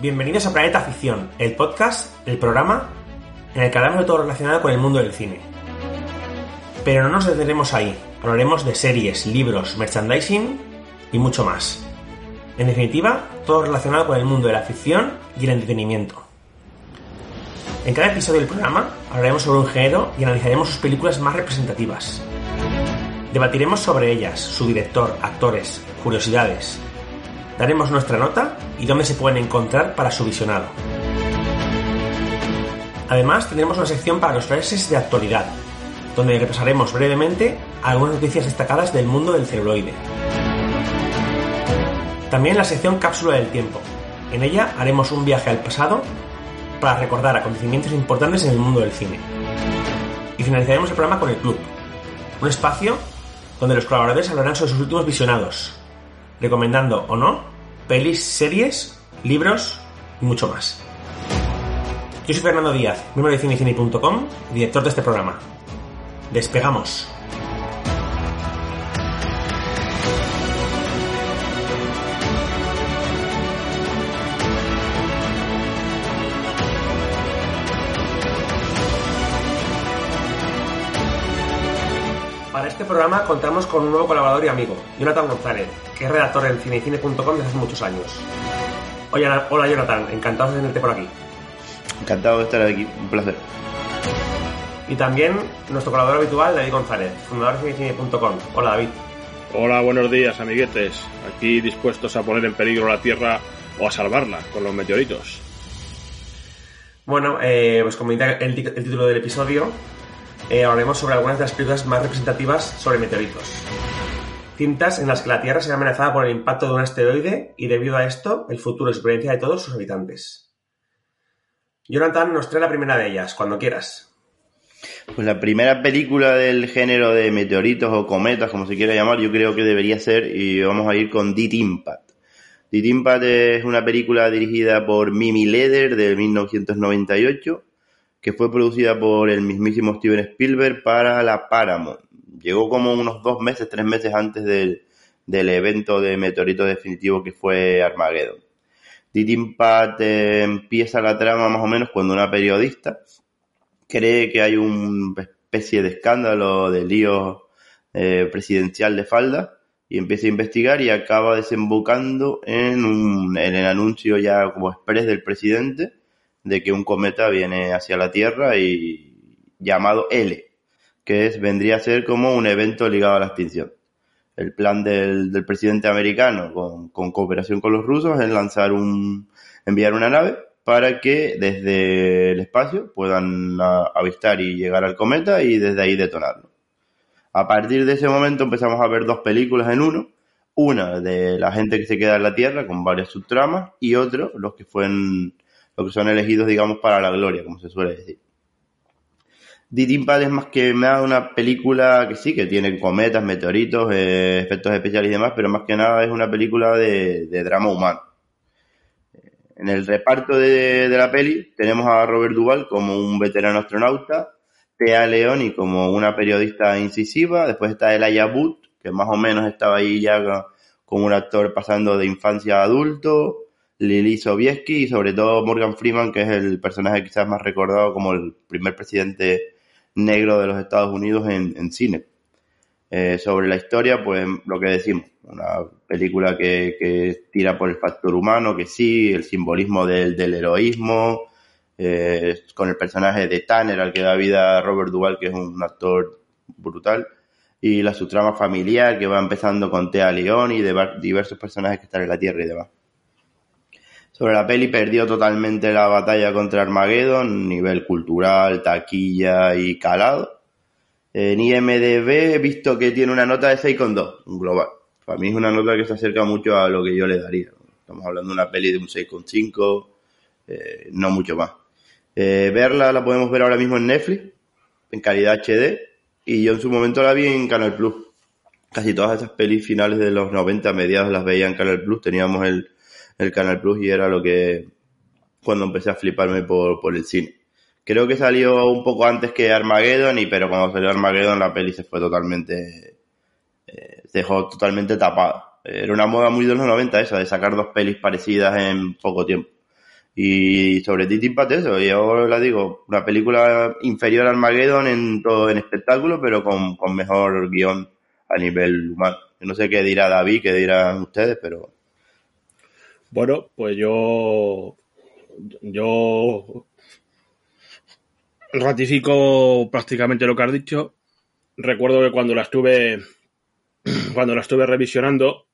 Bienvenidos a Planeta Ficción, el podcast, el programa en el que hablamos de todo relacionado con el mundo del cine. Pero no nos detendremos ahí, hablaremos de series, libros, merchandising y mucho más. En definitiva, todo relacionado con el mundo de la ficción y el entretenimiento. En cada episodio del programa hablaremos sobre un género y analizaremos sus películas más representativas. Debatiremos sobre ellas, su director, actores, curiosidades. Daremos nuestra nota y dónde se pueden encontrar para su visionado. Además, tendremos una sección para los flashes de actualidad, donde repasaremos brevemente algunas noticias destacadas del mundo del celuloide. También la sección Cápsula del Tiempo. En ella haremos un viaje al pasado para recordar acontecimientos importantes en el mundo del cine. Y finalizaremos el programa con el Club, un espacio donde los colaboradores hablarán sobre sus últimos visionados, recomendando o no pelis, series, libros y mucho más. Yo soy Fernando Díaz, miembro de cinecine.com director de este programa. Despegamos. Programa contamos con un nuevo colaborador y amigo, Jonathan González, que es redactor en cinecine.com desde hace muchos años. Hola, hola Jonathan, encantado de tenerte por aquí. Encantado de estar aquí, un placer. Y también nuestro colaborador habitual, David González, fundador de cinecine.com. Hola David. Hola, buenos días amiguetes. Aquí dispuestos a poner en peligro la Tierra o a salvarla con los meteoritos. Bueno, eh, pues como indica el, el título del episodio, eh, hablaremos sobre algunas de las películas más representativas sobre meteoritos. Cintas en las que la Tierra se ve amenazada por el impacto de un asteroide y debido a esto, el futuro y supervivencia de todos sus habitantes. Jonathan nos trae la primera de ellas, cuando quieras. Pues la primera película del género de meteoritos o cometas, como se quiera llamar, yo creo que debería ser, y vamos a ir con Deep Impact. Deep Impact es una película dirigida por Mimi Leder de 1998 que fue producida por el mismísimo Steven Spielberg para la Paramount. Llegó como unos dos meses, tres meses antes del, del evento de meteorito definitivo que fue Armageddon. Deep eh, empieza la trama más o menos cuando una periodista cree que hay una especie de escándalo de lío eh, presidencial de falda y empieza a investigar y acaba desembocando en, un, en el anuncio ya como express del presidente de que un cometa viene hacia la Tierra y llamado L, que es, vendría a ser como un evento ligado a la extinción. El plan del, del presidente americano con, con, cooperación con los rusos es lanzar un, enviar una nave para que desde el espacio puedan avistar y llegar al cometa y desde ahí detonarlo. A partir de ese momento empezamos a ver dos películas en uno, una de la gente que se queda en la Tierra con varias subtramas y otro, los que fueron lo que son elegidos, digamos, para la gloria, como se suele decir. Deep Impact es más que nada una película que sí, que tiene cometas, meteoritos, eh, efectos especiales y demás, pero más que nada es una película de, drama humano. En el reparto de, la peli tenemos a Robert Duvall como un veterano astronauta, Thea Leoni como una periodista incisiva, después está Elijah Wood, que más o menos estaba ahí ya como un actor pasando de infancia a adulto, Lily Sobieski y sobre todo Morgan Freeman, que es el personaje quizás más recordado como el primer presidente negro de los Estados Unidos en, en cine. Eh, sobre la historia, pues lo que decimos, una película que, que, tira por el factor humano, que sí, el simbolismo del, del heroísmo, eh, con el personaje de Tanner, al que da vida Robert Duvall, que es un actor brutal, y la subtrama familiar que va empezando con Thea León y de diversos personajes que están en la Tierra y demás sobre la peli perdió totalmente la batalla contra Armageddon, nivel cultural, taquilla y calado. En IMDB he visto que tiene una nota de 6,2, un global. Para mí es una nota que se acerca mucho a lo que yo le daría. Estamos hablando de una peli de un 6,5, eh, no mucho más. Eh, verla la podemos ver ahora mismo en Netflix, en calidad HD, y yo en su momento la vi en Canal Plus. Casi todas esas pelis finales de los 90, mediados las veía en Canal Plus, teníamos el el Canal Plus y era lo que cuando empecé a fliparme por, por el cine. Creo que salió un poco antes que Armageddon, y pero cuando salió Armageddon la peli se fue totalmente, eh, se dejó totalmente tapada. Era una moda muy de los 90 esa, de sacar dos pelis parecidas en poco tiempo. Y sobre Deep Impact eso, yo la digo, una película inferior al Armageddon en todo en espectáculo, pero con, con mejor guion a nivel humano. Yo no sé qué dirá David, qué dirán ustedes, pero... Bueno, pues yo... Yo ratifico prácticamente lo que has dicho. Recuerdo que cuando la estuve cuando la estuve revisionando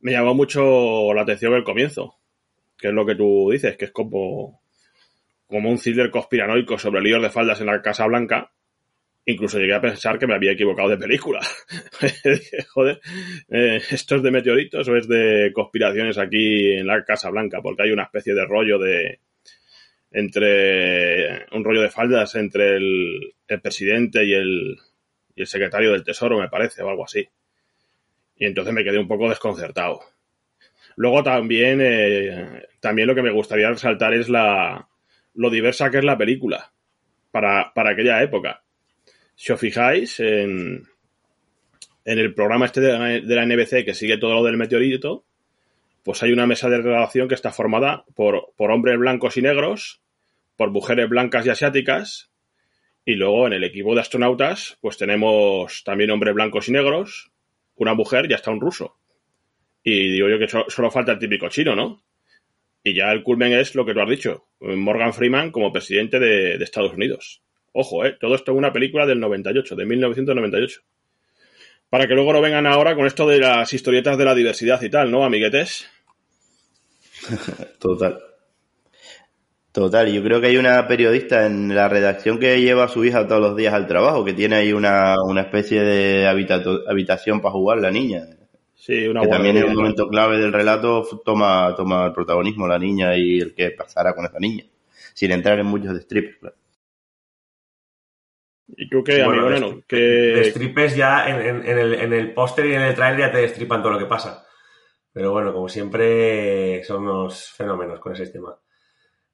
me llamó mucho la atención el comienzo, que es lo que tú dices, que es como como un thriller conspiranoico sobre líos de faldas en la Casa Blanca. Incluso llegué a pensar que me había equivocado de película. Joder, eh, ¿esto es de meteoritos o es de conspiraciones aquí en la Casa Blanca? Porque hay una especie de rollo de, entre un rollo de faldas entre el, presidente y el, y el secretario del Tesoro, me parece, o algo así. Y entonces me quedé un poco desconcertado. Luego también, eh, también lo que me gustaría resaltar es la, lo diversa que es la película para, para aquella época. Si os fijáis en, el programa este de la, NBC que sigue todo lo del meteorito, pues hay una mesa de relación que está formada por, por hombres blancos y negros, por mujeres blancas y asiáticas, y luego en el equipo de astronautas, pues tenemos también hombres blancos y negros, una mujer y hasta un ruso. Y digo yo que solo falta el típico chino, ¿no? Y ya el culmen es lo que tú has dicho, Morgan Freeman como presidente de, de Estados Unidos. Ojo, ¿eh? Todo esto es una película del 98, de 1998. Para que luego no vengan ahora con esto de las historietas de la diversidad y tal, ¿no, amiguetes? Total. Total, yo creo que hay una periodista en la redacción que lleva a su hija todos los días al trabajo, que tiene ahí una, una especie de habitación para jugar la niña. Sí, una que también en un momento clave del relato toma, toma el protagonismo la niña y el que pasará con esa niña, sin entrar en muchos destripes, claro. ¿Y tú qué, Bueno, amigo Neno? ¿Qué- Destripes ya en, en- en el, en el póster y en el trailer ya te destripan todo lo que pasa. Pero bueno, como siempre, son unos fenómenos con ese tema.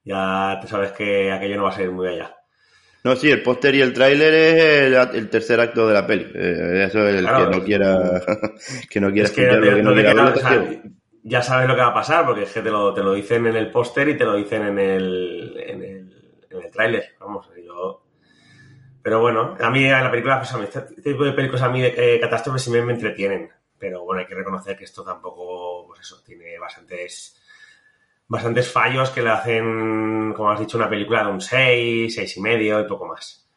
Ya tú sabes que aquello no va a ser muy allá. No, sí, el póster y el tráiler es el, el tercer acto de la peli. Eh, eso es el Claro. que no quiera que no quiera Es que que no quiera queda- verlo, o sea, ya sabes lo que va a pasar, porque es que te lo, te lo dicen en el póster y te lo dicen en el, en el, en el tráiler. Vamos, yo... Pero bueno, a mí la película, pues a mí, este tipo de películas a mí de eh, catástrofes sí me, me entretienen. Pero bueno, hay que reconocer que esto tampoco, pues eso, tiene bastantes, bastantes fallos que le hacen, como has dicho, una película de un 6, 6 y medio y poco más.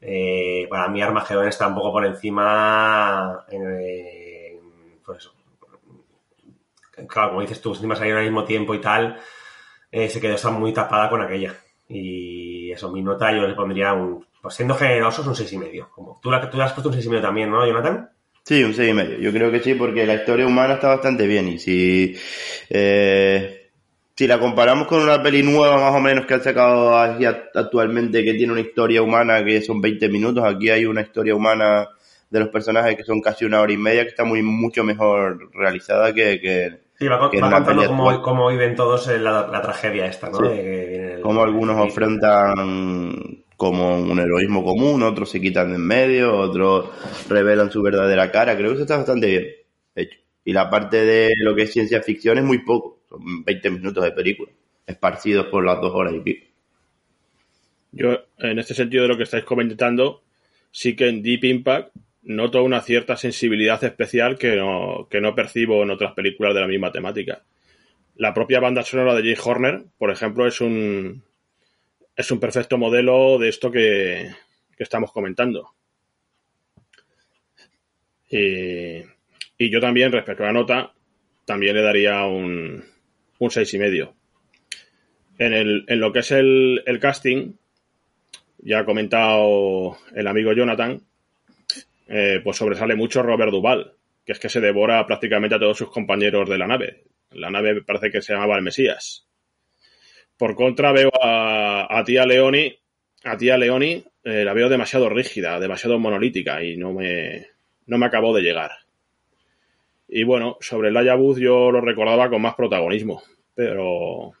Eh, para mí Armageddon está un poco por encima en, en, pues claro, como dices tú, encima salieron al mismo tiempo y tal, eh, se quedó está muy tapada con aquella. Y eso, mi nota yo le pondría un, pues siendo generosos, un seis y medio. Como, tú, tú le has puesto un seis y medio también, ¿no, Jonathan? Sí, un seis y medio. Yo creo que sí, porque la historia humana está bastante bien. Y si, eh, si la comparamos con una peli nueva, más o menos, que han sacado aquí actualmente, que tiene una historia humana que son 20 minutos, aquí hay una historia humana de los personajes que son casi una hora y media, que está muy mucho mejor realizada que, que Sí, va, contando cómo, viven todos la, la tragedia esta, ¿no? Sí. De cómo algunos ofrendan como un heroísmo común, otros se quitan de en medio, otros revelan su verdadera cara. Creo que eso está bastante bien hecho. Y la parte de lo que es ciencia ficción es muy poco, son 20 minutos de película, esparcidos por las dos horas y pico. Yo, en este sentido de lo que estáis comentando, sí que en Deep Impact noto una cierta sensibilidad especial que no, que no percibo en otras películas de la misma temática. La propia banda sonora de Jay Horner, por ejemplo, es un, es un perfecto modelo de esto que, estamos comentando. Y, yo también, respecto a la nota, también le daría un, un seis y medio. En, el, en lo que es el, el casting, ya ha comentado el amigo Jonathan, eh, pues sobresale mucho Robert Duval, que es que se devora prácticamente a todos sus compañeros de la nave. La nave parece que se llamaba el Mesías. Por contra, veo a, a tía Leoni, a tía Leoni, eh, la veo demasiado rígida, demasiado monolítica y no me, no me acabó de llegar. Y bueno, sobre Laia Booth yo lo recordaba con más protagonismo, pero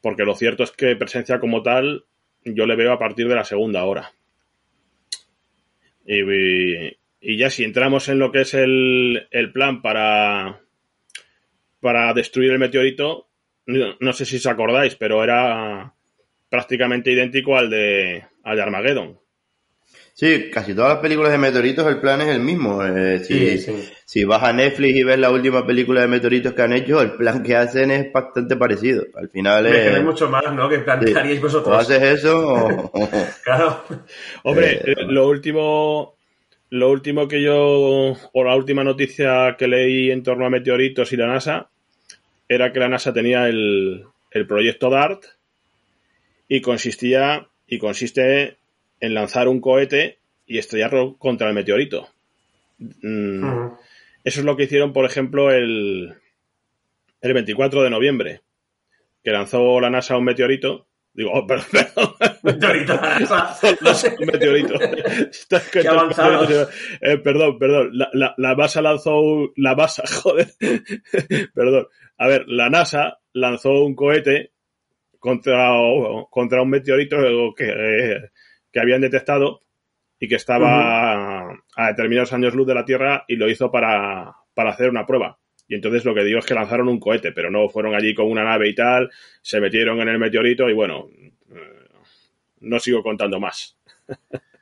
porque lo cierto es que presencia como tal yo le veo a partir de la segunda hora. Y, y ya si entramos en lo que es el, el plan para, para destruir el meteorito, no, no sé si os acordáis, pero era prácticamente idéntico al de, al de Armageddon. Sí, casi todas las películas de meteoritos el plan es el mismo. Eh, si, Sí, sí. si vas a Netflix y ves la última película de meteoritos que han hecho, el plan que hacen es bastante parecido. Al final es... hay mucho más, ¿no? Que sí, plantearíais o vosotros. haces eso o... o- Claro. Hombre, Eh, eh, lo último, lo último que yo, o la última noticia que leí en torno a meteoritos y la NASA, era que la NASA tenía el, el proyecto DART y consistía, y consiste en lanzar un cohete y estrellarlo contra el meteorito. Mm. Eso es lo que hicieron, por ejemplo, el, el 24 de noviembre, que lanzó la NASA un meteorito. Digo, oh, perdón, perdón, Meteorito, meteorito. Qué meteorito. Eh, perdón, perdón. La, la, la NASA lanzó un- la NASA, joder. perdón. A ver, la NASA lanzó un cohete contra, contra un meteorito que, que habían detectado y que estaba a determinados años luz de la Tierra y lo hizo para, para hacer una prueba. Y entonces lo que digo es que lanzaron un cohete, pero no fueron allí con una nave y tal, se metieron en el meteorito y bueno, eh, no sigo contando más.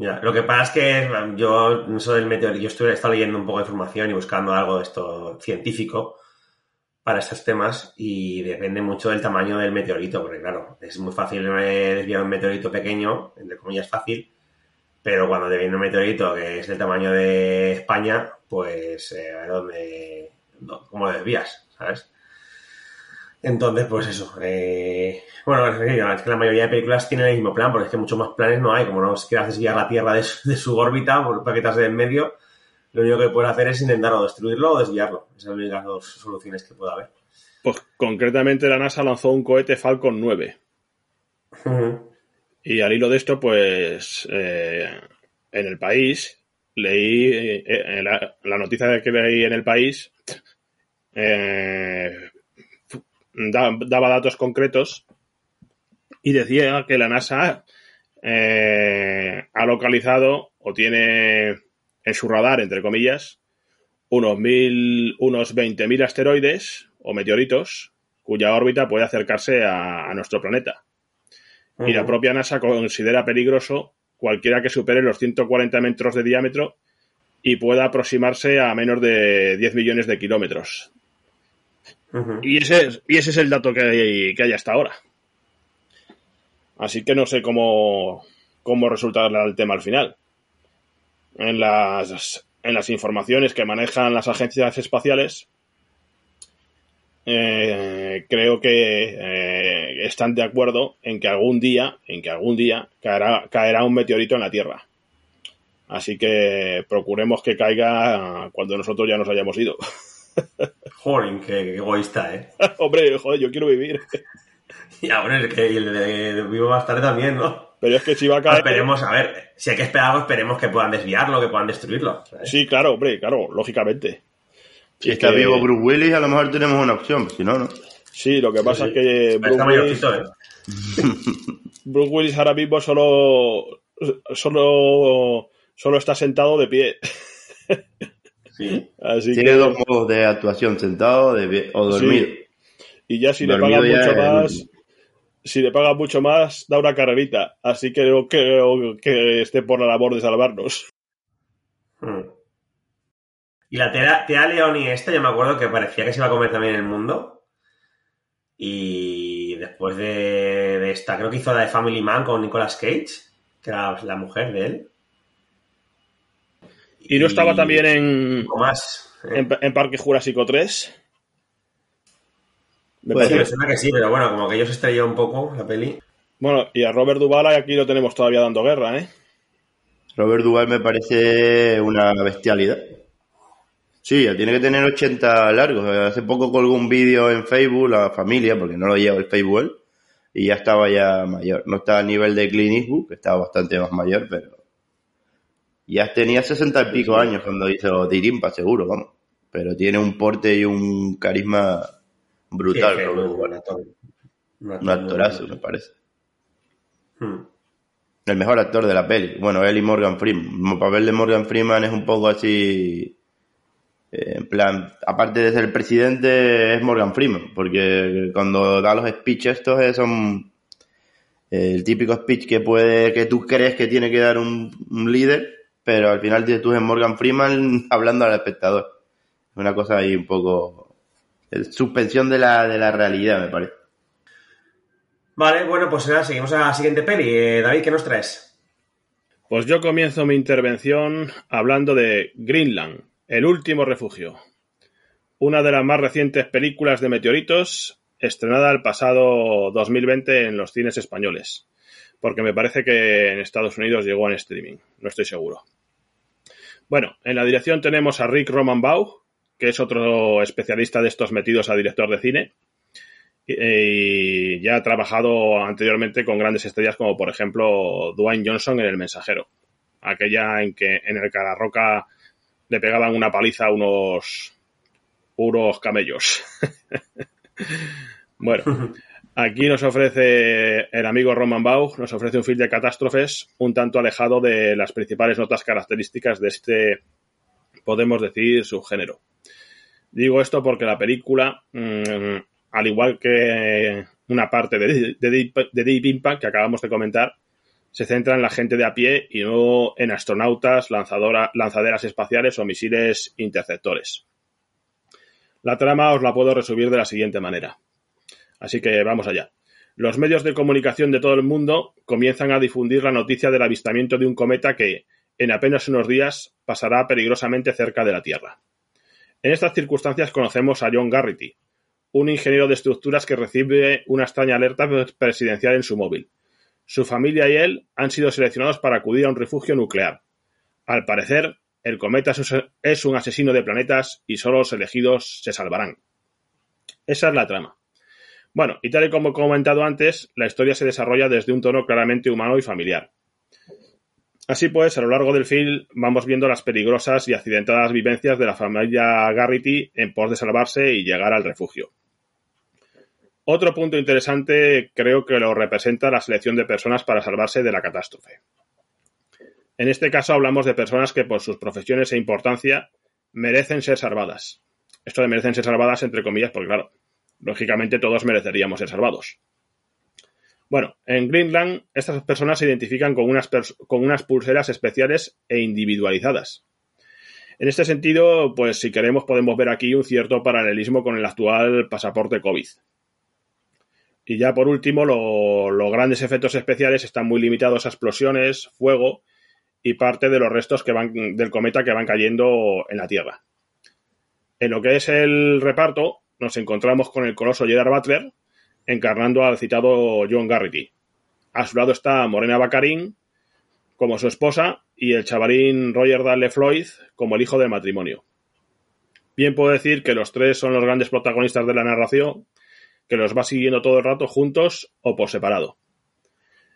Ya, lo que pasa es que yo, eso del meteorito, yo estuve leyendo un poco de información y buscando algo de esto científico para estos temas y depende mucho del tamaño del meteorito, porque claro, es muy fácil desviar un meteorito pequeño, entre comillas fácil, pero cuando te viene un meteorito que es del tamaño de España, pues eh, a lo desvías, ¿sabes? Entonces, pues eso. eh, bueno, es que la mayoría de películas tienen el mismo plan, porque es que muchos más planes no hay. Como no quieras desviar la Tierra de su, de su órbita por paquetas de en medio, lo único que puedes hacer es intentar o destruirlo o desviarlo. Esas son las dos soluciones que puede haber. Pues concretamente la NASA lanzó un cohete Falcon 9. Y al hilo de esto, pues eh, en el país, leí eh, eh, la, la noticia que leí en el país, eh, da- daba datos concretos y decía que la NASA eh, ha localizado o tiene en su radar, entre comillas, unos, mil, unos 20.000 asteroides o meteoritos cuya órbita puede acercarse a- a nuestro planeta y la propia NASA considera peligroso cualquiera que supere los 140 metros de diámetro y pueda aproximarse a menos de 10 millones de kilómetros. Y ese, es- y ese es el dato que hay, que hay hasta ahora. Así que no sé cómo, cómo resultará el tema al final. En las, en las informaciones que manejan las agencias espaciales, eh, creo que eh, están de acuerdo en que algún día, en que algún día caerá un meteorito en la Tierra. Así que procuremos que caiga cuando nosotros ya nos hayamos ido. Joder, qué, qué egoísta, ¿eh? Hombre, joder, yo quiero vivir. Ya, bueno, es que el de, de vivo más tarde también, ¿no? Pero es que si va a caer. Esperemos, a ver, si hay que esperar algo, esperemos que puedan desviarlo, que puedan destruirlo. ¿sabes? Sí, claro, hombre, claro, lógicamente. Si está que- vivo Bruce Willis, a lo mejor tenemos una opción, si no, no. Sí, lo que pasa Sí, es que Pero está Bruce Willis, mayorcito, ¿eh? Bruce Willis ahora mismo solo, solo, solo está sentado de pie. Sí. Así Tiene que, dos modos de actuación, sentado de o Sí. dormido. y ya si le pagan mucho más, si le pagan mucho más, da una carrerita. Así que no creo que esté por la labor de salvarnos. Mm. Y la Tea, Tea Leoni esta, yo me acuerdo que parecía que se iba a comer también el mundo. Y después de, de esta, creo que hizo la de Family Man con Nicolas Cage, que era la mujer de él. Y no estaba también en, poco más. ¿eh? en, en Parque Jurásico 3. Me Puede Sí, parece- me suena que sí, pero bueno, como que ellos estrelló un poco la peli. Bueno, y a Robert Duvall aquí lo tenemos todavía dando guerra, ¿eh? Robert Duvall me parece una bestialidad. Sí, ya tiene que tener 80 largos. Hace poco colgó un vídeo en Facebook, la familia, porque no lo lleva el Facebook, él, y ya estaba ya mayor. No está a nivel de Clint Eastwood, que estaba bastante más mayor, pero ya tenía 60 y pico años cuando hizo Tirimpa, seguro, vamos. Pero tiene un porte y un carisma brutal, Sí, un Duvall. actor. Un actor Un actorazo, me parece. bueno. Mm. El mejor actor de la peli. Bueno, él y Morgan Freeman. El papel de Morgan Freeman es un poco así Eh, en plan, aparte de ser el presidente, es Morgan Freeman, porque cuando da los speeches estos eh, son el típico speech que puede, que tú crees que tiene que dar un, líder, pero al final tú es Morgan Freeman hablando al espectador. Es una cosa ahí un poco suspensión de la, de la realidad, me parece. Vale, bueno, pues ahora seguimos a la siguiente peli. Eh, David, ¿qué nos traes? Pues yo comienzo mi intervención hablando de Greenland, el último refugio. Una de las más recientes películas de meteoritos, estrenada el pasado 2020 en los cines españoles. Porque me parece que en Estados Unidos llegó en streaming, no estoy seguro. Bueno, en la dirección tenemos a Rick Romanbaugh, que es otro especialista de estos metidos a director de cine, y ya ha trabajado anteriormente con grandes estrellas como por ejemplo Dwayne Johnson en El Mensajero, aquella en que en el Cararroca le pegaban una paliza a unos unos camellos. bueno, aquí nos ofrece el amigo Roman Bau, nos ofrece un film de catástrofes un tanto alejado de las principales notas características de este, podemos decir, subgénero. Digo esto porque la película mm, al igual que una parte de, Deep, Impact que acabamos de comentar, se centra en la gente de a pie y no en astronautas, lanzaderas espaciales o misiles interceptores. La trama os la puedo resumir de la siguiente manera. Así que vamos allá. Los medios de comunicación de todo el mundo comienzan a difundir la noticia del avistamiento de un cometa que, en apenas unos días, pasará peligrosamente cerca de la Tierra. En estas circunstancias conocemos a John Garrity, un ingeniero de estructuras que recibe una extraña alerta presidencial en su móvil. Su familia y él han sido seleccionados para acudir a un refugio nuclear. Al parecer, el cometa es un asesino de planetas y solo los elegidos se salvarán. Esa es la trama. Bueno, y tal y como he comentado antes, la historia se desarrolla desde un tono claramente humano y familiar. Así pues, a lo largo del film vamos viendo las peligrosas y accidentadas vivencias de la familia Garrity en pos de salvarse y llegar al refugio. Otro punto interesante creo que lo representa la selección de personas para salvarse de la catástrofe. En este caso hablamos de personas que por sus profesiones e importancia merecen ser salvadas. Esto de merecen ser salvadas entre comillas porque claro, lógicamente todos mereceríamos ser salvados. Bueno, en Greenland estas personas se identifican con unas, con unas pulseras especiales e individualizadas. En este sentido, pues si queremos podemos ver aquí un cierto paralelismo con el actual pasaporte COVID. Y ya por último, los grandes efectos especiales están muy limitados a explosiones, fuego y parte de los restos que van, del cometa que van cayendo en la Tierra. En lo que es el reparto, nos encontramos con el coloso Gerard Butler, encarnando al citado John Garrity. A su lado está Morena Bacarín como su esposa y el chavalín Roger Dale Floyd como el hijo del matrimonio. Bien puedo decir que los tres son los grandes protagonistas de la narración que los va siguiendo todo el rato juntos o por separado.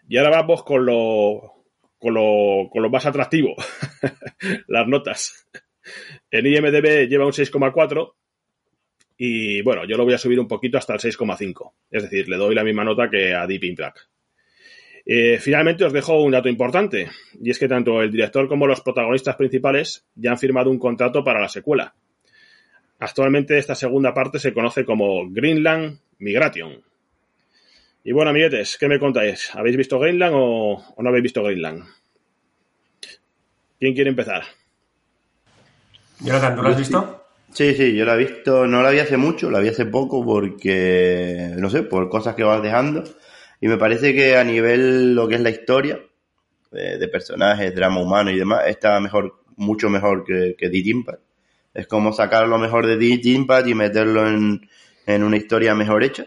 Y ahora vamos con lo, con lo, con lo más atractivo, las notas. En IMDB lleva un 6,4 y bueno, yo lo voy a subir un poquito hasta el 6,5. Es decir, le doy la misma nota que a Deep Impact. Eh, finalmente os dejo un dato importante, y es que tanto el director como los protagonistas principales ya han firmado un contrato para la secuela. Actualmente esta segunda parte se conoce como Greenland Migration. Y bueno, amiguetes, ¿qué me contáis? ¿Habéis visto Greenland o, no habéis visto Greenland? ¿Quién quiere empezar? Jonathan, ¿tú lo has visto? Sí, sí, yo la he visto, no la vi hace mucho, la vi hace poco porque, no sé, por cosas que vas dejando. Y me parece que a nivel lo que es la historia, de, personajes, drama humano y demás, está mejor, mucho mejor que, que The Impact. Es como sacar lo mejor de The Impact y meterlo en, en una historia mejor hecha.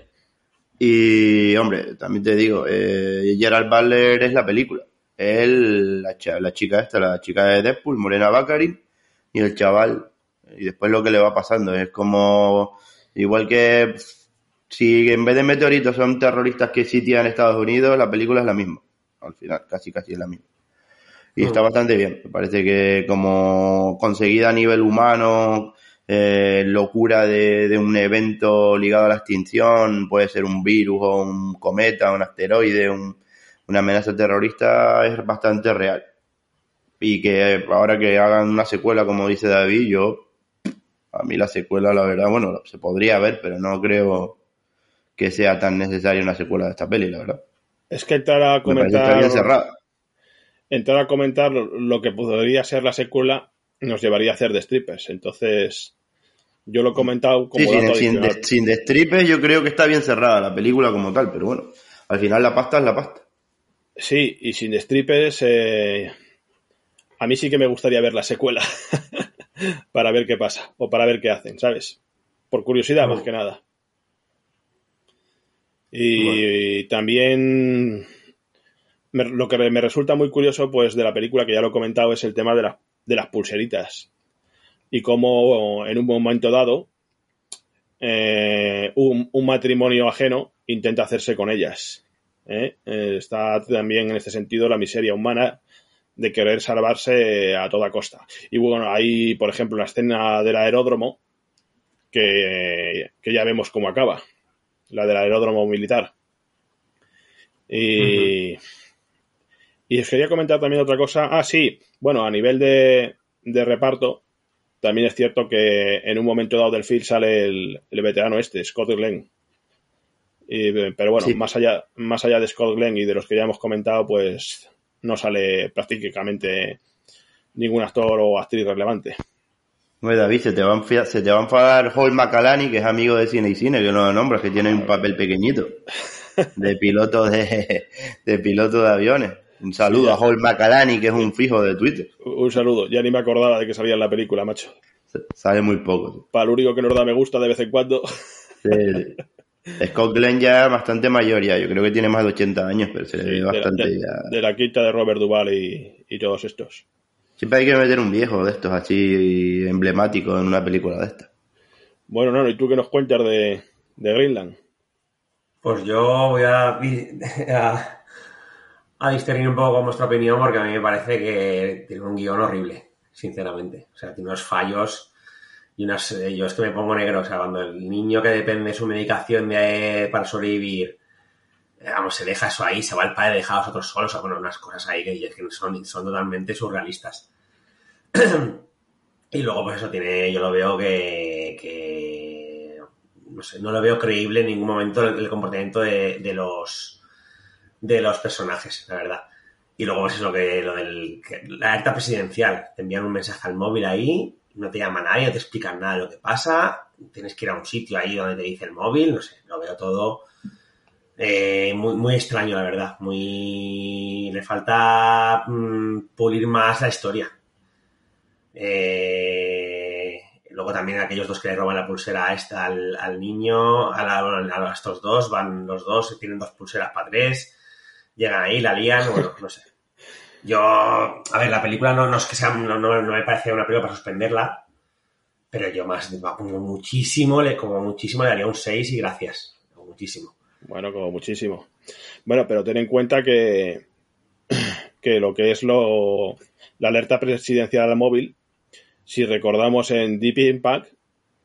Y, hombre, también te digo, eh, Gerald Butler es la película. Él, la, la, chica esta, la chica de Deadpool, Morena Baccarin, y el chaval. Y después lo que le va pasando. Es como, igual que si en vez de meteoritos son terroristas que sitian Estados Unidos, la película es la misma. Al final, casi casi es la misma. Y está mm. bastante bien. Me parece que como conseguida a nivel humano, eh, locura de, un evento ligado a la extinción, puede ser un virus o un cometa, un asteroide, una amenaza terrorista, es bastante real. Y que ahora que hagan una secuela, como dice David, yo A mí la secuela, la verdad, bueno, se podría ver, pero no creo que sea tan necesaria una secuela de esta peli, la verdad. Es que entrar a comentar. está bien cerrada. entrar a comentar lo que podría ser la secuela nos llevaría a hacer de strippers. Entonces, yo lo he comentado como Sí, sin, dato sin, de- sin destripes yo creo que está bien cerrada la película como tal, pero bueno, al final la pasta es la pasta. Sí, y sin strippers, eh, a mí sí que me gustaría ver la secuela para ver qué pasa o para ver qué hacen, ¿sabes? Por curiosidad, más que nada. Y también me- lo que me resulta muy curioso, pues, de la película, que ya lo he comentado, es el tema de, la- de las pulseritas. Y cómo en un momento dado eh, un, un matrimonio ajeno intenta hacerse con ellas. ¿eh? Eh, está también en este sentido la miseria humana de querer salvarse a toda costa. Y bueno, hay, por ejemplo, la escena del aeródromo, que, que ya vemos cómo acaba, la del aeródromo militar. Y, y os quería comentar también otra cosa. Ah, sí, bueno, a nivel de, de reparto, también es cierto que en un momento dado del film sale el, el veterano este, Scott Glenn. Y, pero bueno, Sí. más, allá, más allá de Scott Glenn y de los que ya hemos comentado, pues no sale prácticamente ningún actor o actriz relevante. Oye, David, se te, va a enfia- se te va a enfadar Hall McAlany, que es amigo de Cine y Cine, que no lo nombras, que tiene un papel pequeñito. De piloto de, de piloto de aviones. Un saludo a Hall McAlany, que es un fijo de Twitter. Un saludo, ya ni me acordaba de que salía en la película, macho. Sale muy poco. Para lo único que nos da me gusta de vez en cuando. Sí. Scott Glenn ya es bastante mayor ya, yo creo que tiene más de 80 años, pero se le ve de, la, bastante de- ya. de la quinta de Robert Duvall y, y todos estos. Siempre hay que meter un viejo de estos así emblemáticos en una película de estas. Bueno, no, ¿y tú qué nos cuentas de, de Greenland? Pues yo voy a, a, a discernir un poco con vuestra opinión porque a mí me parece que tiene un guion horrible, sinceramente. O sea, tiene unos fallos y unas... eh, Yo es que me pongo negro. O sea, cuando el niño que depende de su medicación de, para sobrevivir, eh, vamos, se deja eso ahí, se va el padre, deja a otros solos. O sea, bueno, unas cosas ahí que, son, son totalmente surrealistas. y luego, pues eso tiene... Yo lo veo que... que no sé, no lo veo creíble en ningún momento el, comportamiento de, de los de los personajes, la verdad. Y luego pues es lo que lo del que- la alerta presidencial, te envían un mensaje al móvil ahí, no te llama nadie, no te explican nada de lo que pasa, tienes que ir a un sitio ahí donde te dice el móvil, no sé, lo veo todo eh, muy, muy extraño, la verdad. Muy le falta mm, pulir más la historia. Eh, luego también aquellos dos que le roban la pulsera a esta al, al niño, a, la- estos dos, van los dos, tienen dos pulseras para tres, llegan ahí, la lían, bueno, no sé. Yo, a ver, la película no, no es que sea, no, no- no me parece una película para suspenderla, pero yo más, como muchísimo, le, como muchísimo le daría un 6 y gracias, como muchísimo. Bueno, como muchísimo. Bueno, pero ten en cuenta que, que lo que es lo, la alerta presidencial al móvil, si recordamos en Deep Impact,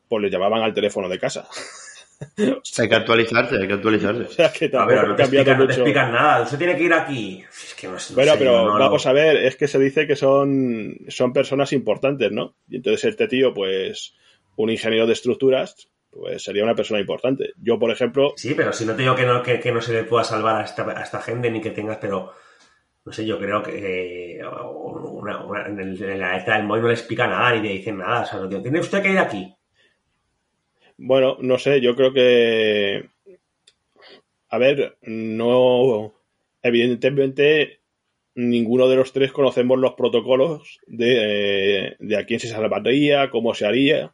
pues le llamaban al teléfono de casa. Hay que actualizarse, hay que O actualizarse. sea que A ver, no te, explican, no te mucho. explican nada, usted tiene que ir aquí. Es que no, no Bueno, sé, pero no vamos a ver, es que se dice que son, son personas importantes, ¿no? Y entonces este tío, pues, un ingeniero de estructuras, pues sería una persona importante. Yo, por ejemplo, Sí, pero si no te digo que no, que, que no se le pueda salvar a esta, a esta gente ni que tengas, pero no sé, yo creo que eh, una- una- en, el- en la letra del móvil no le explica nada ni te dicen nada. O sea, no tiene usted que ir aquí. Bueno, no sé, yo creo que. A ver, no. Evidentemente, ninguno de los tres conocemos los protocolos de, de a quién se salvaría, cómo se haría.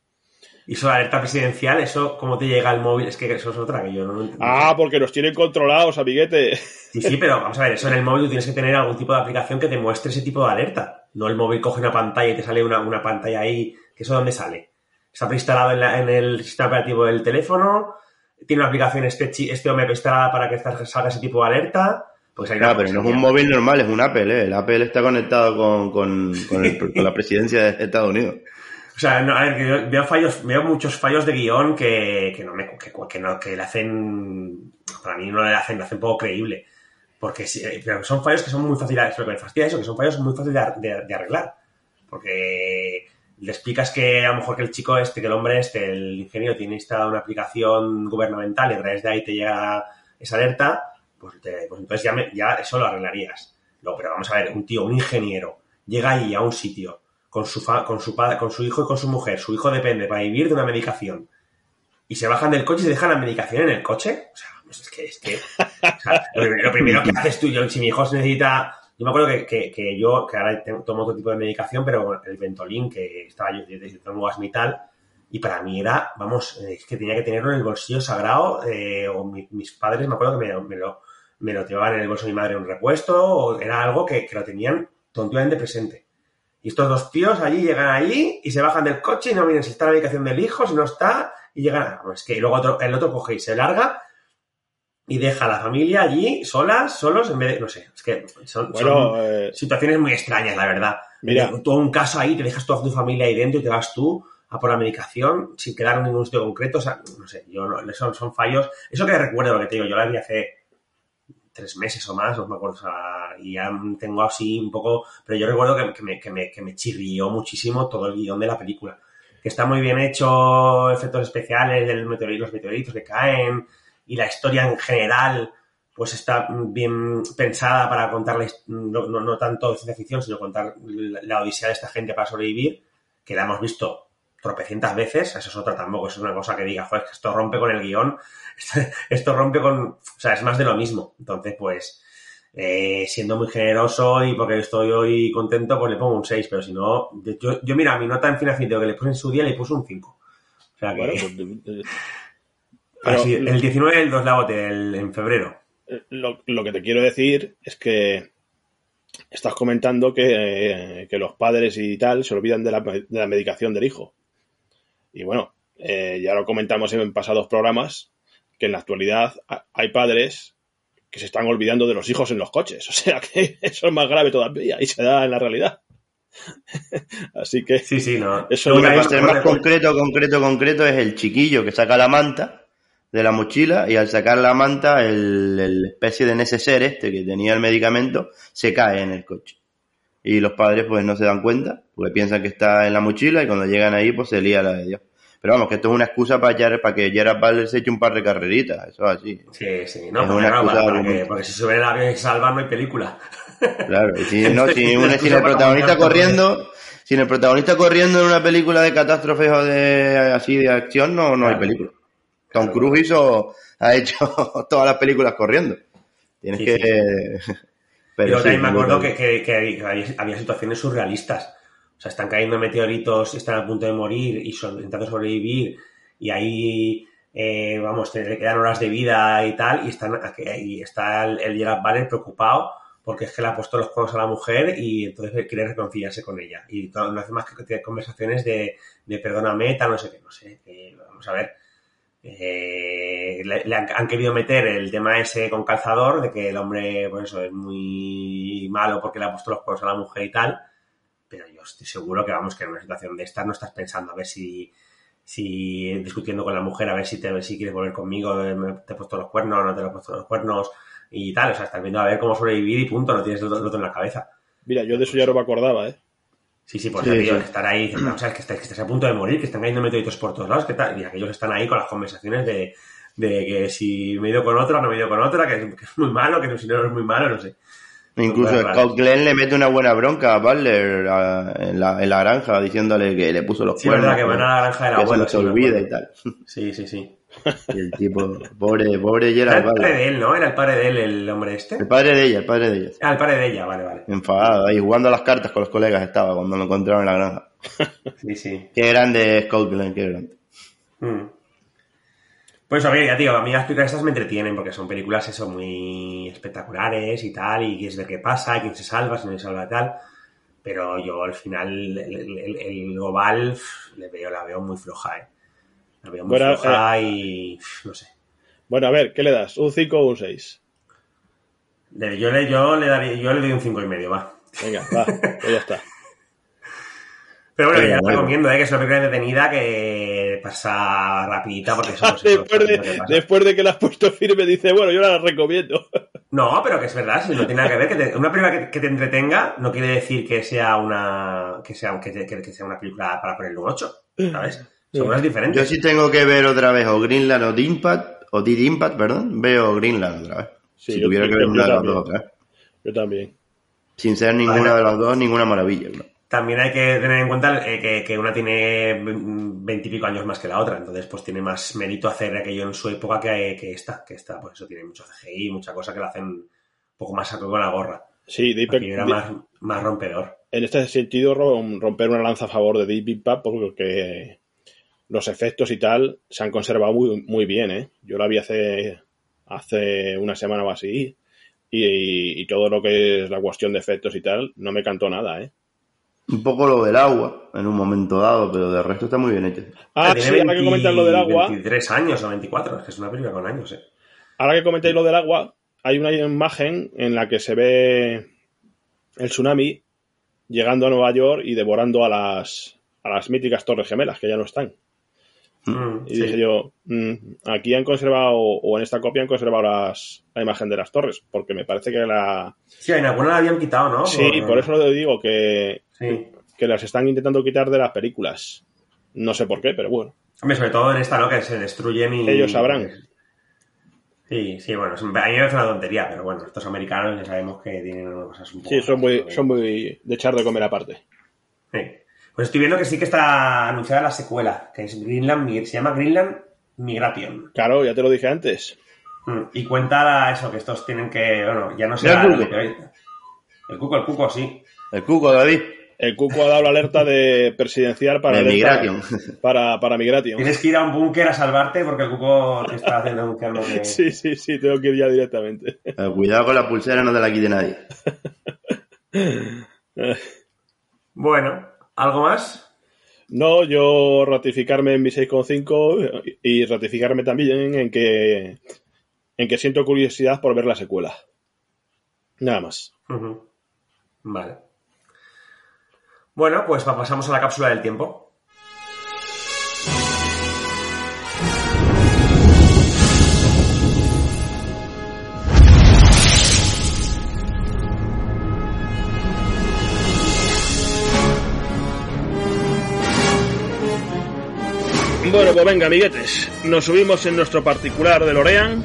Y eso de alerta presidencial, eso, ¿cómo te llega al móvil? Es que eso es otra que yo no, no entiendo. Ah, porque nos tienen controlados, amiguete. Sí, sí, pero vamos a ver, eso en el móvil tú tienes que tener algún tipo de aplicación que te muestre ese tipo de alerta. No el móvil coge una pantalla y te sale una, una pantalla ahí. ¿Que eso dónde sale? Está preinstalado en, la- en el sistema operativo del teléfono. Tiene una aplicación este, este hombre preinstalada para que salga ese tipo de alerta. Pues hay No, pero no es un móvil normal, es un Apple, ¿eh? El Apple está conectado con, con, con, el- con la presidencia de Estados Unidos. O sea, no, a ver, que yo veo fallos, veo muchos fallos de guion que, que no me que, que no, que le hacen, para mí no le hacen, le hacen poco creíble. Porque sí, eh, pero son fallos que son muy fáciles, lo que me fastidia eso, que son fallos muy fáciles de, ar- de- de arreglar. Porque le explicas que a lo mejor que el chico este, que el hombre este, el ingeniero tiene instalada una aplicación gubernamental y a través de ahí te llega esa alerta, pues, te- pues entonces ya, me- ya eso lo arreglarías. No, pero vamos a ver, un tío, un ingeniero, llega ahí a un sitio con su, fa- con su padre, con su hijo y con su mujer, su hijo depende para vivir de una medicación, y se bajan del coche y se dejan la medicación en el coche, o sea, pues es que, es que, o sea, lo, lo primero que haces tú, yo, si mi hijo se necesita, yo me acuerdo que, que, que yo, que ahora tomo otro tipo de medicación, pero el Ventolin, que estaba yo, yo tengo asma y para mí era, vamos, eh, es que tenía que tenerlo en el bolsillo sagrado, eh, o mi- mis padres, me acuerdo que me, me lo, me lo llevaban en el bolso de mi madre un repuesto, o era algo que, que lo tenían tontuamente presente. Y estos dos tíos allí llegan allí y se bajan del coche y no miren si está la medicación del hijo, si no está, y llegan. Es que luego otro- el otro coge y se larga y deja a la familia allí, solas, solos, en vez de. No sé, es que son, Bueno, son eh, situaciones muy extrañas, la verdad. Mira. Todo un caso ahí, te dejas toda tu familia ahí dentro y te vas tú a por la medicación sin quedar en ningún sitio concreto. O sea, no sé, yo no, son, son fallos. Eso que recuerdo lo que te digo, yo la vi hace tres meses o más, no me acuerdo, o sea, y ya tengo así un poco, pero yo recuerdo que, que me, que, me, que me chirrió muchísimo todo el guion de la película. Que está muy bien hecho, efectos especiales, del meteorito, los meteoritos que caen, y la historia en general, pues está bien pensada para contar, his- no, no, no tanto de ciencia ficción, sino contar la, odisea de esta gente para sobrevivir, que la hemos visto tropecientas veces, eso es otra tampoco, eso es una cosa que diga, joder, esto rompe con el guion, esto, rompe con, o sea, es más de lo mismo. Entonces, pues, eh, siendo muy generoso y porque estoy hoy contento, pues le pongo un 6, pero si no, yo, yo mira, mi nota en final video que le puse en su día le puse un 5. O sea que, pues, pero así, el 19 del 2 la bote, el- en febrero. lo, lo que te quiero decir es que estás comentando que, eh, que los padres y tal se olvidan de la, de la medicación del hijo. Y bueno, eh, ya lo comentamos en pasados programas, que en la actualidad ha- hay padres que se están olvidando de los hijos en los coches. O sea que eso es más grave todavía y se da en la realidad. Así que Sí, sí, no. Eso ser me más acuerdo- concreto, concreto, concreto, es el chiquillo que saca la manta de la mochila y al sacar la manta, el, el especie de neceser este que tenía el medicamento se cae en el coche. Y los padres pues no se dan cuenta, porque piensan que está en la mochila y cuando llegan ahí pues se lía la de Dios. Pero vamos, que esto es una excusa para, Jared- para que Gerard Butler se eche un par de carreritas, eso es así. Sí, sí, no, Es porque, una excusa para- que- porque si sube el avión y salva no hay película. Claro, y si, no, si, una sin el protagonista corriendo, sin el protagonista corriendo en una película de catástrofes o de así de acción, no, no hay película. Tom. Cruise hizo, ha hecho todas las películas corriendo. Tienes Sí, que. Pero, Pero sí, también me acuerdo que, que- que había, situaciones surrealistas. O sea, están cayendo meteoritos, están a punto de morir y son, intentando sobrevivir. Y ahí, eh, vamos, te le quedan horas de vida y tal. Y, están, y está el, el Gerard Butler preocupado porque es que le ha puesto los cuernos a la mujer y entonces quiere reconciliarse con ella. Y todo- no hace más que tener conversaciones de, de perdóname, tal, no sé qué, no sé. eh, vamos a ver. Eh, le, han, querido meter el tema ese con calzador, de que el hombre, pues eso, es muy malo porque le ha puesto los cuernos a la mujer y tal. Pero yo estoy seguro que, vamos, que en una situación de estas no estás pensando a ver si, si discutiendo con la mujer, a ver si, te, si quieres volver conmigo, eh, te he puesto los cuernos, no te he puesto los cuernos y tal. O sea, estás viendo a ver cómo sobrevivir y punto, no tienes otro en la cabeza. Mira, yo de eso ya no me acordaba, ¿eh? Sí, sí, pues Sí, digo, sí. que estar ahí, diciendo, o sea, que estáis, que estáis a punto de morir, que están cayendo meteoritos por todos lados, que tal, y aquellos están ahí con las conversaciones de, de que si me he ido con otra, no me he ido con otra, que, es- que es muy malo, que si no es muy malo, no sé. Incluso. Scott Glenn le mete una buena bronca a Butler a- en, la, en la granja diciéndole que le puso los Sí, es verdad, que cuernos, van a la granja se abuelo. les sí, me olvida y tal. Sí, sí, sí. Y el tipo, pobre, pobre Era el padre de él, ¿no? Era el padre de él, el hombre este. El padre de ella, el padre de ella. Ah, el padre de ella, vale, vale. Enfadado, ahí jugando a las cartas con los colegas estaba cuando lo encontraron en la granja. Sí, sí. Qué grande Scott Glenn, qué grande. Mm. Pues a ver, ya digo, a mí las películas estas me entretienen porque son películas eso muy espectaculares y tal, y quieres ver qué pasa, quién se salva, si no se salva tal. Pero yo al final, el, el- el- el global, le veo, la veo muy floja, ¿eh? La veo muy Bueno, floja y pf, no sé. Bueno, a ver, ¿qué le das? ¿Un 5 o un 6? Le- Yo le, yo le daría, yo le doy un cinco y medio, va. Venga, va, pues ya está. Pero bueno, Venga, ya bueno. recomiendo, ¿eh? que es una película entretenida que pasa rapidita porque pues, después, de, después de que la has puesto firme, dice, bueno, yo la recomiendo. No, pero que es verdad, si no tiene nada que ver, que te- una película que, que te entretenga no quiere decir que sea una que sea, que, te- que- que sea una película para ponerle un 8, ¿sabes? Son cosas diferentes. Yo sí tengo que ver otra vez o Greenland o Deep Impact, o Deep Impact, perdón, veo Greenland otra vez. Sí, si yo- tuviera yo- que ver una de las dos otra vez. Yo también. Sin ser ninguna Vale. de las dos, ninguna maravilla. ¿no? También hay que tener en cuenta eh, que, que una tiene veintipico años más que la otra, entonces pues tiene más mérito hacer aquello en su época que, que esta, que esta, pues eso tiene mucho CGI, mucha cosa que la hacen un poco más saco con la gorra. Sí, Deep- Aquí era Deep- más, más rompedor. en este sentido rom- romper una lanza a favor de Deep Impact porque los efectos y tal se han conservado muy, muy bien, ¿eh? Yo la vi hace, hace una semana o así y, y todo lo que es la cuestión de efectos y tal no me cantó nada, ¿eh? Un poco lo del agua en un momento dado, pero de resto está muy bien hecho. Ah, Tiene sí, ahora que 20 comentas lo del agua, 23 años o 24, es que es una película con años, eh. ahora que comentáis lo del agua, hay una imagen en la que se ve el tsunami llegando a Nueva York y devorando a las, a las míticas torres gemelas, que ya no están. Mm, Y sí. dije yo, mm, aquí han conservado, o en esta copia han conservado las, la imagen de las torres, porque me parece que la... Sí, en alguna la habían quitado, ¿no? Sí, por eso lo digo, que, Sí. que las están intentando quitar de las películas. No sé por qué, pero bueno. Hombre, sobre todo en esta, ¿no? Que se destruyen y... Ellos sabrán. Sí, sí, bueno, a mí me parece una tontería, pero bueno, estos americanos ya sabemos que tienen unas cosas un poco... Sí, son muy, son muy de echar de comer aparte. Sí. Pues estoy viendo que sí que está anunciada la secuela, que es Greenland, se llama Greenland Migration. Claro, ya te lo dije antes. Mm, Y cuenta eso, que estos tienen que, bueno, ya no sé... El cuco, el cuco, sí. El cuco, David, El Cuco ha dado la alerta de presidencial para, de Migration. para, para Migration. Tienes que ir a un búnker a salvarte porque el cuco te está haciendo un calmo de... Sí, sí, sí, tengo que ir ya directamente. Eh, Cuidado con la pulsera, no te la quite nadie. Bueno, ¿algo más? No, yo ratificarme en mi 6,5 y ratificarme también en que, en que siento curiosidad por ver la secuela. Nada más. Vale. Bueno, pues pa- pasamos a la cápsula del tiempo. Bueno, pues venga, amiguetes. Nos subimos en nuestro particular de Lorean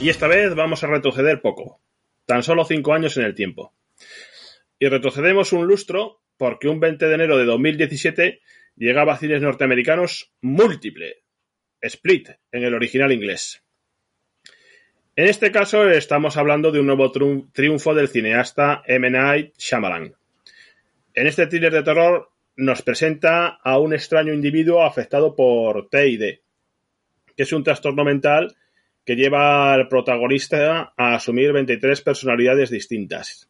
y esta vez vamos a retroceder poco. Tan solo 5 años en el tiempo. Y retrocedemos un lustro porque un 20 de enero de 2017 llegaba a cines norteamericanos múltiple. Split en el original inglés. En este caso estamos hablando de un nuevo triun- triunfo del cineasta M. Night Shyamalan. En este thriller de terror nos presenta a un extraño individuo afectado por TID, que es un trastorno mental que lleva al protagonista a asumir 23 personalidades distintas,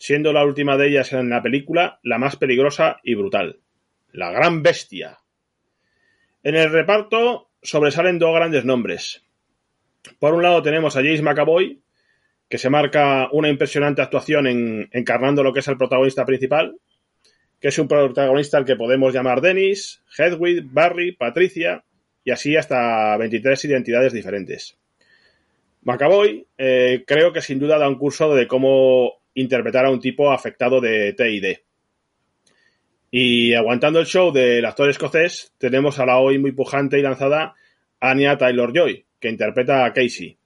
siendo la última de ellas en la película la más peligrosa y brutal, la gran bestia. En el reparto sobresalen dos grandes nombres. Por un lado tenemos a James McAvoy, que se marca una impresionante actuación en, encarnando lo que es el protagonista principal, que es un protagonista al que podemos llamar Dennis, Hedwig, Barry, Patricia y así hasta 23 identidades diferentes. McAvoy eh, creo que sin duda da un curso de cómo interpretar a un tipo afectado de TID. Y aguantando el show del actor escocés, tenemos a la hoy muy pujante y lanzada Anya Taylor-Joy, que interpreta a Casey,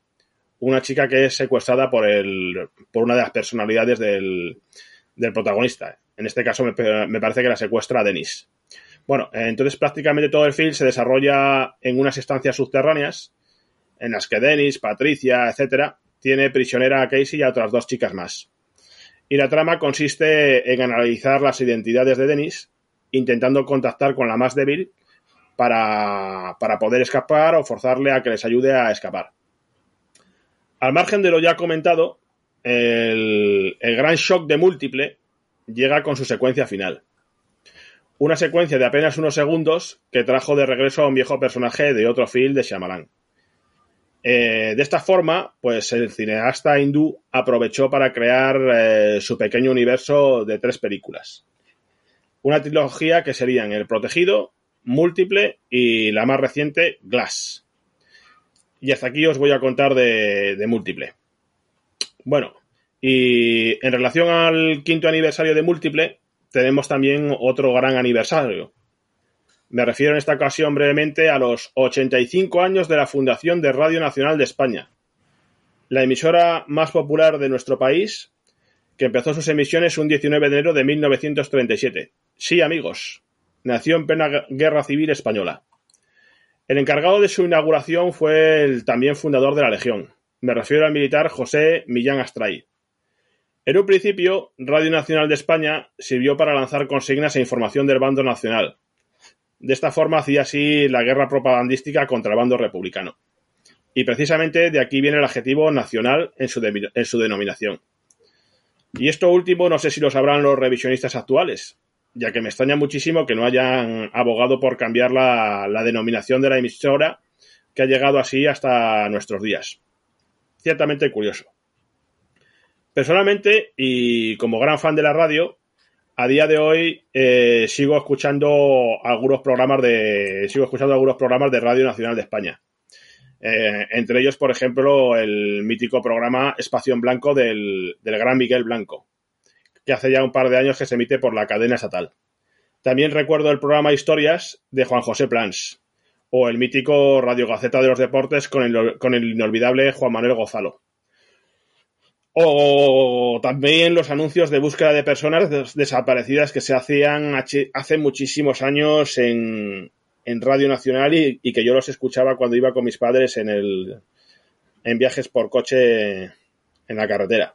una chica que es secuestrada por, el, por una de las personalidades del, del protagonista. En este caso me, me, parece que la secuestra a Dennis. Bueno, entonces prácticamente todo el film se desarrolla en unas estancias subterráneas en las que Dennis, Patricia, etcétera, tiene prisionera a Casey y a otras dos chicas más. Y la trama consiste en analizar las identidades de Dennis, intentando contactar con la más débil para, para poder escapar o forzarle a que les ayude a escapar. Al margen de lo ya comentado, el, el gran shock de múltiple llega con su secuencia final. Una secuencia de apenas unos segundos que trajo de regreso a un viejo personaje de otro film de Shyamalan. Eh, de esta forma, pues el cineasta hindú aprovechó para crear eh, su pequeño universo de tres películas. Una trilogía que serían El Protegido, Múltiple y la más reciente, Glass. Y hasta aquí os voy a contar de, de Múltiple. Bueno, y en relación al quinto aniversario de Múltiple, tenemos también otro gran aniversario. Me refiero en esta ocasión brevemente a los 85 años de la fundación de Radio Nacional de España, la emisora más popular de nuestro país, que empezó sus emisiones un 19 de enero de 1937. Sí, amigos, nació en plena Guerra Civil Española. El encargado de su inauguración fue el también fundador de la Legión. Me refiero al militar José Millán Astray. En un principio, Radio Nacional de España sirvió para lanzar consignas e información del bando nacional. De esta forma hacía así la guerra propagandística contra el bando republicano. Y precisamente de aquí viene el adjetivo nacional en su, en su denominación. Y esto último no sé si lo sabrán los revisionistas actuales, ya que me extraña muchísimo que no hayan abogado por cambiar la denominación de la emisora que ha llegado así hasta nuestros días. Ciertamente curioso. Personalmente, y como gran fan de la radio, a día de hoy eh, sigo escuchando algunos programas de sigo escuchando algunos programas de Radio Nacional de España. Eh, entre ellos, por ejemplo, el mítico programa Espacio en Blanco del, del gran Miguel Blanco, que hace ya un par de años que se emite por la cadena estatal. También recuerdo el programa Historias de Juan José Plans, o el mítico Radio Gaceta de los Deportes con el, con el inolvidable Juan Manuel Gozalo. O también los anuncios de búsqueda de personas des- desaparecidas que se hacían hace hace muchísimos años en, en Radio Nacional y, y que yo los escuchaba cuando iba con mis padres en, el, en viajes por coche en la carretera.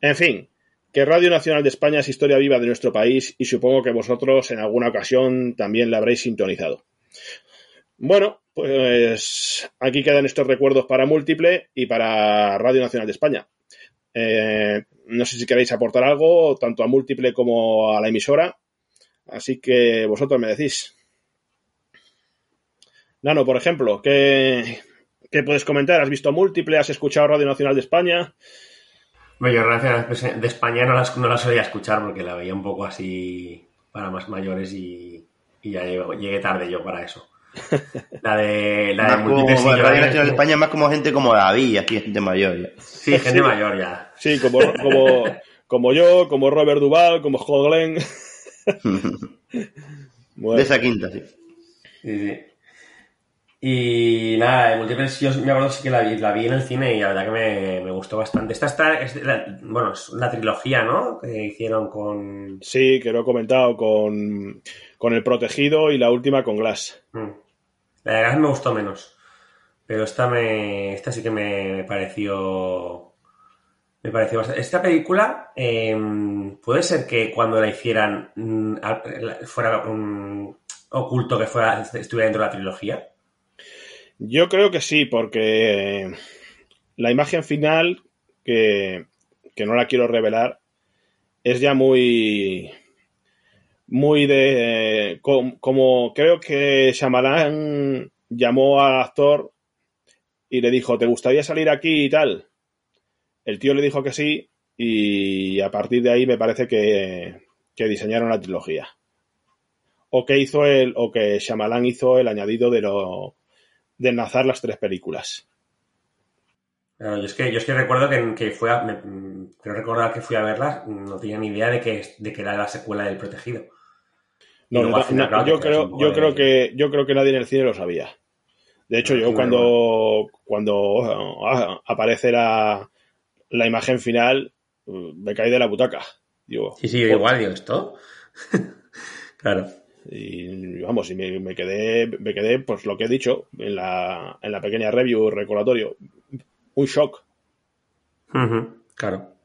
En fin, que Radio Nacional de España es historia viva de nuestro país y supongo que vosotros en alguna ocasión también la habréis sintonizado. Bueno, pues aquí quedan estos recuerdos para Múltiple y para Radio Nacional de España. Eh, no sé si queréis aportar algo, tanto a Múltiple como a la emisora. Así que vosotros me decís. Nano, por ejemplo, ¿qué, qué puedes comentar? ¿Has visto Múltiple? ¿Has escuchado Radio Nacional de España? Bueno, yo de España no la, no la solía escuchar porque la veía un poco así para más mayores y, y ya llegué tarde yo para eso. La de, la de como, bueno, la Radio Nacional de España es más como gente como David, aquí gente mayor. ya. Sí, gente Sí. mayor ya. Sí, como, como, como yo, como Robert Duval, como Joe Glenn. Bueno, De esa quinta, sí. Sí, sí. Y nada, de Múltiple sí, yo me acuerdo sí que la vi, la vi en el cine y la verdad que me, me gustó bastante. Esta está, es de la- bueno, es la trilogía, ¿no? Que hicieron con... sí, que lo he comentado con, con El Protegido y la última con Glass. Mm. La de Gas me gustó menos. Pero esta me. Esta sí que me, pareció. Me pareció bastante. Esta película. eh, puede ser que cuando la hicieran. mm, fuera un oculto que fuera, estuviera dentro de la trilogía. Yo creo que sí, porque la imagen final, que, que no la quiero revelar, es ya muy. Muy de. com- Como creo que Shyamalan llamó al actor y le dijo: ¿Te gustaría salir aquí y tal? El tío le dijo que sí, y a partir de ahí me parece que, que diseñaron la trilogía. O que hizo el. O que Shyamalan hizo el añadido de lo de enlazar las tres películas. Yo es que, es que recuerdo que, que fue a, recordar que fui a verla, no tenía ni idea de que, de que era la secuela del Protegido. No, no, no, yo creo, yo creo que yo creo que nadie en el cine lo sabía. De hecho, yo cuando cuando ah, aparece la, la imagen final uh, me caí de la butaca. Digo, Sí, sí, igual, digo, ¿esto? claro. y vamos, y me, me quedé me quedé pues lo que he dicho en la en la pequeña review recordatorio, un shock. Claro.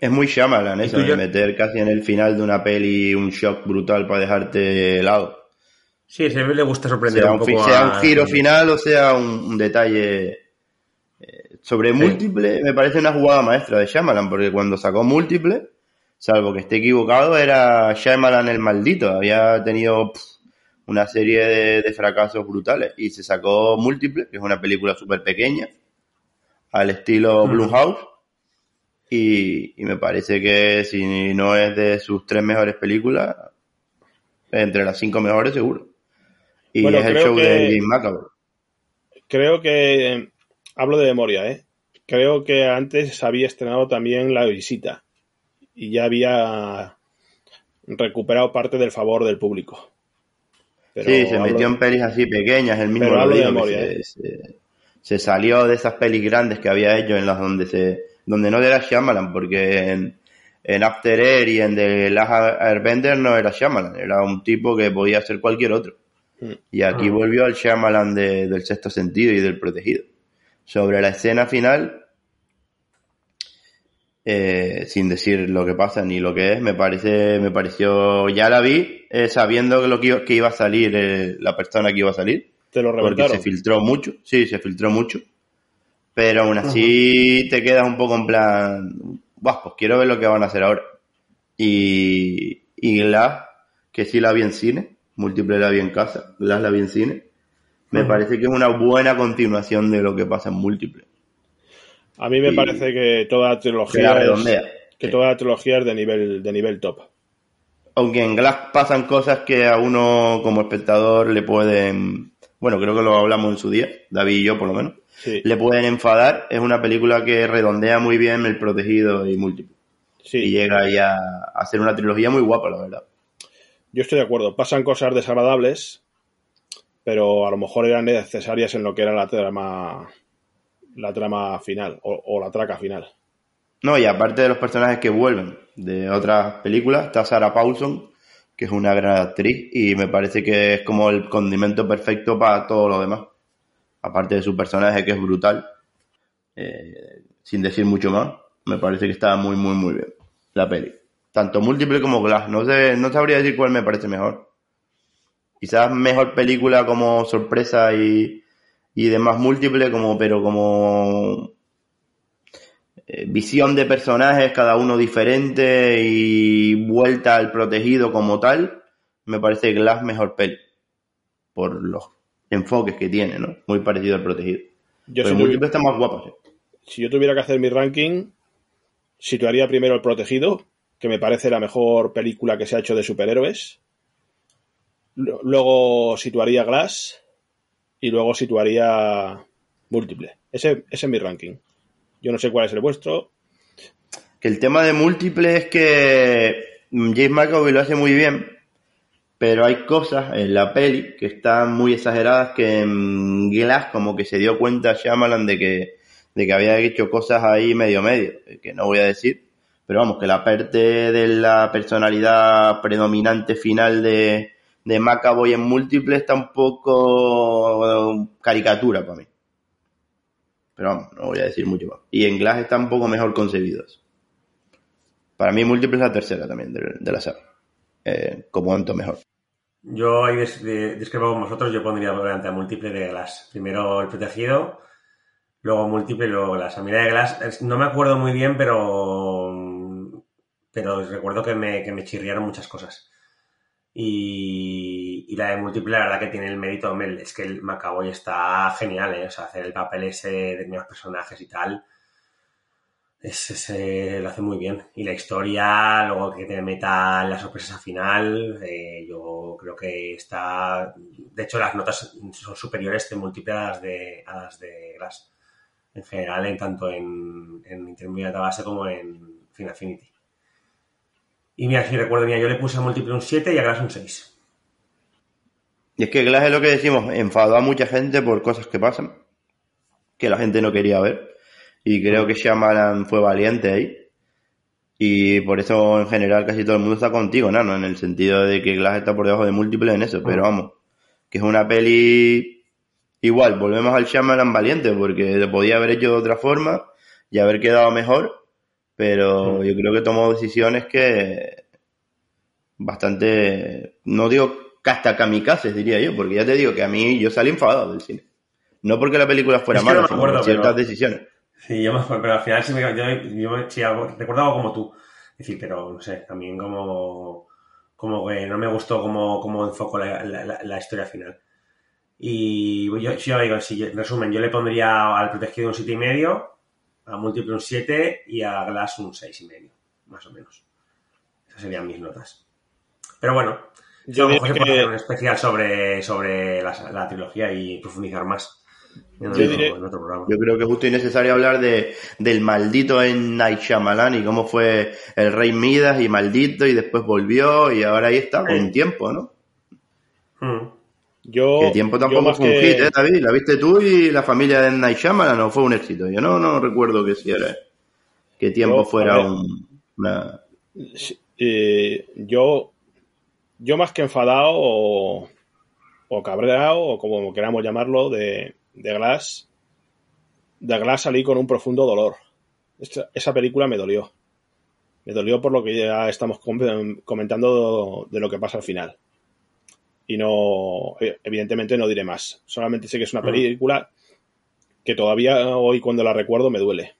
Es muy Shyamalan ¿Y eso, de meter casi en el final de una peli un shock brutal para dejarte helado. Sí, siempre le gusta sorprender Sea un un, poco sea a- un giro final o sea un, un detalle eh, sobre Sí. múltiple, me parece una jugada maestra de Shyamalan, porque cuando sacó múltiple, salvo que esté equivocado, era Shyamalan el maldito. Había tenido pff, una serie de, de fracasos brutales y se sacó múltiple, que es una película súper pequeña, al estilo Mm. Blumhouse. Y, y me parece que si no es de sus tres mejores películas, entre las cinco mejores seguro. Y Bueno, es el show que- de James McAvoy. Creo que, hablo de memoria, ¿eh? Creo que antes había estrenado también La Visita y ya había recuperado parte del favor del público. Pero sí, se metió en pelis así pequeñas, el mismo Pero lo hablo de memoria, se, ¿eh? se- se salió de esas pelis grandes que había hecho en las donde se donde no era Shyamalan, porque en, en After Air y en The Last Airbender no era Shyamalan, era un tipo que podía ser cualquier otro. Mm. Y aquí Ah. volvió al Shyamalan de- del sexto sentido y del protegido. Sobre la escena final, eh, sin decir lo que pasa ni lo que es, me parece, me pareció, ya la vi eh, sabiendo que lo que iba, que iba a salir, eh, la persona que iba a salir, te lo porque reventaron. se filtró mucho, sí, se filtró mucho, pero aún así te quedas un poco en plan, Buah, pues quiero ver lo que van a hacer ahora. Y, y Glass, que sí la vi en cine, múltiple la vi en casa, Glass la vi en cine, me parece que es una buena continuación de lo que pasa en múltiple. A mí me y- parece que toda trilogía es, que toda la trilogía es de nivel de nivel top. Aunque en Glass pasan cosas que a uno como espectador le pueden, bueno, creo que lo hablamos en su día, David y yo por lo menos, Sí, le pueden enfadar. Es una película que redondea muy bien el protegido y múltiple. Y sí, llega ya a hacer una trilogía muy guapa, la verdad. yo estoy de acuerdo. Pasan cosas desagradables, pero a lo mejor eran necesarias en lo que era la trama la trama final o, o la traca final. No, y aparte de los personajes que vuelven de otras películas, está Sarah Paulson, que es una gran actriz y me parece que es como el condimento perfecto para todo lo demás. Aparte de su personaje que es brutal, eh, sin decir mucho más, me parece que está muy, muy, muy bien la peli. Tanto múltiple como Glass. No no sabría decir cuál me parece mejor. Quizás mejor película como sorpresa y, y demás múltiple, como, pero como visión de personajes, cada uno diferente y vuelta al protegido como tal, me parece Glass mejor peli. Por los enfoques que tiene, ¿no? Muy parecido al protegido. Yo Pero si, múltiple tuvi- está más guapa, sí. si yo tuviera que hacer mi ranking, situaría primero El Protegido, que me parece la mejor película que se ha hecho de superhéroes. Lu- Luego situaría Glass y luego situaría Múltiple. Ese, ese es mi ranking. Yo no sé cuál es el vuestro. Que el tema de múltiple es que James McAvoy lo hace muy bien, pero hay cosas en la peli que están muy exageradas que en Glass como que se dio cuenta Shyamalan de que, de que había hecho cosas ahí medio medio, que no voy a decir, pero vamos, que la parte de la personalidad predominante final de, de McAvoy en múltiple está un poco caricatura para mí. Pero vamos, no voy a decir mucho más. Y en Glass está un poco mejor concebido eso. Para mí múltiple es la tercera también de, la saga. Como cuanto mejor. Yo ahí discrepo con vosotros, yo pondría por delante a múltiple de Glass. Primero el protegido, luego múltiple y luego Glass. A mí la de Glass, no me acuerdo muy bien, pero pero recuerdo que me, que me chirriaron muchas cosas. Y, la de múltiple, la verdad que tiene el mérito, hombre, es que el Macaboy está genial, ¿eh? O sea, hacer el papel ese de determinados personajes y tal, es, ese lo hace muy bien. Y la historia, luego que te meta la sorpresa final, eh, yo creo que está... De hecho, las notas son superiores de múltiple a las de, a las de Glass. En general, en tanto en, en Base como en Final Affinity. Y mira, si recuerdo bien, yo le puse a múltiple un 7 y a Glass un 6. Y es que Glass es lo que decimos, enfadó a mucha gente por cosas que pasan, que la gente no quería ver. Y creo que Shyamalan fue valiente ahí. Y por eso en general casi todo el mundo está contigo, Nano, en el sentido de que Glass está por debajo de múltiples en eso. Pero vamos, que es una peli igual, volvemos al Shyamalan valiente, porque lo podía haber hecho de otra forma y haber quedado mejor. Pero Mm. yo creo que tomó decisiones que bastante, no digo hasta kamikazes, diría yo, porque ya te digo que a mí yo salí enfadado del cine. No porque la película fuera Es que no mala, sino por ciertas pero- decisiones. Sí, yo me acuerdo, pero al final sí me, yo, yo me- sí, algo- recuerdo algo como tú. Es decir, pero no sé, también como, como que no me gustó cómo, cómo enfocó la, la- la- la historia final. Y yo, yo digo, si en resumen, yo le pondría al protegido un 7,5, a múltiple un 7 y a Glass un 6,5, más o menos. Esas serían mis notas. Pero bueno, Yo a lo diría mejor se puede que- hacer un especial sobre, sobre la, la trilogía y profundizar más. En Yo otro, diré- en otro programa. Yo creo que es justo y necesario hablar de, del maldito en Night Shyamalan y cómo fue el rey Midas y maldito y después volvió y ahora ahí está, con Sí. tiempo, ¿no? Mm. Yo, que tiempo tampoco fue un hit, ¿eh, David? ¿La viste tú y la familia de Night Shyamalan no fue un éxito? Yo no, no recuerdo que si era, que tiempo Yo, fuera ver. un, una... Eh, yo, yo más que enfadado o, o cabreado, o como queramos llamarlo, de, de Glass, de Glass salí con un profundo dolor. Esta- esa película me dolió. Me dolió por lo que ya estamos com- comentando de lo que pasa al final. Y no, eh, evidentemente no diré más. Solamente sé que es una Mm. película que todavía hoy cuando la recuerdo me duele.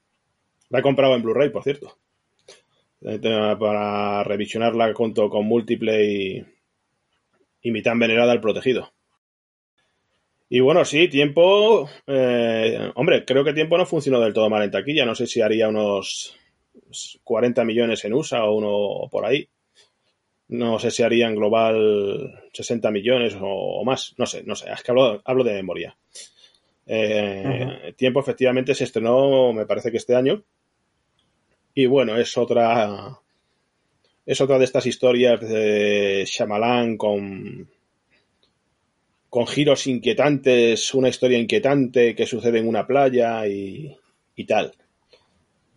La he comprado en Blu-ray, por cierto. Eh, Para revisionarla junto con múltiple y, y mi tan venerada El Protegido. Y bueno, sí, tiempo. eh, hombre, creo que tiempo no funcionó del todo mal en taquilla. No sé si haría unos 40 millones en USA o uno por ahí. No sé si haría en global 60 millones o, o más. No sé, no sé. Es que hablo, hablo de memoria. Eh, Tiempo efectivamente se estrenó, me parece que este año. Y bueno, es otra. Es otra de estas historias de Shyamalan con. con giros inquietantes, una historia inquietante que sucede en una playa y, y tal.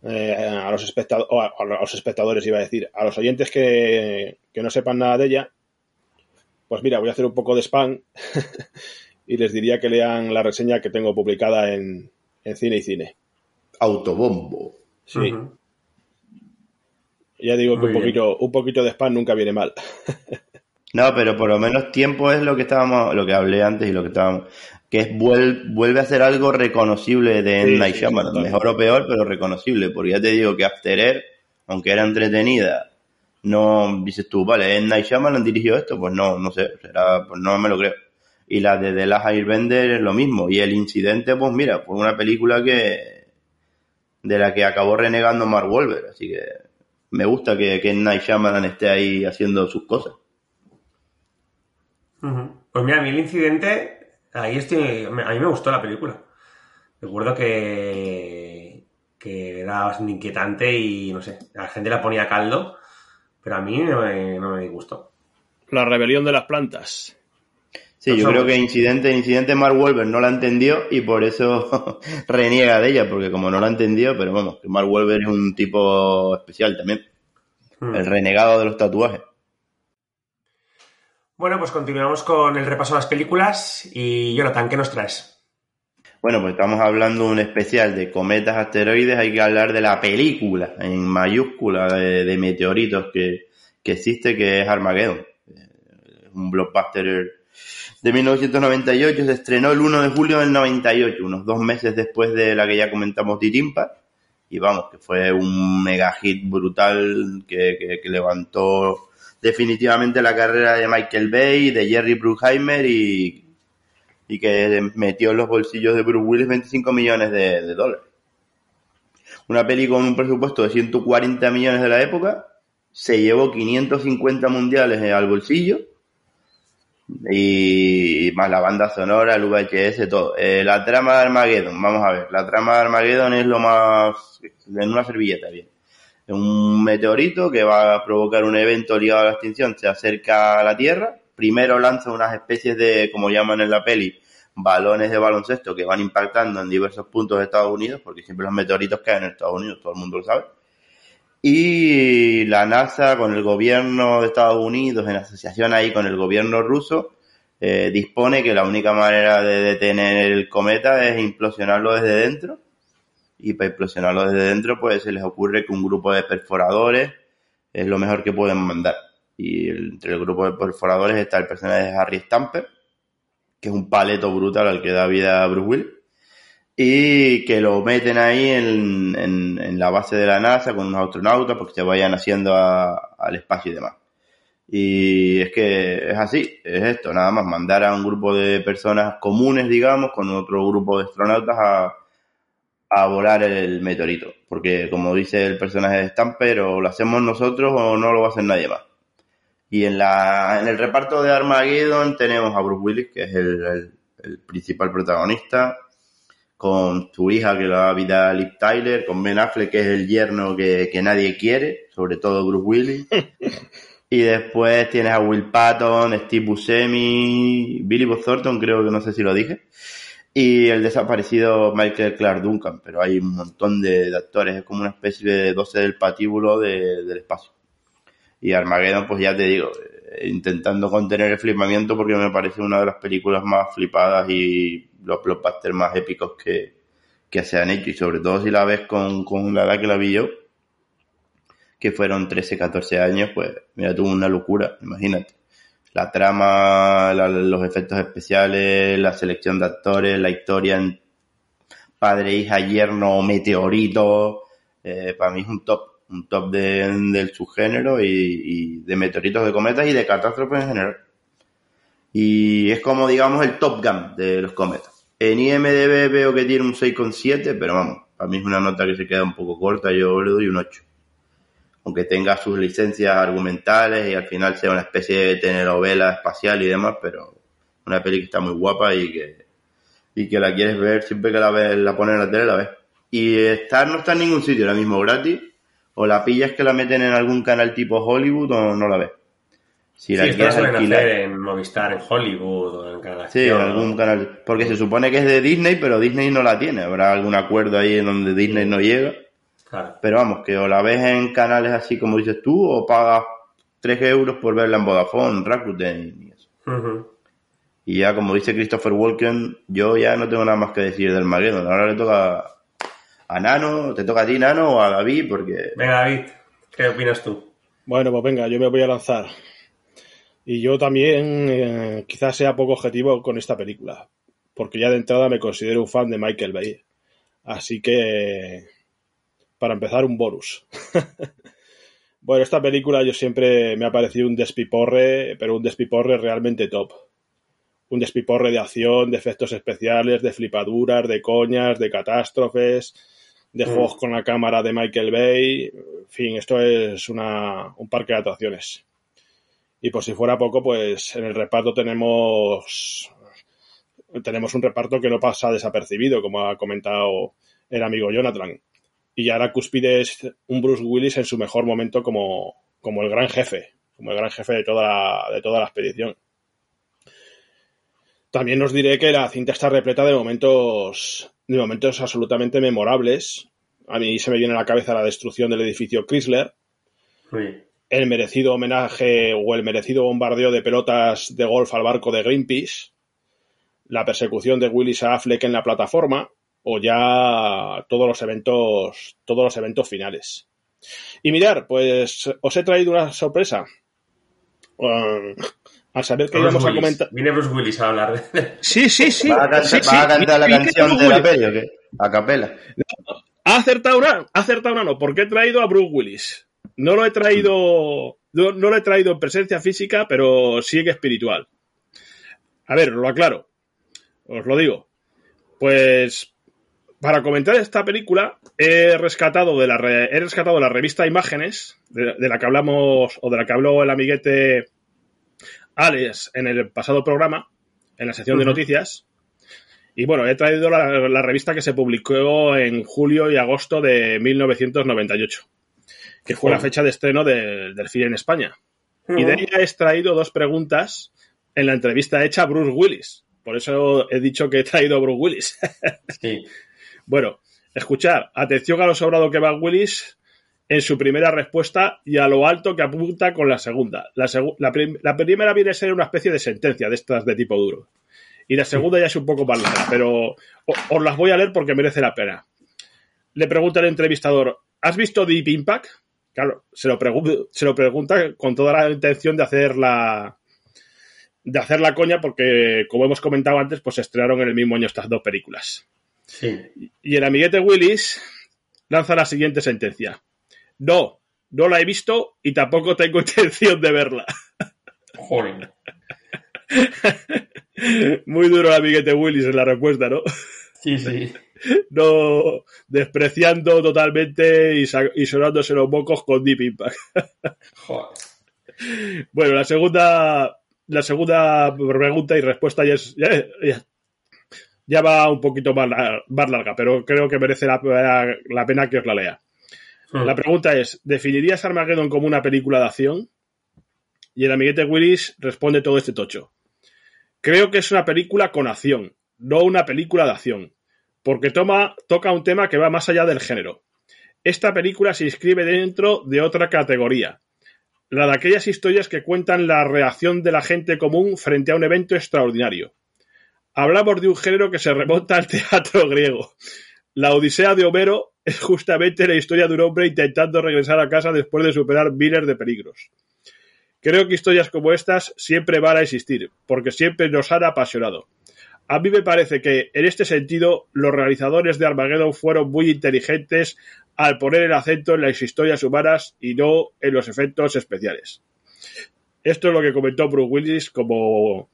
Eh, a, los espectadores, a los espectadores iba a decir, a los oyentes que, que no sepan nada de ella, pues mira, voy a hacer un poco de spam y les diría que lean la reseña que tengo publicada en, en Cine y Cine. Autobombo. Sí, ya digo que un bien. poquito, un poquito de spam nunca viene mal. No, pero por lo menos tiempo es lo que estábamos, lo que hablé antes y lo que estábamos, que es vuel- vuelve a ser algo reconocible de. Sí, Night sí, Shyamalan, mejor o peor, pero reconocible, porque ya te digo que After Earth, aunque era entretenida, no dices tú, vale. Night Shyamalan dirigió esto, pues no, no sé, será, pues no me lo creo. Y la de The Last Airbender es lo mismo, y el incidente, pues mira, fue una película que de la que acabó renegando Mark Wahlberg, así que me gusta que, que. Night Shyamalan esté ahí haciendo sus cosas. Pues mira, a mí el incidente, ahí estoy, me- a mí me gustó la película. Recuerdo que, que era bastante inquietante y no sé, la gente la ponía a caldo, pero a mí no me, no me disgustó. La rebelión de las plantas. Sí, yo creo que Incidente, Incidente Mark Wahlberg no la entendió y por eso reniega de ella, porque como no la entendió, pero vamos, que Mark Wahlberg es un tipo especial también, Mm. el renegado de los tatuajes. Bueno, pues continuamos con el repaso de las películas y Jonathan, ¿qué nos traes? Bueno, pues estamos hablando de un especial de cometas, asteroides, hay que hablar de la película en mayúscula de, meteoritos que, que existe, que es Armageddon. Es un blockbuster de 1998, se estrenó el 1 de julio del 98, unos dos meses después de la que ya comentamos Tirimpa, y vamos, que fue un mega hit brutal que, que- que levantó definitivamente la carrera de Michael Bay, de Jerry Bruckheimer y, y que metió en los bolsillos de Bruce Willis 25 millones de, dólares. Una peli con un presupuesto de 140 millones de la época, se llevó 550 mundiales al bolsillo y más la banda sonora, el VHS, todo. Eh, la trama de Armageddon, vamos a ver, la trama de Armageddon es lo más en una servilleta, bien. Un meteorito que va a provocar un evento ligado a la extinción, se acerca a la Tierra, primero lanza unas especies de, como llaman en la peli, balones de baloncesto que van impactando en diversos puntos de Estados Unidos, porque siempre los meteoritos caen en Estados Unidos, todo el mundo lo sabe. Y la NASA con el gobierno de Estados Unidos, en asociación ahí con el gobierno ruso, eh, dispone que la única manera de detener el cometa es implosionarlo desde dentro. Y para implosionarlo desde dentro, pues se les ocurre que un grupo de perforadores es lo mejor que pueden mandar. Y entre el grupo de perforadores está el personaje de Harry Stamper, que es un paleto brutal al que da vida a Bruce Willis y que lo meten ahí en, en- la base de la NASA con unos astronautas porque se vayan haciendo al espacio y demás. Y es que es así, es esto, nada más mandar a un grupo de personas comunes, digamos, con otro grupo de astronautas a, a volar el meteorito. Porque como dice el personaje de Stamper, o lo hacemos nosotros o no lo va a hacer nadie más. Y en, la, en el reparto de Armageddon tenemos a Bruce Willis, que es el, el- el principal protagonista, con su hija que la vida Liv Tyler, con Ben Affleck, que es el yerno que, que nadie quiere, sobre todo Bruce Willis. y después tienes a Will Patton, Steve Buscemi, Billy Bob Thornton, creo que no sé si lo dije. Y el desaparecido Michael Clark Duncan, pero hay un montón de, actores, es como una especie de 12 del patíbulo de- del espacio. Y Armageddon, pues ya te digo, eh, intentando contener el flipamiento porque me parece una de las películas más flipadas y los blockbusters más épicos que, que se han hecho. Y sobre todo si la ves con, con la edad que la vi yo, que fueron 13, 14 años, pues mira, tuvo una locura, imagínate. La trama, los efectos especiales, la selección de actores, la historia en padre, hija, yerno, meteorito, eh, para mí es un top, un top de, del subgénero y, y de meteoritos de cometas y de catástrofes en general. Y es como, digamos, el Top Gun de los cometas. En IMDB veo que tiene un 6,7, pero vamos, para mí es una nota que se queda un poco corta, yo le doy un 8. Aunque tenga sus licencias argumentales y al final sea una especie de telenovela espacial y demás, pero una peli que está muy guapa y que, y que la quieres ver siempre que la ves, la pones en la tele, la ves. Y estar no está en ningún sitio ahora mismo gratis, o la pillas que la meten en algún canal tipo Hollywood o no la ves. Si Sí, la lo quieres alquilar. hacer en Movistar, en Hollywood o en Canal Sí, en algún canal. Porque se supone que es de Disney, pero Disney no la tiene. Habrá algún acuerdo ahí en donde Disney no llega. Claro. Pero vamos, que o la ves en canales así como dices tú, o pagas 3 euros por verla en Vodafone, Rakuten y eso. Y ya, como dice Christopher Walken, yo ya no tengo nada más que decir del Mageddon. Ahora le toca a Nano, te toca a ti, Nano, o a David, porque Venga, David, ¿qué opinas tú? Bueno, pues venga, yo me voy a lanzar. Y yo también eh, quizás sea poco objetivo con esta película, porque ya de entrada me considero un fan de Michael Bay. Así que, para empezar, un bonus. bueno, esta película yo siempre me ha parecido un despiporre, pero un despiporre realmente top. Un despiporre de acción, de efectos especiales, de flipaduras, de coñas, de catástrofes, de Mm. juegos con la cámara de Michael Bay. En fin, esto es una, un parque de atracciones. Y por si fuera poco, pues en el reparto tenemos tenemos un reparto que no pasa desapercibido, como ha comentado el amigo Jonathan. Y ya la cúspide es un Bruce Willis en su mejor momento como, como el gran jefe, como el gran jefe de toda la, de toda la expedición. También os diré que la cinta está repleta de momentos, de momentos absolutamente memorables. A mí se me viene a la cabeza la destrucción del edificio Chrysler, Sí. el merecido homenaje o el merecido bombardeo de pelotas de golf al barco de Greenpeace, la persecución de Willis a Affleck en la plataforma o ya todos los eventos, todos los eventos finales. Y mirar, pues os he traído una sorpresa. Um, al saber que Bruce íbamos a comentar. Viene Bruce Willis a hablar de... Sí, sí, sí. ¿vas a cantar, sí, vas a sí. cantar la canción de la peli o qué? A capela. Ha acertado una, ha acertado una no, porque he traído a Bruce Willis. No lo he traído, no, no lo he traído en presencia física, pero sí que espiritual. A ver, lo aclaro. Os lo digo. Pues, para comentar esta película, he rescatado de la, re- he rescatado la revista Imágenes, de, de la que hablamos, o de la que habló el amiguete Alex en el pasado programa, en la sección de noticias. Y bueno, he traído la, la revista que se publicó en julio y agosto de 1998, que fue la Joder. fecha de estreno del- del cine en España. Y de ella he extraído dos preguntas en la entrevista hecha a Bruce Willis. Por eso he dicho que he traído a Bruce Willis. Sí. bueno, escuchar, atención a lo sobrado que va Willis en su primera respuesta y a lo alto que apunta con la segunda. La, primera viene a ser una especie de sentencia de estas de tipo duro. Y la segunda ya es un poco más larga, pero os las voy a leer porque merece la pena. Le pregunta el entrevistador, ¿has visto Deep Impact? Claro, se lo, pregu- se lo pregunta con toda la intención de hacer la de hacer la coña porque, como hemos comentado antes, pues se estrenaron en el mismo año estas dos películas. Sí. Y el amiguete Willis lanza la siguiente sentencia. No, no la he visto y tampoco tengo intención de verla. Joder. Muy duro el amiguete Willis en la respuesta, ¿no? Sí, sí. No despreciando totalmente y, sonándose los mocos con Deep Impact. Joder. bueno, la segunda, la segunda pregunta y respuesta ya es, ya, va un poquito más, larga, pero creo que merece la, pena que os la lea. Hmm. La pregunta es, ¿definirías Armageddon como una película de acción? Y el amiguete Willis responde todo este tocho. Creo que es una película con acción, no una película de acción, porque toma, toca un tema que va más allá del género. Esta película se inscribe dentro de otra categoría, la de aquellas historias que cuentan la reacción de la gente común frente a un evento extraordinario. Hablamos de un género que se remonta al teatro griego. La Odisea de Homero es justamente la historia de un hombre intentando regresar a casa después de superar miles de peligros. Creo que historias como estas siempre van a existir, porque siempre nos han apasionado. A mí me parece que, en este sentido, los realizadores de Armageddon fueron muy inteligentes al poner el acento en las historias humanas y no en los efectos especiales. Esto es lo que comentó Bruce Willis, como,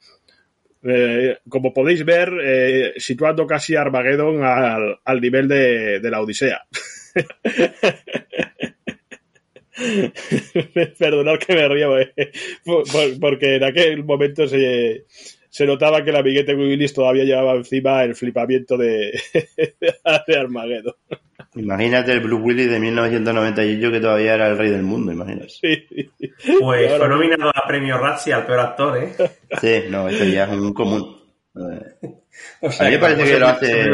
eh, como podéis ver, eh, situando casi Armageddon al, nivel de, la Odisea. Perdonad que me río, eh, porque en aquel momento se, se notaba que el amiguete Willis todavía llevaba encima el flipamiento de, de Armageddon. Imagínate el Blue Willy de 1998 que todavía era el rey del mundo, imagínate. Pues fue nominado a premio Razzie al peor actor, ¿eh? Sí, no, eso ya es un común. a mí me parece que lo hace...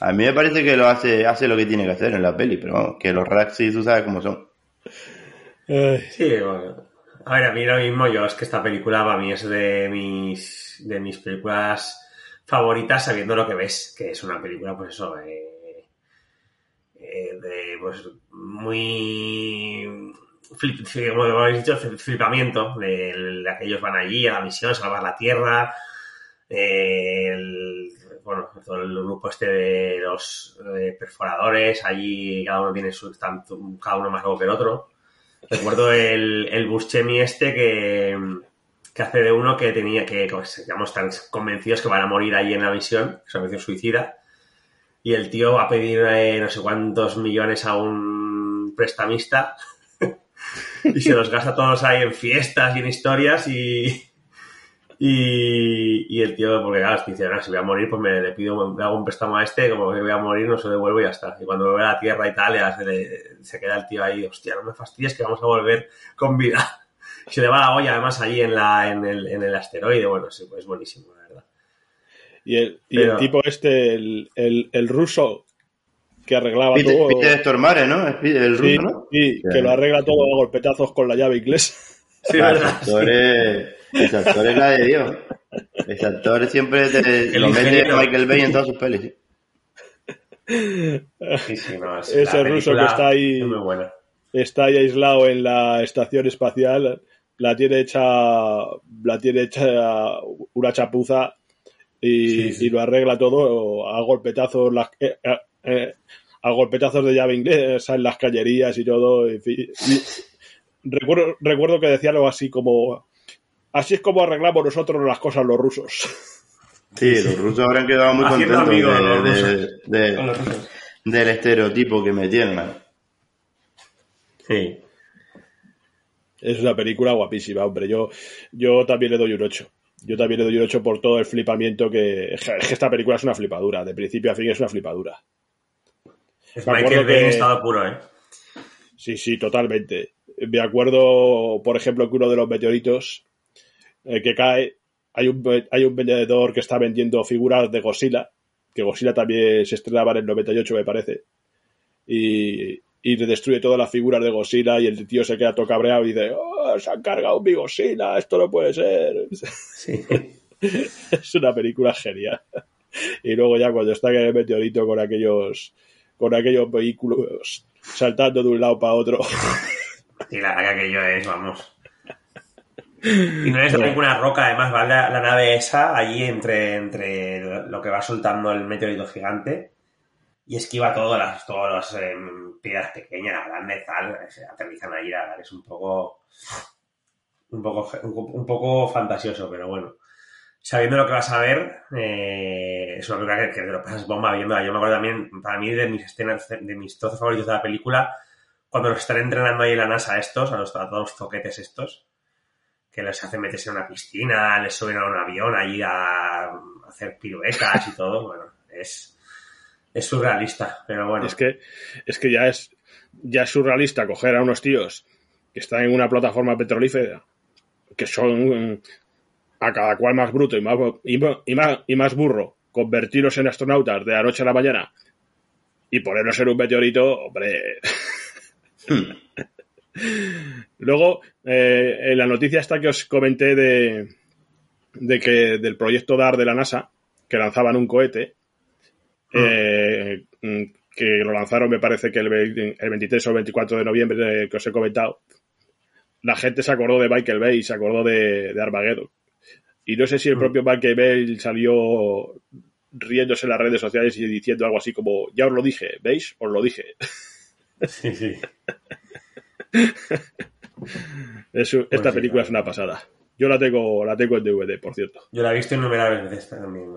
A mí me parece que lo hace, hace lo que tiene que hacer en la peli, pero vamos, que los Razzie tú sabes cómo son. Sí, bueno. A ver, a mí lo mismo yo, es que esta película para mí es de mis, de mis películas favoritas sabiendo lo que ves, que es una película, pues eso, eh, eh, de pues muy dicho, flipamiento de, aquellos van allí a la misión, salvar la tierra, el, bueno, todo el grupo este de los perforadores, allí cada uno tiene su, tanto, cada uno más loco que el otro. Recuerdo el, el Buscemi este que, que hace de uno que tenía que, pues, digamos, convencidos que van a morir allí en la misión, es una misión suicida, y el tío va a pedir eh, no sé cuántos millones a un prestamista. Y se los gasta todos ahí en fiestas y en historias y, y, el tío, porque claro, dice, si voy a morir, pues me le pido, me hago un préstamo a este, como que voy a morir, no se devuelvo y ya está. Y cuando vuelve a la Tierra y tal, se, queda el tío ahí, hostia, no me fastidies que vamos a volver con vida. se le va la olla además ahí en, la, en, el, en el asteroide, bueno, sí, pues buenísimo, la verdad. Y el, y el tipo este, el, el, el, ruso, que arreglaba todo. Peter Stormare, ¿no? El ruso, ¿no? Sí, que lo arregla todo a golpetazos con la llave inglesa. Sí, ese actor, es, ese actor es la de Dios. Ese actor siempre te, lo mete Michael Bay en todas sus pelis. Sí, sí, no, es ese ruso que está ahí, está ahí aislado en la estación espacial, la tiene hecha, la tiene hecha una chapuza y, lo arregla todo a golpetazos las, eh, eh, eh, a golpetazos de llave inglesa en las callerías y todo. recuerdo, recuerdo que decía algo así como así es como arreglamos nosotros las cosas los rusos. Sí, los rusos habrán quedado muy contentos de, del estereotipo que me tienen. Sí. Es una película guapísima, hombre. Yo, yo también le doy un 8 yo también le doy un 8 por todo el flipamiento que. Es que esta película es una flipadura, de principio a fin es una flipadura. Es Michael Bay en estado puro, ¿eh? Sí, sí, totalmente. Me acuerdo, por ejemplo, que uno de los meteoritos eh, que cae, hay un, hay un vendedor que está vendiendo figuras de Godzilla, que Godzilla también se estrenaba en el 98, me parece. Y, y destruye todas las figuras de Godzilla y el tío se queda todo cabreado y dice, oh, se han cargado mi Godzilla, esto no puede ser. es una película genial. Y luego ya cuando está en el meteorito con aquellos, con aquellos vehículos saltando de un lado para otro. Y la verdad que aquello es, vamos. Y no es ninguna roca, además va la, la, nave esa allí entre, entre lo que va soltando el meteorito gigante y esquiva todas las, todas las em, piedras pequeñas, grandes, tal, se aterrizan ahí, es un poco, un poco, un poco fantasioso, pero bueno. Sabiendo lo que vas a ver, eh, es una película que, te lo pasas bomba viendo. Yo me acuerdo también, para mí, de mis escenas, de mis trozos favoritos de la película, cuando los están entrenando ahí en la NASA estos, a los, a todos los toquetes estos, que les hacen meterse en una piscina, les suben a un avión ahí a hacer piruetas y todo, bueno, es, es surrealista, pero bueno. Es que, es que ya es, ya es surrealista coger a unos tíos que están en una plataforma petrolífera, que son a cada cual más bruto y más, y, más, y más burro, convertirlos en astronautas de la noche a la mañana y ponerlos en un meteorito, hombre. Luego, eh, en la noticia esta que os comenté de, de que del proyecto DAR de la NASA, que lanzaban un cohete, ah. eh, que lo lanzaron me parece que el, 23 o 24 de noviembre eh, que os he comentado, la gente se acordó de Michael Bay y se acordó de, de Armageddon. Y no sé si el mm. propio Michael Bay salió riéndose en las redes sociales y diciendo algo así como, ya os lo dije, ¿veis? Os lo dije. Sí, sí. esta película es una pasada. Yo la tengo, la tengo en DVD, por cierto. Yo la he visto innumerables veces también.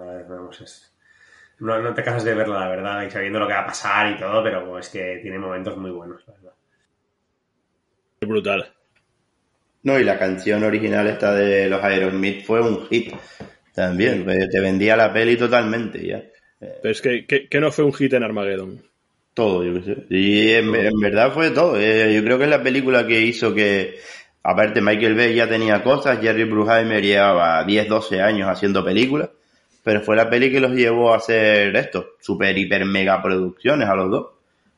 no, te cansas de verla, la verdad, y sabiendo lo que va a pasar y todo, pero es que tiene momentos muy buenos, la verdad. Es brutal. No, y la canción original esta de los Aerosmith fue un hit también. Te vendía la peli totalmente ya. Pero es que, que, no fue un hit en Armageddon. Todo, yo qué sé. Y en, verdad fue todo. Eh, yo creo que es la película que hizo que, aparte Michael Bay ya tenía cosas, Jerry Bruckheimer llevaba 10, 12 años haciendo películas, pero fue la peli que los llevó a hacer esto, super, hiper, mega producciones a los dos.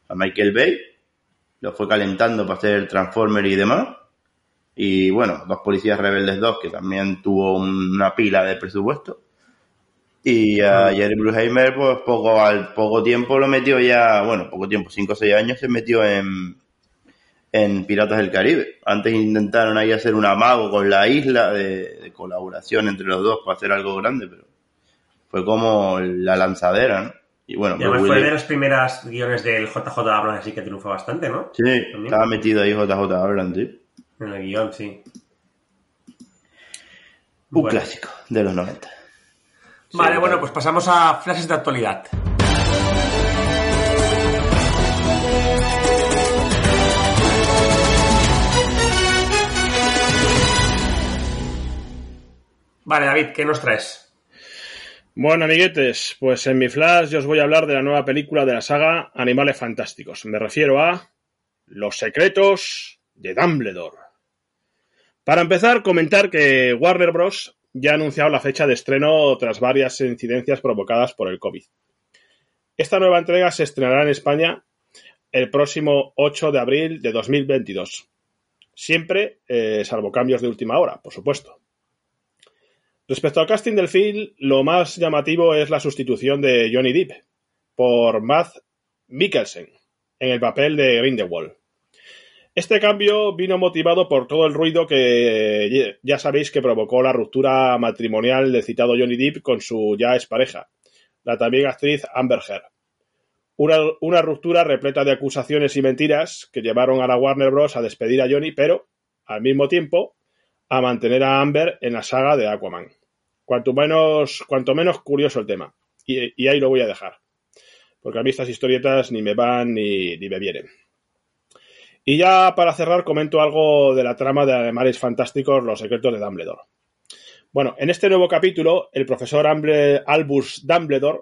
A Michael Bay lo fue calentando para hacer Transformer y demás. Y bueno, Dos Policías Rebeldes 2, que también tuvo una pila de presupuesto. Y a Jerry Bruckheimer, pues poco, al poco tiempo lo metió ya, bueno, poco tiempo, 5 o 6 años se metió en, en Piratas del Caribe. Antes intentaron ahí hacer un amago con la isla de, colaboración entre los dos para hacer algo grande, pero fue como la lanzadera, ¿no? Y bueno, y además fue de las primeras guiones del JJ Abrams, así que triunfó bastante, ¿no? Sí, estaba metido ahí JJ Abrams, sí. En el guion, sí. Un clásico de los 90. Vale, bueno, pues pasamos a frases de actualidad. Vale, David, ¿qué nos traes? Bueno, amiguetes, pues en mi flash yo os voy a hablar de la nueva película de la saga Animales Fantásticos. Me refiero a Los secretos de Dumbledore. Para empezar, comentar que Warner Bros ya ha anunciado la fecha de estreno tras varias incidencias provocadas por el COVID. Esta nueva entrega se estrenará en España el próximo 8 de abril de 2022. Siempre, eh, salvo cambios de última hora, por supuesto. Respecto al casting del film, lo más llamativo es la sustitución de Johnny Depp por Matt Mikkelsen en el papel de Grindelwald. Este cambio vino motivado por todo el ruido que ya sabéis que provocó la ruptura matrimonial del citado Johnny Depp con su ya expareja, la también actriz Amber Heard. Una, ruptura repleta de acusaciones y mentiras que llevaron a la Warner Bros. a despedir a Johnny, pero, al mismo tiempo, a mantener a Amber en la saga de Aquaman. Cuanto menos, cuanto menos curioso el tema. Y, ahí lo voy a dejar. Porque a mí estas historietas ni me van ni me vienen. Y ya para cerrar comento algo de la trama de Animales Fantásticos, Los Secretos de Dumbledore. Bueno, en este nuevo capítulo, el profesor Albus Dumbledore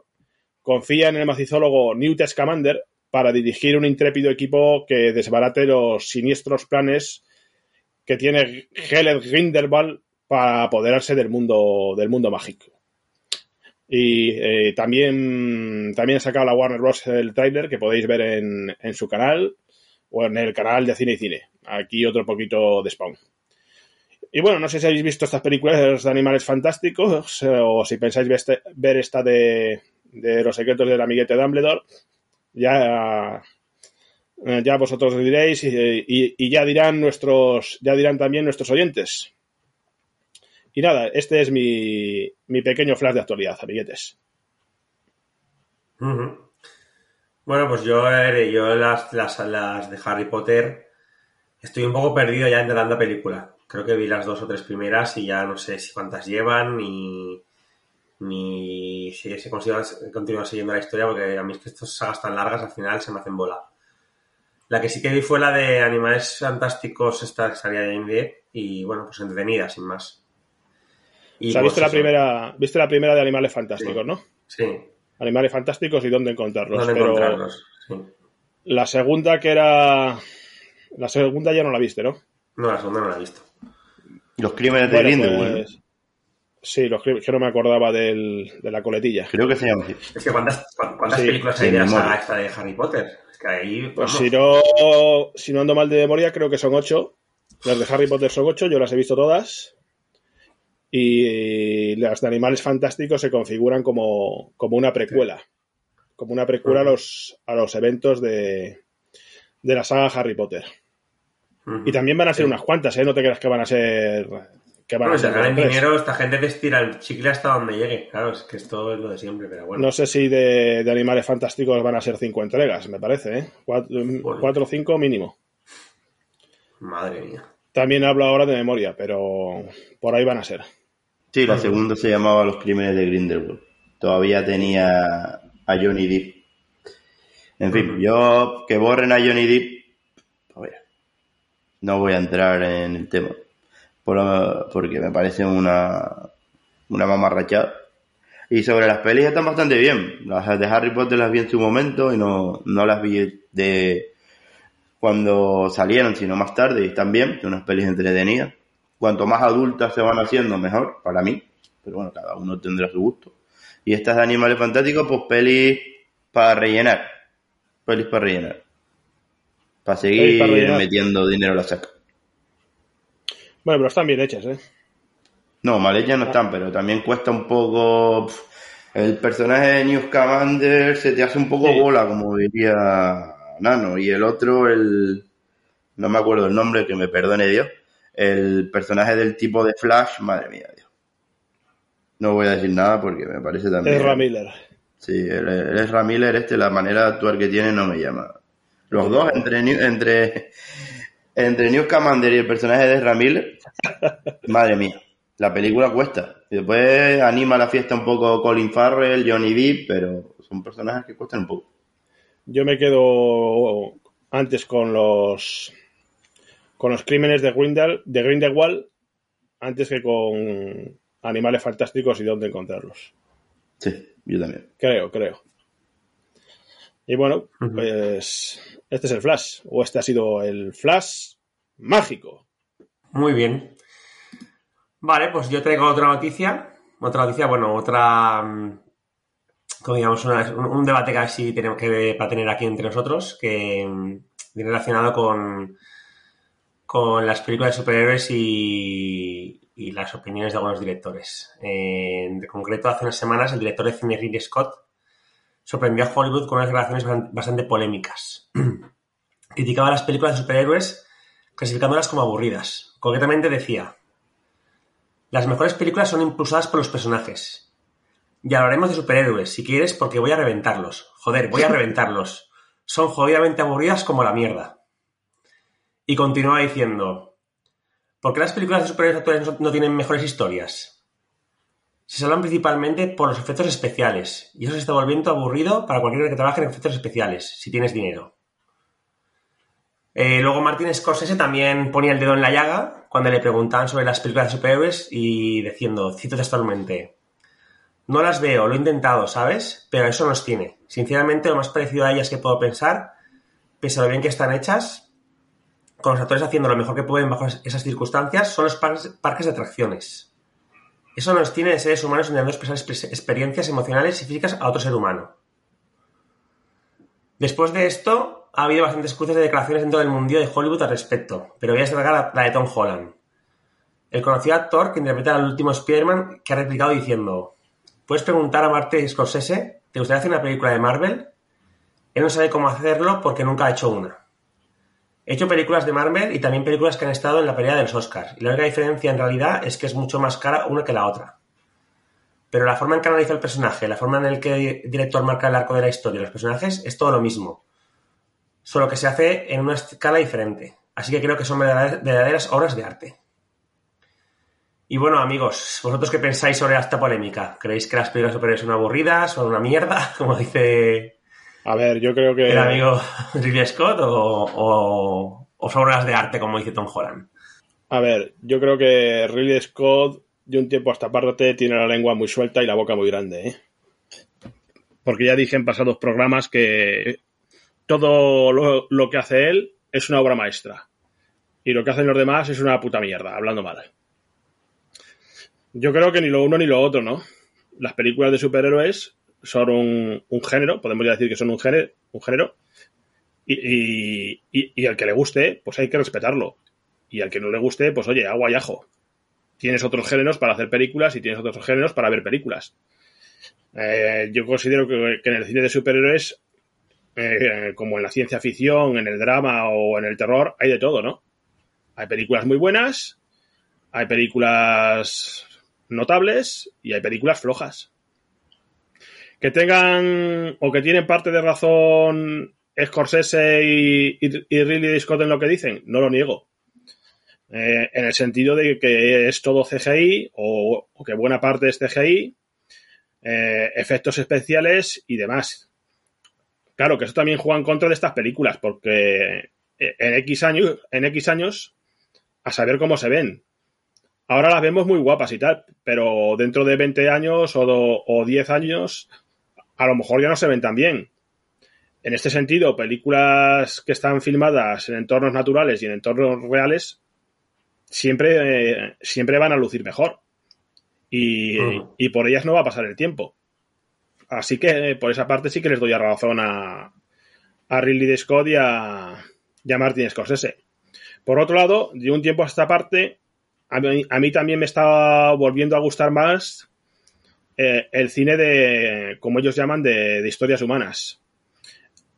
confía en el macizólogo Newt Scamander para dirigir un intrépido equipo que desbarate los siniestros planes que tiene Helen Grindelwald para apoderarse del mundo, del mundo mágico. Y eh, también, también ha sacado la Warner Bros. el trailer que podéis ver en, en su canal o en el canal de Cine y Cine. Aquí otro poquito de Spawn. Y bueno, no sé si habéis visto estas películas de animales fantásticos o si pensáis ver esta de, los secretos del amiguete Dumbledore. Ya, ya vosotros diréis y, ya dirán nuestros, ya dirán también nuestros oyentes. Y nada, este es mi, mi pequeño flash de actualidad, amiguetes. Bueno, pues yo, eh, yo las, las, las de Harry Potter estoy un poco perdido ya en la película. Creo que vi las dos o tres primeras y ya no sé si cuántas llevan ni, ni si se continúan siguiendo la historia porque a mí es que estas sagas tan largas al final se me hacen bola. La que sí que vi fue la de Animales Fantásticos, esta que salía de Indie, y bueno, pues entretenida, sin más. Y o sea, pues viste, la eso. primera, viste la primera de Animales Fantásticos, ¿no? Sí, Animales Fantásticos y dónde encontrarlos. ¿dónde pero encontrarlos? Sí. la segunda que era... La segunda ya no la viste, ¿no? No, la segunda no la he visto. Los crímenes de Bueno, Grindelwald. pues- Sí, los cri- que no me acordaba del- de la coletilla. Creo que se llama así. Es que ¿cuántas, cu- cuántas Sí, películas hay de la esta de Harry Potter? Es que ahí... Pues vamos. si no, si no ando mal de memoria, creo que son ocho. Las de Harry Potter son ocho, yo las he visto todas. Y las de Animales Fantásticos se configuran como, como una precuela. Como una precuela a los, a los eventos de, de la saga Harry Potter. Y también van a ser unas cuantas, ¿eh? No te creas que van a ser. Que van Bueno, a ser ganan tres. dinero, esta gente te estira el chicle hasta donde llegue. Claro, es que esto es lo de siempre, pero bueno. No sé si de, de Animales Fantásticos van a ser cinco entregas, me parece, ¿eh? Cuatro, cuatro o cinco mínimo. Madre mía. También hablo ahora de memoria, pero por ahí van a ser. Sí, la segunda se llamaba Los crímenes de Grindelwald. Todavía tenía a Johnny Depp. En fin, yo que borren a Johnny Depp, pues, no voy a entrar en el tema. Por- porque me parece una, una mamarrachada. Y sobre las pelis están bastante bien. Las de Harry Potter las vi en su momento y no, no las vi de cuando salieron, sino más tarde y están bien. Son unas pelis entretenidas. Cuanto más adultas se van haciendo, mejor, para mí. Pero bueno, cada uno tendrá su gusto. Y estas de Animales Fantásticos, pues pelis para rellenar. Pelis para rellenar. Para seguir Pelis para rellenar. metiendo dinero a la saca. Bueno, pero están bien hechas, ¿eh? No, mal hechas no están, pero también cuesta un poco. El personaje de News Commander se te hace un poco Sí. bola, como diría Nano. Y el otro, el. No me acuerdo el nombre, que me perdone Dios. El personaje del tipo de Flash, madre mía, Dios. No voy a decir nada porque me parece también. Ezra Miller. Sí, el, el Ezra Miller, este, la manera de actuar que tiene no me llama. Los dos, entre, New- entre, entre Newt Commander y el personaje de Ezra Miller, madre mía, la película cuesta. Y después anima la fiesta un poco Colin Farrell, Johnny Depp, pero son personajes que cuestan un poco. Yo me quedo antes con los con los crímenes de Grindel, de Grindelwald antes que con animales fantásticos y dónde encontrarlos. Sí, yo también. Creo, creo. Y bueno, pues este es el flash, o este ha sido el flash mágico. Muy bien. Vale, pues yo traigo otra noticia. Otra noticia, bueno, otra. mm, Como digamos, una- un, debate que así tenemos que para tener aquí entre nosotros, que mm, viene relacionado con, con las películas de superhéroes y, y las opiniones de algunos directores. En concreto, hace unas semanas, el director de cine Ridley Scott sorprendió a Hollywood con unas declaraciones bastan- bastante polémicas. Criticaba las películas de superhéroes clasificándolas como aburridas. Concretamente decía, las mejores películas son impulsadas por los personajes. Y hablaremos de superhéroes, si quieres, porque voy a reventarlos. Joder, voy a reventarlos. Son jodidamente aburridas como la mierda. Y continúa diciendo, ¿por qué las películas de superhéroes actuales no, tienen mejores historias? Se salvan principalmente por los efectos especiales, y eso se está volviendo aburrido para cualquiera que trabaje en efectos especiales, si tienes dinero. Eh, luego Martin Scorsese también ponía el dedo en la llaga cuando le preguntaban sobre las películas de superhéroes y diciendo, cito textualmente, no las veo, lo he intentado, ¿sabes? Pero eso nos tiene. Sinceramente, lo más parecido a ellas que puedo pensar, pese a lo bien que están hechas, con los actores haciendo lo mejor que pueden bajo esas circunstancias, son los parques, de atracciones. Eso nos tiene de seres humanos intentando expresar exper- experiencias emocionales y físicas a otro ser humano. Después de esto, ha habido bastantes cruces de declaraciones dentro del mundillo de Hollywood al respecto, pero voy a destacar la, de Tom Holland. El conocido actor que interpreta al último Spider-Man que ha replicado diciendo Puedes preguntar a Martin Scorsese, ¿te gustaría hacer una película de Marvel? Él no sabe cómo hacerlo porque nunca ha hecho una. He hecho películas de Marvel y también películas que han estado en la pelea de los Oscars, y la única diferencia en realidad es que es mucho más cara una que la otra. Pero la forma en que analiza el personaje, la forma en la que el director marca el arco de la historia y los personajes es todo lo mismo, solo que se hace en una escala diferente. Así que creo que son verdaderas, obras de arte. Y bueno, amigos, ¿vosotros qué pensáis sobre esta polémica? ¿Creéis que las películas superiores son aburridas, son una mierda, como dice A ver, yo creo que... ¿El amigo Ridley Scott o, o, o son obras de arte, como dice Tom Holland? A ver, yo creo que Ridley Scott de un tiempo a esta parte tiene la lengua muy suelta y la boca muy grande, ¿eh? Porque ya dije en pasados programas que todo lo, lo que hace él es una obra maestra. Y lo que hacen los demás es una puta mierda, hablando mal. Yo creo que ni lo uno ni lo otro, ¿no? Las películas de superhéroes son un, un género, podemos ya decir que son un género, un género y, y, y, al que le guste, pues hay que respetarlo. Y al que no le guste, pues oye, agua y ajo. Tienes otros géneros para hacer películas y tienes otros géneros para ver películas. Eh, yo considero que, que, en el cine de superhéroes, eh, como en la ciencia ficción, en el drama o en el terror, hay de todo, ¿no? Hay películas muy buenas, hay películas notables y hay películas flojas. Que tengan o que tienen parte de razón Scorsese y, y, y Ridley Scott en lo que dicen, no lo niego. Eh, en el sentido de que es todo CGI o, que buena parte es CGI, eh, efectos especiales y demás. Claro que eso también juega en contra de estas películas, porque en X años, en X años, a saber cómo se ven. Ahora las vemos muy guapas y tal, pero dentro de 20 años o, do, o 10 años, a lo mejor ya no se ven tan bien. En este sentido, películas que están filmadas en entornos naturales y en entornos reales siempre, eh, siempre van a lucir mejor. Y, uh-huh. y, por ellas no va a pasar el tiempo. Así que por esa parte sí que les doy a razón a, a Ridley Scott y a, y a Martin Scorsese. Por otro lado, de un tiempo a esta parte, a mí, a mí también me está volviendo a gustar más eh, el cine de, como ellos llaman, de, de, historias humanas.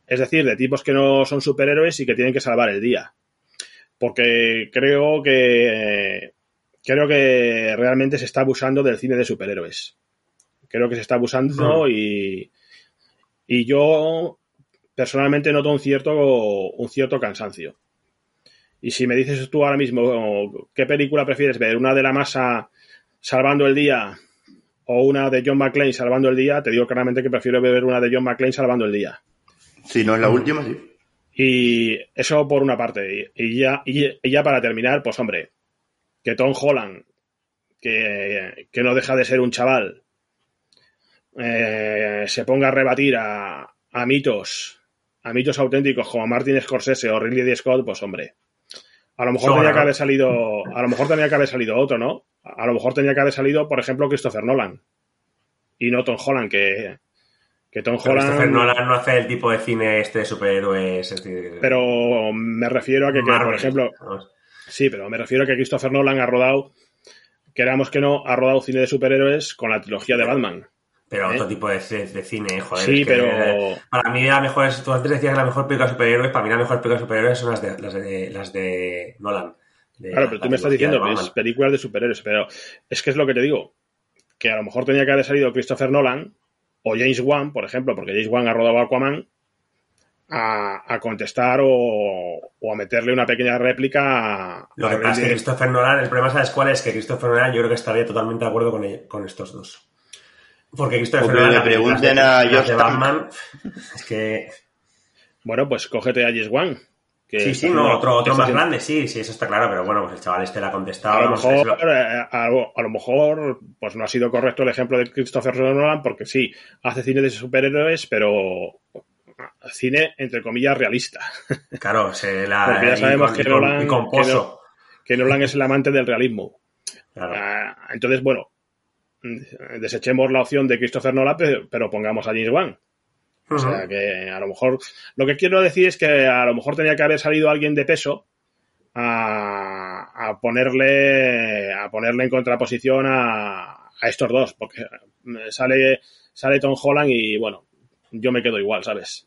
Es decir, de tipos que no son superhéroes y que tienen que salvar el día. Porque creo que creo que realmente se está abusando del cine de superhéroes. Creo que se está abusando y, y yo personalmente noto un cierto, un cierto cansancio. Y si me dices tú ahora mismo qué película prefieres ver, una de la masa salvando el día o una de John McClane salvando el día, te digo claramente que prefiero ver una de John McClane salvando el día. Si no es la última, sí. Y eso por una parte. Y ya, y ya para terminar, pues hombre, que Tom Holland, que, que no deja de ser un chaval, eh, se ponga a rebatir a, a, mitos, a mitos auténticos como Martin Scorsese o Ridley Scott, pues hombre, a lo mejor tenía que haber salido, a lo mejor tenía que haber salido otro, ¿no? A lo mejor tenía que haber salido, por ejemplo, Christopher Nolan y no Tom Holland, que, que Tom pero Holland. Christopher Nolan no hace el tipo de cine este de superhéroes. Este... Pero me refiero a que, que por ejemplo. Vamos. Sí, pero me refiero a que Christopher Nolan ha rodado, queramos que no, ha rodado cine de superhéroes con la trilogía de Batman. Pero ¿eh? otro tipo de, de, cine, joder. Sí, pero. Para mí la mejor es, tú antes decías que la mejor película de superhéroes, para mí la mejor película de superhéroes son las de, las de, las de Nolan. Claro, pero tú me estás diciendo que es películas de superhéroes, pero es que es lo que te digo, que a lo mejor tenía que haber salido Christopher Nolan o James Wan, por ejemplo, porque James Wan ha rodado Aquaman, a, a contestar o, o, a meterle una pequeña réplica. A, Lo que pasa es que Christopher Nolan, el problema, ¿sabes cuál es? Que Christopher Nolan yo creo que estaría totalmente de acuerdo con, con estos dos. Porque Christopher Porque Nolan. le pregunten a George Batman, es que. Bueno, pues cógete a James Wan. Que sí, sí, no, otro, otro más grande, sí, sí, eso está claro, pero bueno, pues el chaval este la ha contestado. A lo, mejor, lo... A, a, lo mejor, pues no ha sido correcto el ejemplo de Christopher Nolan, porque sí, hace cine de superhéroes, pero cine, entre comillas, realista. Claro, se la, Porque ya sabemos con, que, Nolan, y que, no, que, Nolan, es el amante del realismo. Claro. Uh, entonces, bueno, desechemos la opción de Christopher Nolan, pero, pero pongamos a James Wan. Uh -huh. O sea que a lo mejor. Lo que quiero decir es que a lo mejor tenía que haber salido alguien de peso a, a ponerle. a ponerle en contraposición a, a estos dos. Porque sale, sale Tom Holland y bueno, yo me quedo igual, ¿sabes?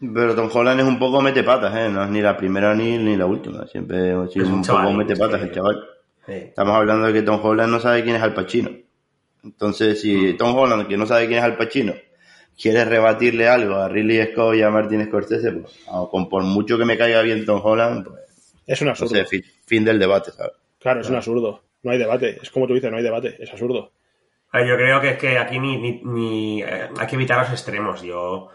Pero Tom Holland es un poco mete patas, ¿eh? No es ni la primera ni, ni la última. Siempre sido un, poco mete patas el chaval. Sí. Estamos hablando de que Tom Holland no sabe quién es Al Pacino. Entonces, si Tom Holland, que no sabe quién es Al Pacino, quiere rebatirle algo a Ridley Scott y a Martin Scorsese, pues, con por mucho que me caiga bien Tom Holland, pues, es un absurdo. No sé, fin, fin, del debate, ¿sabes? Claro, es un absurdo. No hay debate. Es como tú dices, no hay debate. Es absurdo. Yo creo que es que aquí ni, ni, ni eh, hay que evitar los extremos. Yo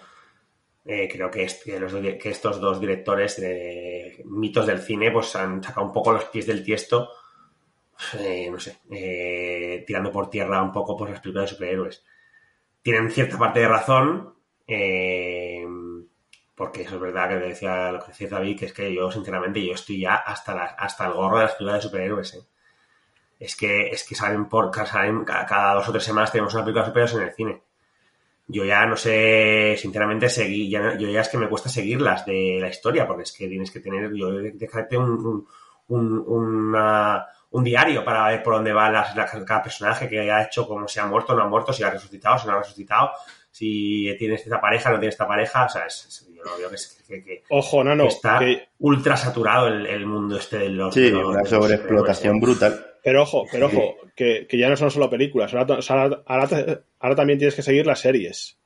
eh, creo que, que, los, que, estos dos directores de mitos del cine pues han sacado un poco los pies del tiesto, eh, no sé, eh, tirando por tierra un poco por las películas de superhéroes. Tienen cierta parte de razón, eh, porque eso es verdad que decía lo que decía David, que es que yo sinceramente yo estoy ya hasta, la, hasta el gorro de las películas de superhéroes. ¿eh? Es que es que salen por cada dos o tres semanas tenemos una película de superhéroes en el cine yo ya no sé, sinceramente, seguir, ya, yo ya es que me cuesta seguirlas de la historia, porque es que tienes que tener, yo dejarte un, un, una, un diario para ver por dónde va las, la, cada personaje que ha hecho, cómo se ha muerto, no ha muerto, si ha resucitado, si no ha resucitado, si tiene esta pareja, no tiene esta pareja, o sea, es, es, yo lo veo que, es, que, que Ojo, no, no, está que... ultra saturado el, el, mundo este de los... Sí, los, una sobreexplotación brutal. Pero ojo, pero ojo, que, que, ya no son solo películas, ahora, ahora, ahora, ahora también tienes que seguir las series.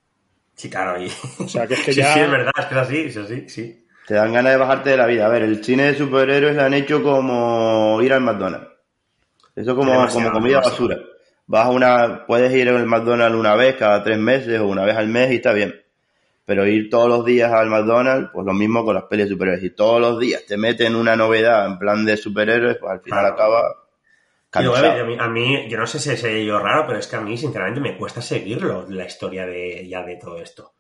Sí, claro. Y... O sea, que es que sí, ya... sí, es verdad, es que es así, es así, sí. Te dan ganas de bajarte de la vida. A ver, el cine de superhéroes lo han hecho como ir al McDonald's. Eso como, como comida basura. Vas a una, puedes ir al McDonald's una vez cada tres meses o una vez al mes y está bien. Pero ir todos los días al McDonald's, pues lo mismo con las pelis de superhéroes. Y todos los días te meten una novedad en plan de superhéroes, pues al final Claro. acaba Yo, a, mí, a mí, yo no sé si es yo raro, pero es que a mí, sinceramente, me cuesta seguirlo, la historia de ya de todo esto.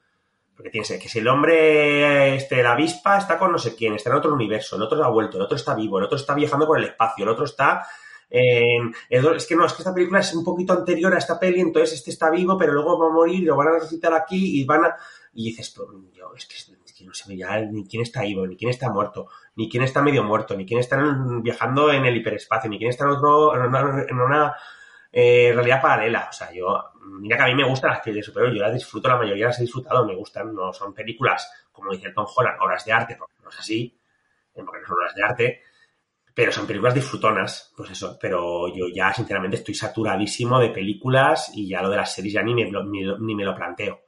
Porque tienes que si el hombre, este, la avispa, está con no sé quién, está en otro universo, el otro ha vuelto, el otro está vivo, el otro está viajando por el espacio, el otro está en... Es que no, es que esta película es un poquito anterior a esta peli, entonces este está vivo, pero luego va a morir, lo van a resucitar aquí y van a... Y dices, pero yo, es que, no sé ya ni quién está vivo, ni quién está muerto, ni quién está medio muerto, ni quién está viajando en el hiperespacio, ni quién está en otro, en una, eh, realidad paralela. O sea, yo, mira que a mí me gustan las pelis de superhéroes, yo las disfruto, la mayoría las he disfrutado, me gustan, no son películas, como dice Tom Holland, obras de arte, porque no es así, porque no son obras de arte, pero son películas disfrutonas, pues eso, pero yo ya sinceramente estoy saturadísimo de películas y ya lo de las series ya ni me, ni, me lo planteo,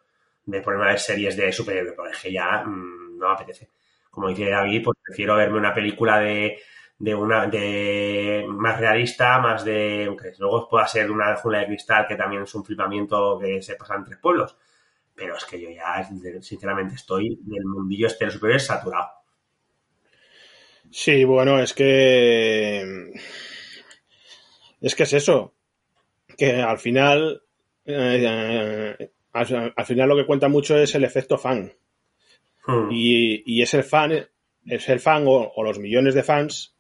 de ponerme a ver series de superhéroes, porque es que ya mm, no me apetece. Como dice David, pues prefiero verme una película de, de una de más realista, más de aunque luego pueda ser una jungla de cristal que también es un flipamiento que se pasa en tres pueblos. Pero es que yo ya, sinceramente, estoy del mundillo este superhéroes saturado. Sí, bueno, es que. Es que es eso. Que al final. eh, al, al final lo que cuenta mucho es el efecto fan. Hmm. Y, y es el fan, es el fan o, o los millones de fans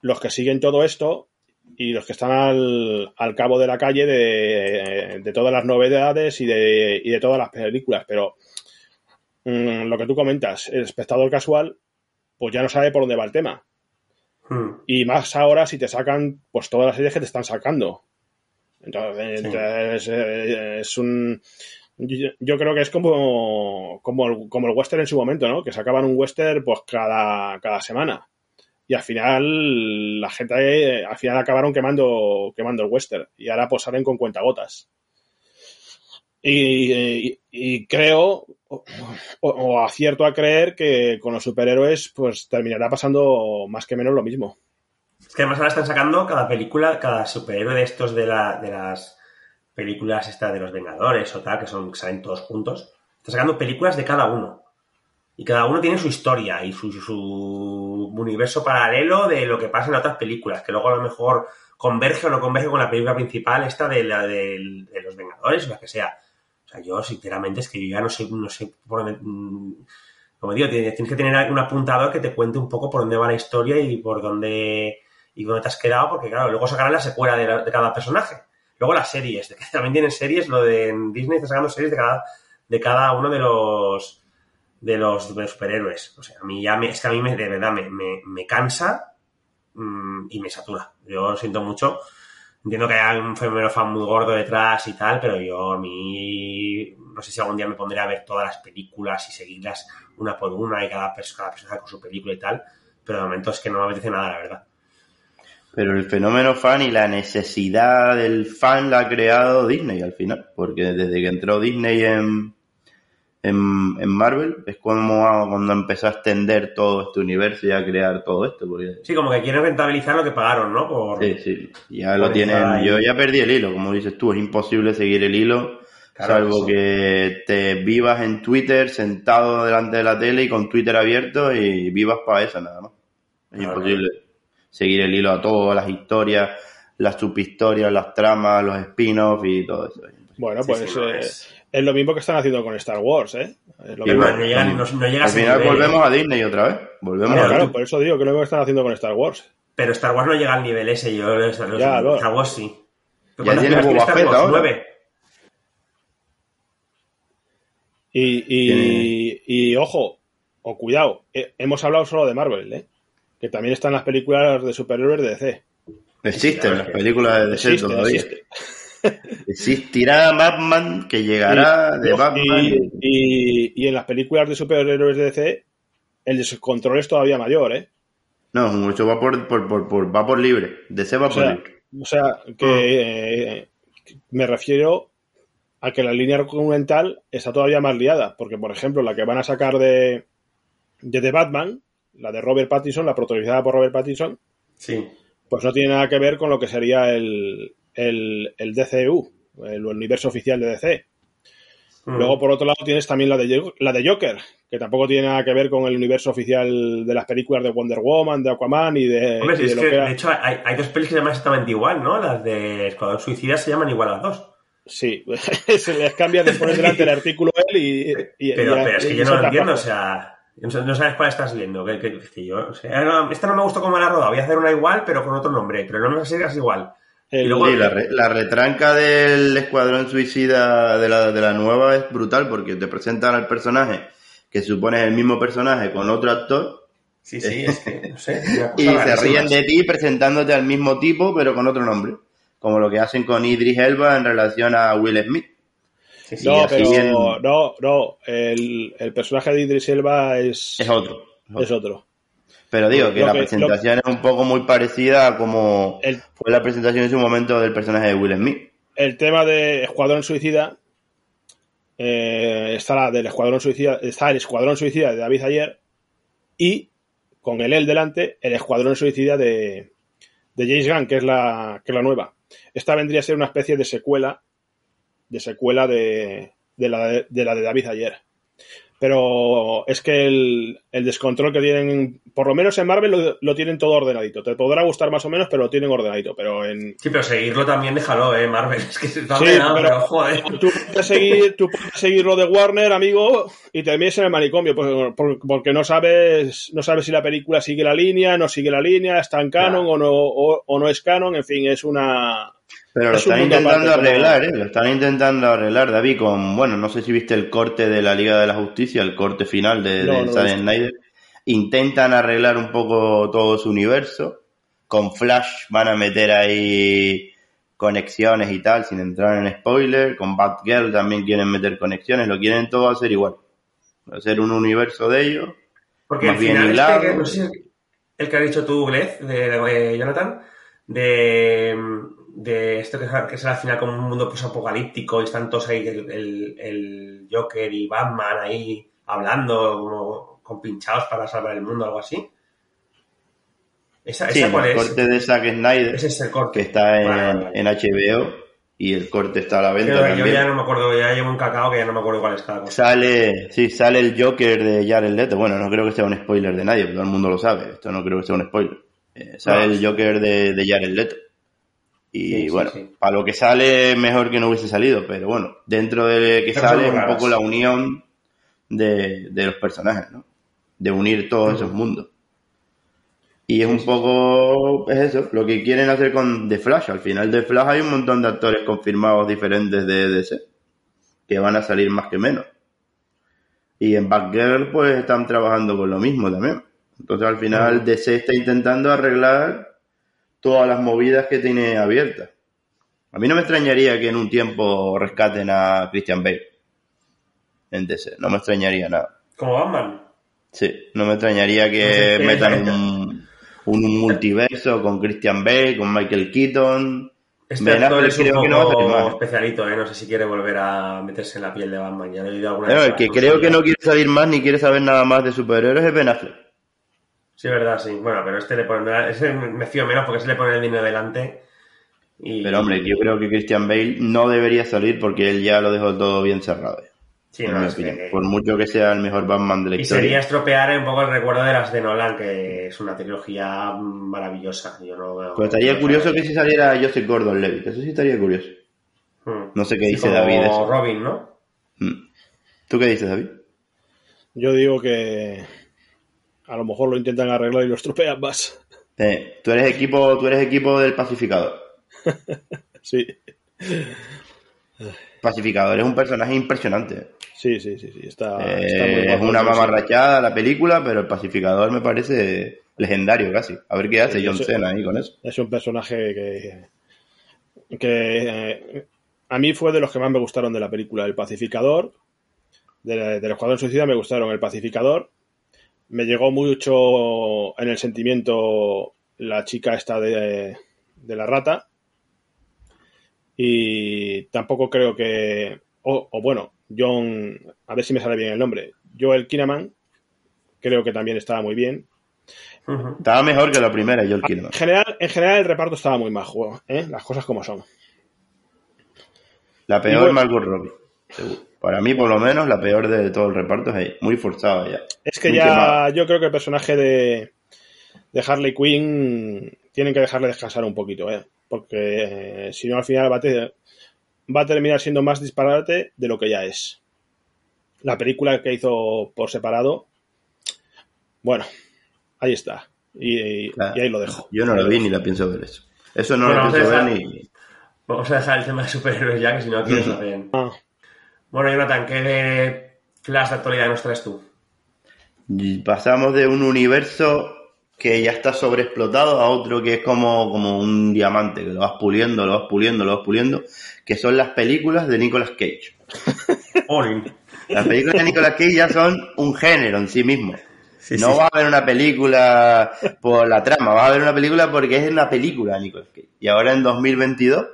los que siguen todo esto y los que están al, al cabo de la calle de, de todas las novedades y de, y de todas las películas. Pero mm, lo que tú comentas, el espectador casual, pues ya no sabe por dónde va el tema. Hmm. Y más ahora si te sacan pues todas las series que te están sacando. Entonces, Sí. entonces, eh, es un... Yo, yo creo que es como, como, el, como el western en su momento, ¿no? Que sacaban un western pues cada, cada semana. Y al final la gente al final acabaron quemando, quemando el western. Y ahora pues salen con cuentagotas. Y, creo, o, o acierto a creer que con los superhéroes pues terminará pasando más que menos lo mismo. Es que además ahora están sacando cada película, cada superhéroe de estos de, la, de las películas esta de los Vengadores o tal, que son que salen todos juntos. Están sacando películas de cada uno. Y cada uno tiene su historia y su, su universo paralelo de lo que pasa en otras películas, que luego a lo mejor converge o no converge con la película principal esta de, la, de, de los Vengadores o la que sea. O sea, yo sinceramente es que yo ya no sé, no sé por dónde... mm, Como digo, tienes que tener un apuntador que te cuente un poco por dónde va la historia y por dónde y dónde te has quedado, porque claro, luego sacarán la secuela de, cada personaje. Luego las series, que también tienen series, lo de Disney está sacando series de cada, de cada uno de los de los, superhéroes. O sea, a mí ya me, es que a mí me, de verdad me, me, me cansa mm, y me satura. Yo lo siento mucho. Entiendo que hay un fenómeno fan muy gordo detrás y tal, pero yo a mí no sé si algún día me pondré a ver todas las películas y seguirlas una por una y cada, cada personaje con su película y tal, pero de momento es que no me apetece nada, la verdad. Pero el fenómeno fan y la necesidad del fan la ha creado Disney al final, porque desde que entró Disney en, en, en Marvel. Es como cuando empezó a extender todo este universo y a crear todo esto. Porque, Sí, como que quieren rentabilizar lo que pagaron, ¿no? Por... sí, sí, ya por lo tienen. Yo ya perdí el hilo, como dices tú, es imposible seguir el hilo. Claro, salvo eso. que te vivas en Twitter sentado delante de la tele y con Twitter abierto y vivas para eso nada más. Es Claro, imposible seguir el hilo a todo, las historias, las subhistorias, las tramas, los spin-offs y todo eso. Bueno, pues sí, eh, es- es lo mismo que están haciendo con Star Wars, ¿eh? Es lo mismo. no no- no al final nivel, volvemos a Disney otra vez. Volvemos Claro, a claro, por eso digo que es lo que están haciendo con Star Wars. Pero Star Wars no llega al nivel ese, yo los, los- Ya, lo- Star Wars sí. Ya ¿Cuántas tiene Boba Star Fett Wars? ahora. Nueve. Y, y, y, ojo, o cuidado, eh, hemos hablado solo de Marvel, ¿eh? Que también están las películas de superhéroes de DC. Existen claro, las películas de DC Existe, todavía. existe. Existirá Batman que llegará Y- de Batman. y, y- y en las películas de superhéroes de DC, el descontrol es todavía mayor, ¿eh? No, mucho va por, por, por, por- va por libre. DC va O por sea, libre. o sea que eh, me refiero a que la línea argumental está todavía más liada, porque por ejemplo la que van a sacar de, de The Batman, la de Robert Pattinson, la protagonizada por Robert Pattinson, Sí. pues no tiene nada que ver con lo que sería el, el, el DCU, el universo oficial de DC. Mm. Luego, por otro lado, tienes también la de, la de Joker, que tampoco tiene nada que ver con el universo oficial de las películas de Wonder Woman, de Aquaman y de, Hombre, y si de es lo que, de hecho, hay, hay dos pelis que se llaman exactamente igual, ¿no? Las de Escuadrón Suicida se llaman igual las dos. Sí, se les cambia de poner delante el artículo él y... y- Pero, y- pero es que yo no lo entiendo, o sea, no sabes cuál estás viendo. Que, que- que yo, o sea, no, esta no me gustó como la rodado, voy a hacer una igual, pero con otro nombre, pero no me sigas igual. El- y luego- Sí, la, re- la retranca del Escuadrón Suicida de la, de la nueva es brutal porque te presentan al personaje que supone el mismo personaje con otro actor Sí, sí, es que, no sé. una cosa y se ríen de ti presentándote al mismo tipo pero con otro nombre. Como lo que hacen con Idris Elba en relación a Will Smith. Sí, sí, No, así pero bien- no, no, el, el personaje de Idris Elba es, Es otro. es otro. Pero digo que Lo la que- presentación es un poco muy parecida a como El, fue la presentación en su momento del personaje de Will Smith. el tema de Escuadrón Suicida eh, está la del Escuadrón Suicida, está el Escuadrón Suicida de David Ayer y con el él delante el Escuadrón Suicida de, de James Gunn, que es la que es la nueva. Esta vendría a ser una especie de secuela de secuela de, de la, de, de la de David Ayer. Pero es que el, el descontrol que tienen, por lo menos en Marvel lo, lo tienen todo ordenadito. Te podrá gustar más o menos, pero lo tienen ordenadito. Pero en, Sí, pero seguirlo también déjalo, eh, Marvel. Es que se está Sí, ordenado, pero- pero joder. Tú puedes seguir, tú puedes seguir lo de Warner, amigo, y termines en el manicomio, pues, por- porque no sabes, no sabes si la película sigue la línea, no sigue la línea, está en canon Claro. o no, o, o no es canon, en fin, es una. Pero lo Es están intentando como- arreglar, ¿eh? Lo están intentando arreglar, David, con, bueno, no sé si viste el corte de la Liga de la Justicia, el corte final de, No, de Zack. Snyder. Intentan arreglar un poco todo su universo. Con Flash van a meter ahí conexiones y tal, sin entrar en spoiler. Con Batgirl también quieren meter conexiones, lo quieren todo hacer igual. Hacer un universo de ellos. Porque más al bien final, hilado. este, que- no sé el que ha dicho tú, Glez, de, de Jonathan, de, de esto que es, al final como un mundo posapocalíptico y están todos ahí, el, el, el Joker y Batman ahí hablando como compinchados para salvar el mundo algo así. ¿Esa, Sí, esa el es? corte de Zack Snyder, Ese es el corte. que está en, Vale, vale, vale. en HBO, y el corte está a la venta Yo, yo también. ya no me acuerdo, ya llevo un cacao que ya no me acuerdo cuál es cada cosa. Sale, sí, sale el Joker de Jared Leto. Bueno, no creo que sea un spoiler de nadie, todo el mundo lo sabe. Esto no creo que sea un spoiler. Eh, sale No. el Joker de, de Jared Leto. Y Sí, bueno, sí. para lo que sale, mejor que no hubiese salido, pero bueno, dentro de que Pero sale es un poco la unión de, de los personajes, ¿no? De unir todos esos mundos. Y es un poco, es eso, lo que quieren hacer con The Flash. Al final de Flash hay un montón de actores confirmados diferentes de DC, que van a salir más que menos. Y en Batgirl pues están trabajando con lo mismo también. Entonces al final. DC está intentando arreglar todas las movidas que tiene abiertas. A mí no me extrañaría que en un tiempo rescaten a Christian Bale en DC. No me extrañaría nada. Como Batman. Sí, no me extrañaría que No sé, metan un, un multiverso con Christian Bale, con Michael Keaton Este Ben actor Affleck es un creo que no especialito, ¿eh? No sé si quiere volver a meterse en la piel de Batman. Ya le he oído alguna Pero vez el que creo que no quiere salir más ni quiere saber nada más de superhéroes es Ben Affleck. Sí, verdad, sí. Bueno, pero este le pone... Ese me fío menos porque se le pone el dinero delante. Y... Pero hombre, yo creo que Christian Bale no debería salir porque él ya lo dejó todo bien cerrado. Sí, no, es que- Por mucho que sea el mejor Batman de la Y historia. sería estropear un poco el recuerdo de las de Nolan, que es una trilogía maravillosa. Yo no veo... Pues estaría curioso que si saliera Joseph Gordon-Levitt. Eso sí estaría curioso. Hmm. No sé qué Sí, dice como David eso. Robin, ¿no? Mm. ¿Tú qué dices, David? Yo digo que a lo mejor lo intentan arreglar y lo estropean más. Tú eres equipo, tú eres equipo del pacificador. Sí, Pacificador es un personaje impresionante. sí, sí, sí, sí. Está, Eh, está muy es una mamarrachada la película, pero el pacificador me parece legendario casi. A ver qué hace Sí, John Cena ahí con eso. Es un personaje que, que eh, a mí fue de los que más me gustaron de la película. El Pacificador, de- del Escuadrón Suicida me gustaron El Pacificador. Me llegó mucho en el sentimiento la chica esta de, de la rata. Y tampoco creo que... O, o bueno, John... A ver si me sale bien el nombre. Joel Kinnaman. Creo que también estaba muy bien. Estaba mejor que la primera, Joel Kinnaman. En general, en general el reparto estaba muy majo, ¿eh? las cosas como son. La peor bueno- Margot Robbie. seguro. Para mí, por lo menos, la peor de todo el reparto es ella. Muy forzada ya. Es que Muy ya quemada. yo creo que el personaje de, de Harley Quinn tienen que dejarle descansar un poquito, ¿eh? porque eh, si no al final va a, te- va a terminar siendo más disparate de lo que ya es. La película que hizo por separado, bueno, ahí está. Y, Claro. y ahí lo dejo. Yo no lo vi ni la pienso ver eso. Eso no Bueno, lo pienso ver ni. Vamos a dejar el tema de superhéroes ya, que si no aquí nos lo ven. Ah, Bueno, Jonathan, ¿qué de clase de actualidad nos traes tú? Pasamos de un universo que ya está sobreexplotado a otro que es como, como un diamante, que lo vas puliendo, lo vas puliendo, lo vas puliendo, que son las películas de Nicolas Cage. Las películas de Nicolas Cage ya son un género en sí mismo. Sí, no sí. va a haber una película por la trama, va a haber una película porque es una película de Nicolas Cage. Y ahora en 2022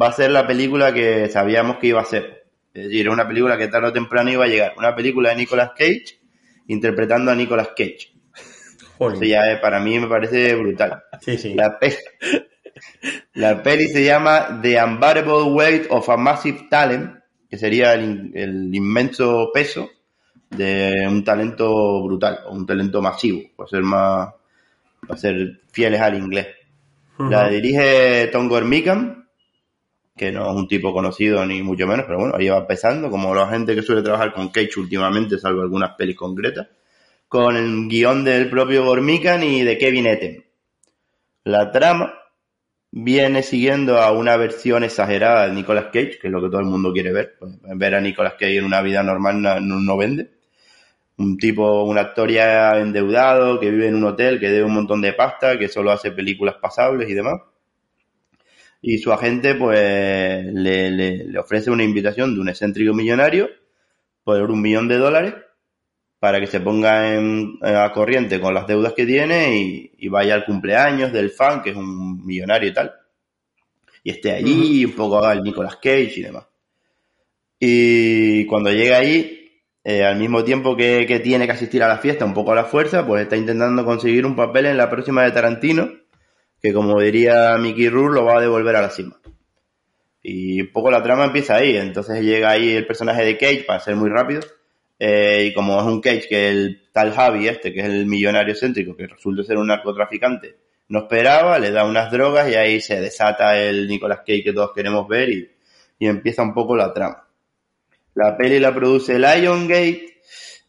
va a ser la película que sabíamos que iba a ser. Es decir, una película que tarde o temprano iba a llegar. Una película de Nicolas Cage interpretando a Nicolas Cage. Eso ya es- para mí me parece brutal. Sí, sí. La, pe- la peli se llama The Unbearable Weight of a Massive Talent, que sería el, in- el inmenso peso de un talento brutal, o un talento masivo, para ser más, para ser fieles al inglés. La dirige Tom Gormican, que no es un tipo conocido ni mucho menos, pero bueno, ahí va empezando, como la gente que suele trabajar con Cage últimamente, salvo algunas pelis concretas, con el guion del propio Gormican y de Kevin Etten. La trama viene siguiendo a una versión exagerada de Nicolas Cage, que es lo que todo el mundo quiere ver. Pues, ver a Nicolas Cage en una vida normal no, no- vende. Un tipo, un actor ya endeudado, que vive en un hotel, que debe un montón de pasta, que solo hace películas pasables y demás. Y su agente, pues, le, le- le ofrece una invitación de un excéntrico millonario por un millón de dólares para que se ponga en, a corriente con las deudas que tiene y, y vaya al cumpleaños del fan, que es un millonario y tal. Y esté allí, un poco haga el Nicolas Cage y demás. Y cuando llega ahí, eh, al mismo tiempo que, que tiene que asistir a la fiesta, un poco a la fuerza, pues está intentando conseguir un papel en la próxima de Tarantino, que como diría Mickey Rourke, lo va a devolver a la cima. Y un poco la trama empieza ahí, entonces llega ahí el personaje de Cage, para ser muy rápido, eh, y como es un Cage que el tal Javi este, que es el millonario céntrico, que resulta ser un narcotraficante, no esperaba, le da unas drogas y ahí se desata el Nicolas Cage que todos queremos ver y, y empieza un poco la trama. La peli la produce Liongate,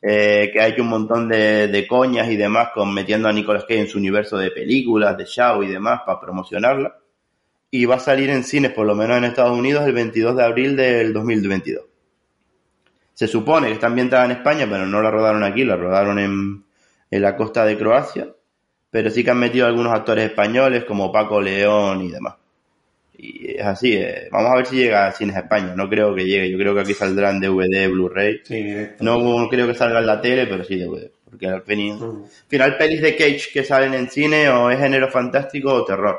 eh, que ha hecho un montón de, de coñas y demás con metiendo a Nicolas Cage en su universo de películas, de show y demás para promocionarla. Y va a salir en cines, por lo menos en Estados Unidos, el 22 de abril del 2022. Se supone que está ambientada en España, pero no la rodaron aquí, la rodaron en, en la costa de Croacia. Pero sí que han metido algunos actores españoles como Paco León y demás. Y es así, eh, vamos a ver si llega a cines a España. No creo que llegue, yo creo que aquí saldrán DVD, Blu-ray. Sí, directo. No creo que salga en la tele, pero sí DVD. Porque al fin- Ujú. final pelis de Cage que salen en cine o es género fantástico o terror.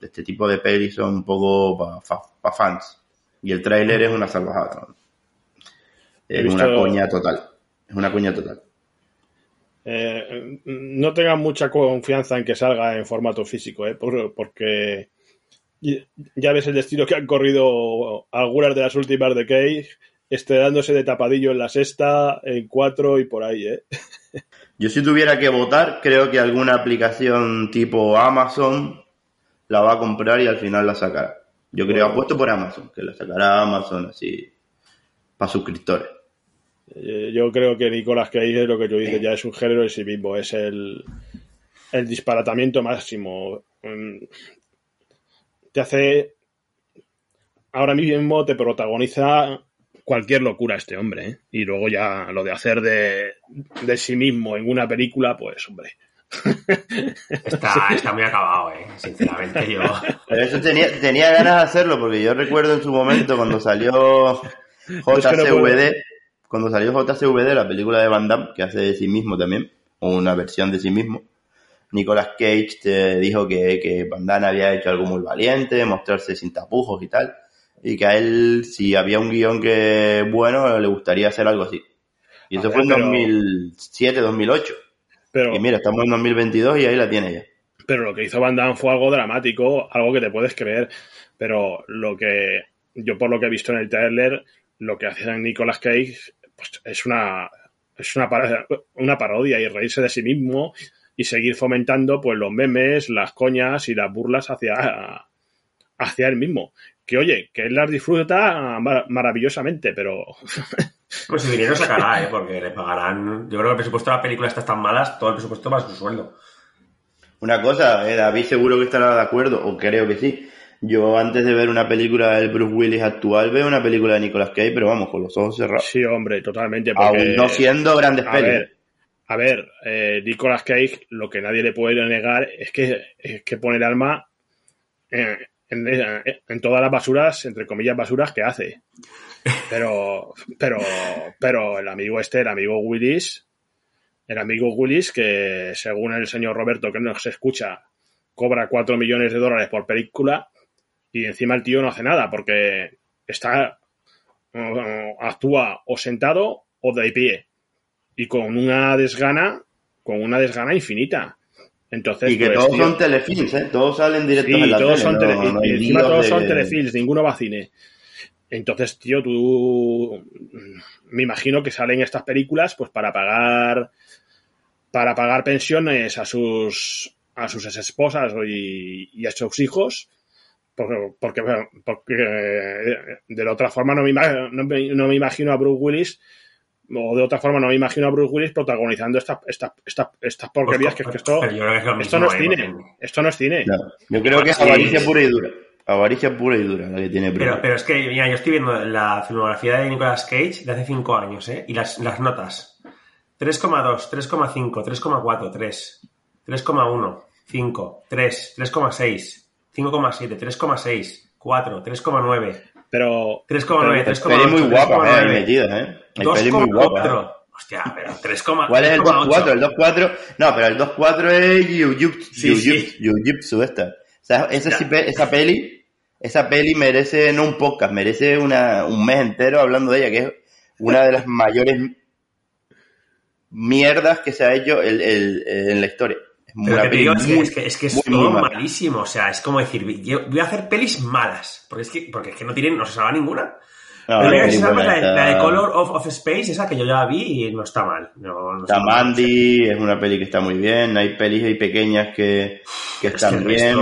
Este tipo de pelis son un poco para fans. Y el tráiler es una salvajada. Es una coña total. Es una coña total. Eh, no tengan mucha confianza en que salga en formato físico, ¿eh? porque ya ves el destino que han corrido algunas de las últimas de Cage, estrenándose de tapadillo en la sexta, en cuatro y por ahí. ¿eh? Yo si tuviera que votar, creo que alguna aplicación tipo Amazon la va a comprar y al final la sacará. Yo creo, apuesto por Amazon, que la sacará Amazon así para suscriptores. Eh, yo creo que Nicolás Cage es lo que tú dices, ya es un género en sí mismo, es el, el disparatamiento máximo. Te hace. Ahora mismo te protagoniza cualquier locura este hombre, ¿eh? Y luego ya lo de hacer de, de sí mismo en una película, pues, hombre. Está, está muy acabado, ¿eh? Sinceramente, yo. Pero eso tenía, tenía ganas de hacerlo, porque yo recuerdo en su momento cuando salió JCVD cuando salió JCVD, la película de Van Damme, que hace de sí mismo también, o una versión de sí mismo, Nicolas Cage te dijo que, que Van Damme había hecho algo muy valiente, mostrarse sin tapujos y tal, y que a él, si había un guion que bueno, le gustaría hacer algo así. Y eso fue en 2007, 2008. Pero, y mira, estamos en 2022 y ahí la tiene ya. Pero lo que hizo Van Damme fue algo dramático, algo que te puedes creer. Pero lo que yo por lo que he visto en el trailer, lo que hace Nicolas Cage pues es una, es una, una parodia y reírse de sí mismo y seguir fomentando pues los memes, las coñas y las burlas hacia, hacia él mismo. Que oye, que él las disfruta maravillosamente, pero... Pues si dinero sacará, ¿eh? porque le pagarán... Yo creo que el presupuesto de la película está tan malas, todo el presupuesto va a su sueldo. Una cosa, eh, David seguro que estará de acuerdo, o creo que sí, yo antes de ver una película del Bruce Willis actual veo una película de Nicolas Cage, pero vamos, con los ojos cerrados. Sí, hombre, totalmente. Aún no siendo grandes a pelis. Ver, a ver, eh, Nicolas Cage, lo que nadie le puede negar es que, es que pone el alma en, en, todas las basuras, entre comillas, basuras que hace. Pero, pero, pero el amigo este, el amigo Willis, el amigo Willis, que según el señor Roberto que nos escucha, cobra 4 millones de dólares por película, y encima el tío no hace nada porque está actúa o sentado o de pie y con una desgana con una desgana infinita. Entonces y que pues, todos son telefilms ¿eh? todos salen directos en la todos son y encima todos son telefilms ninguno va a cine. Entonces tío tú me imagino que salen estas películas pues para pagar para pagar pensiones a sus a sus esposas y, y a sus hijos porque, porque, de la otra forma no me, no, me, imagino a Bruce Willis o de otra forma no me imagino a Bruce Willis protagonizando estas esta, esta, estas porquerías que, esto, esto no es cine esto no es cine. Yo creo que es avaricia pura y dura. Avaricia pura y dura la que tiene Bruce. pero, pero es que mira, yo estoy viendo la filmografía de Nicolas Cage de hace 5 años ¿eh? y las, las notas. 3,2 3,5 3,4 3 3,1 5 3 3,6 5,7, 3,6, 4, 3,9. Pero. 3,9, 3,8. Peli muy guapa, eh, metida, ¿eh? El peli muy guapa. ¿eh? Hostia, pero 3, ¿Cuál es el 2,4? El 2,4. No, pero el 2,4 es Jiu-Jitsu, esta. O sea, esa, esa peli, esa peli merece no un podcast, merece una, un mes entero hablando de ella, que es una de las mayores mierdas que se ha hecho en la historia. Es, que, es que es todo malísimo. O sea, es como decir, voy a hacer pelis malas. Porque es que, porque es que no tienen, no se salva ninguna. la, de, Color of, Space, esa que yo ya vi y no está mal. No, está Mandy, es una peli que está muy bien. Hay pelis y pequeñas que, que están bien.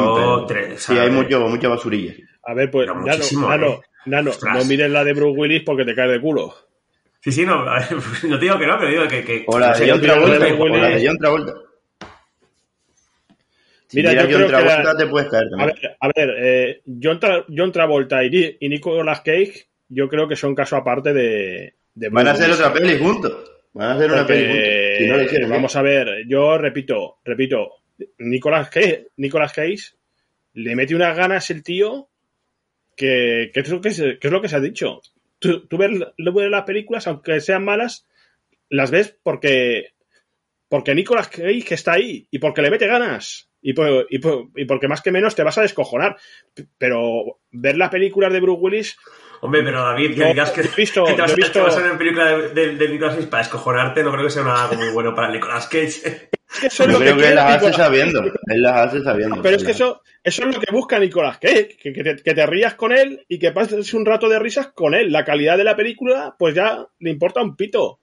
sí, hay mucho, mucha basurilla. A ver, pues, Nano, Nano, ¿eh? no mires la de Bruce Willis porque te cae de culo. Sí, sí, no, no te digo que no, pero digo que. que o la de John Travolta. De John Travolta. Mira, yo creo que te puedes caer A ver, a ver eh, John, Travolta y, y, Nicolas Cage, yo creo que son caso aparte de. Van a hacer otra peli juntos. Van a hacer una peli juntos. Si no vamos a ver, yo repito, repito, Nicolas Cage, Nicolas Cage le mete unas ganas el tío que, que, es, lo que, se, es lo que se ha dicho. Tú, tú ves, ves las películas, aunque sean malas, las ves porque porque Nicolas Cage está ahí y porque le mete ganas. Y, por- y, por- y porque más que menos te vas a descojonar. Pero ver las películas de Bruce Willis, Hombre, pero David, que Yo digas que, visto- que te vas visto- que vas a ver una película de, de, de Nicolas Cage para escojonarte, no creo que sea nada muy bueno para Nicolas Cage. es que eso es Yo lo creo que, quiere él las hace Nicolas- sabiendo. Él las hace sabiendo. Pero es que eso, eso es lo que busca Nicolas Cage, que, que te, que te rías con él y que pases un rato de risas con él. La calidad de la película, pues ya le importa un pito.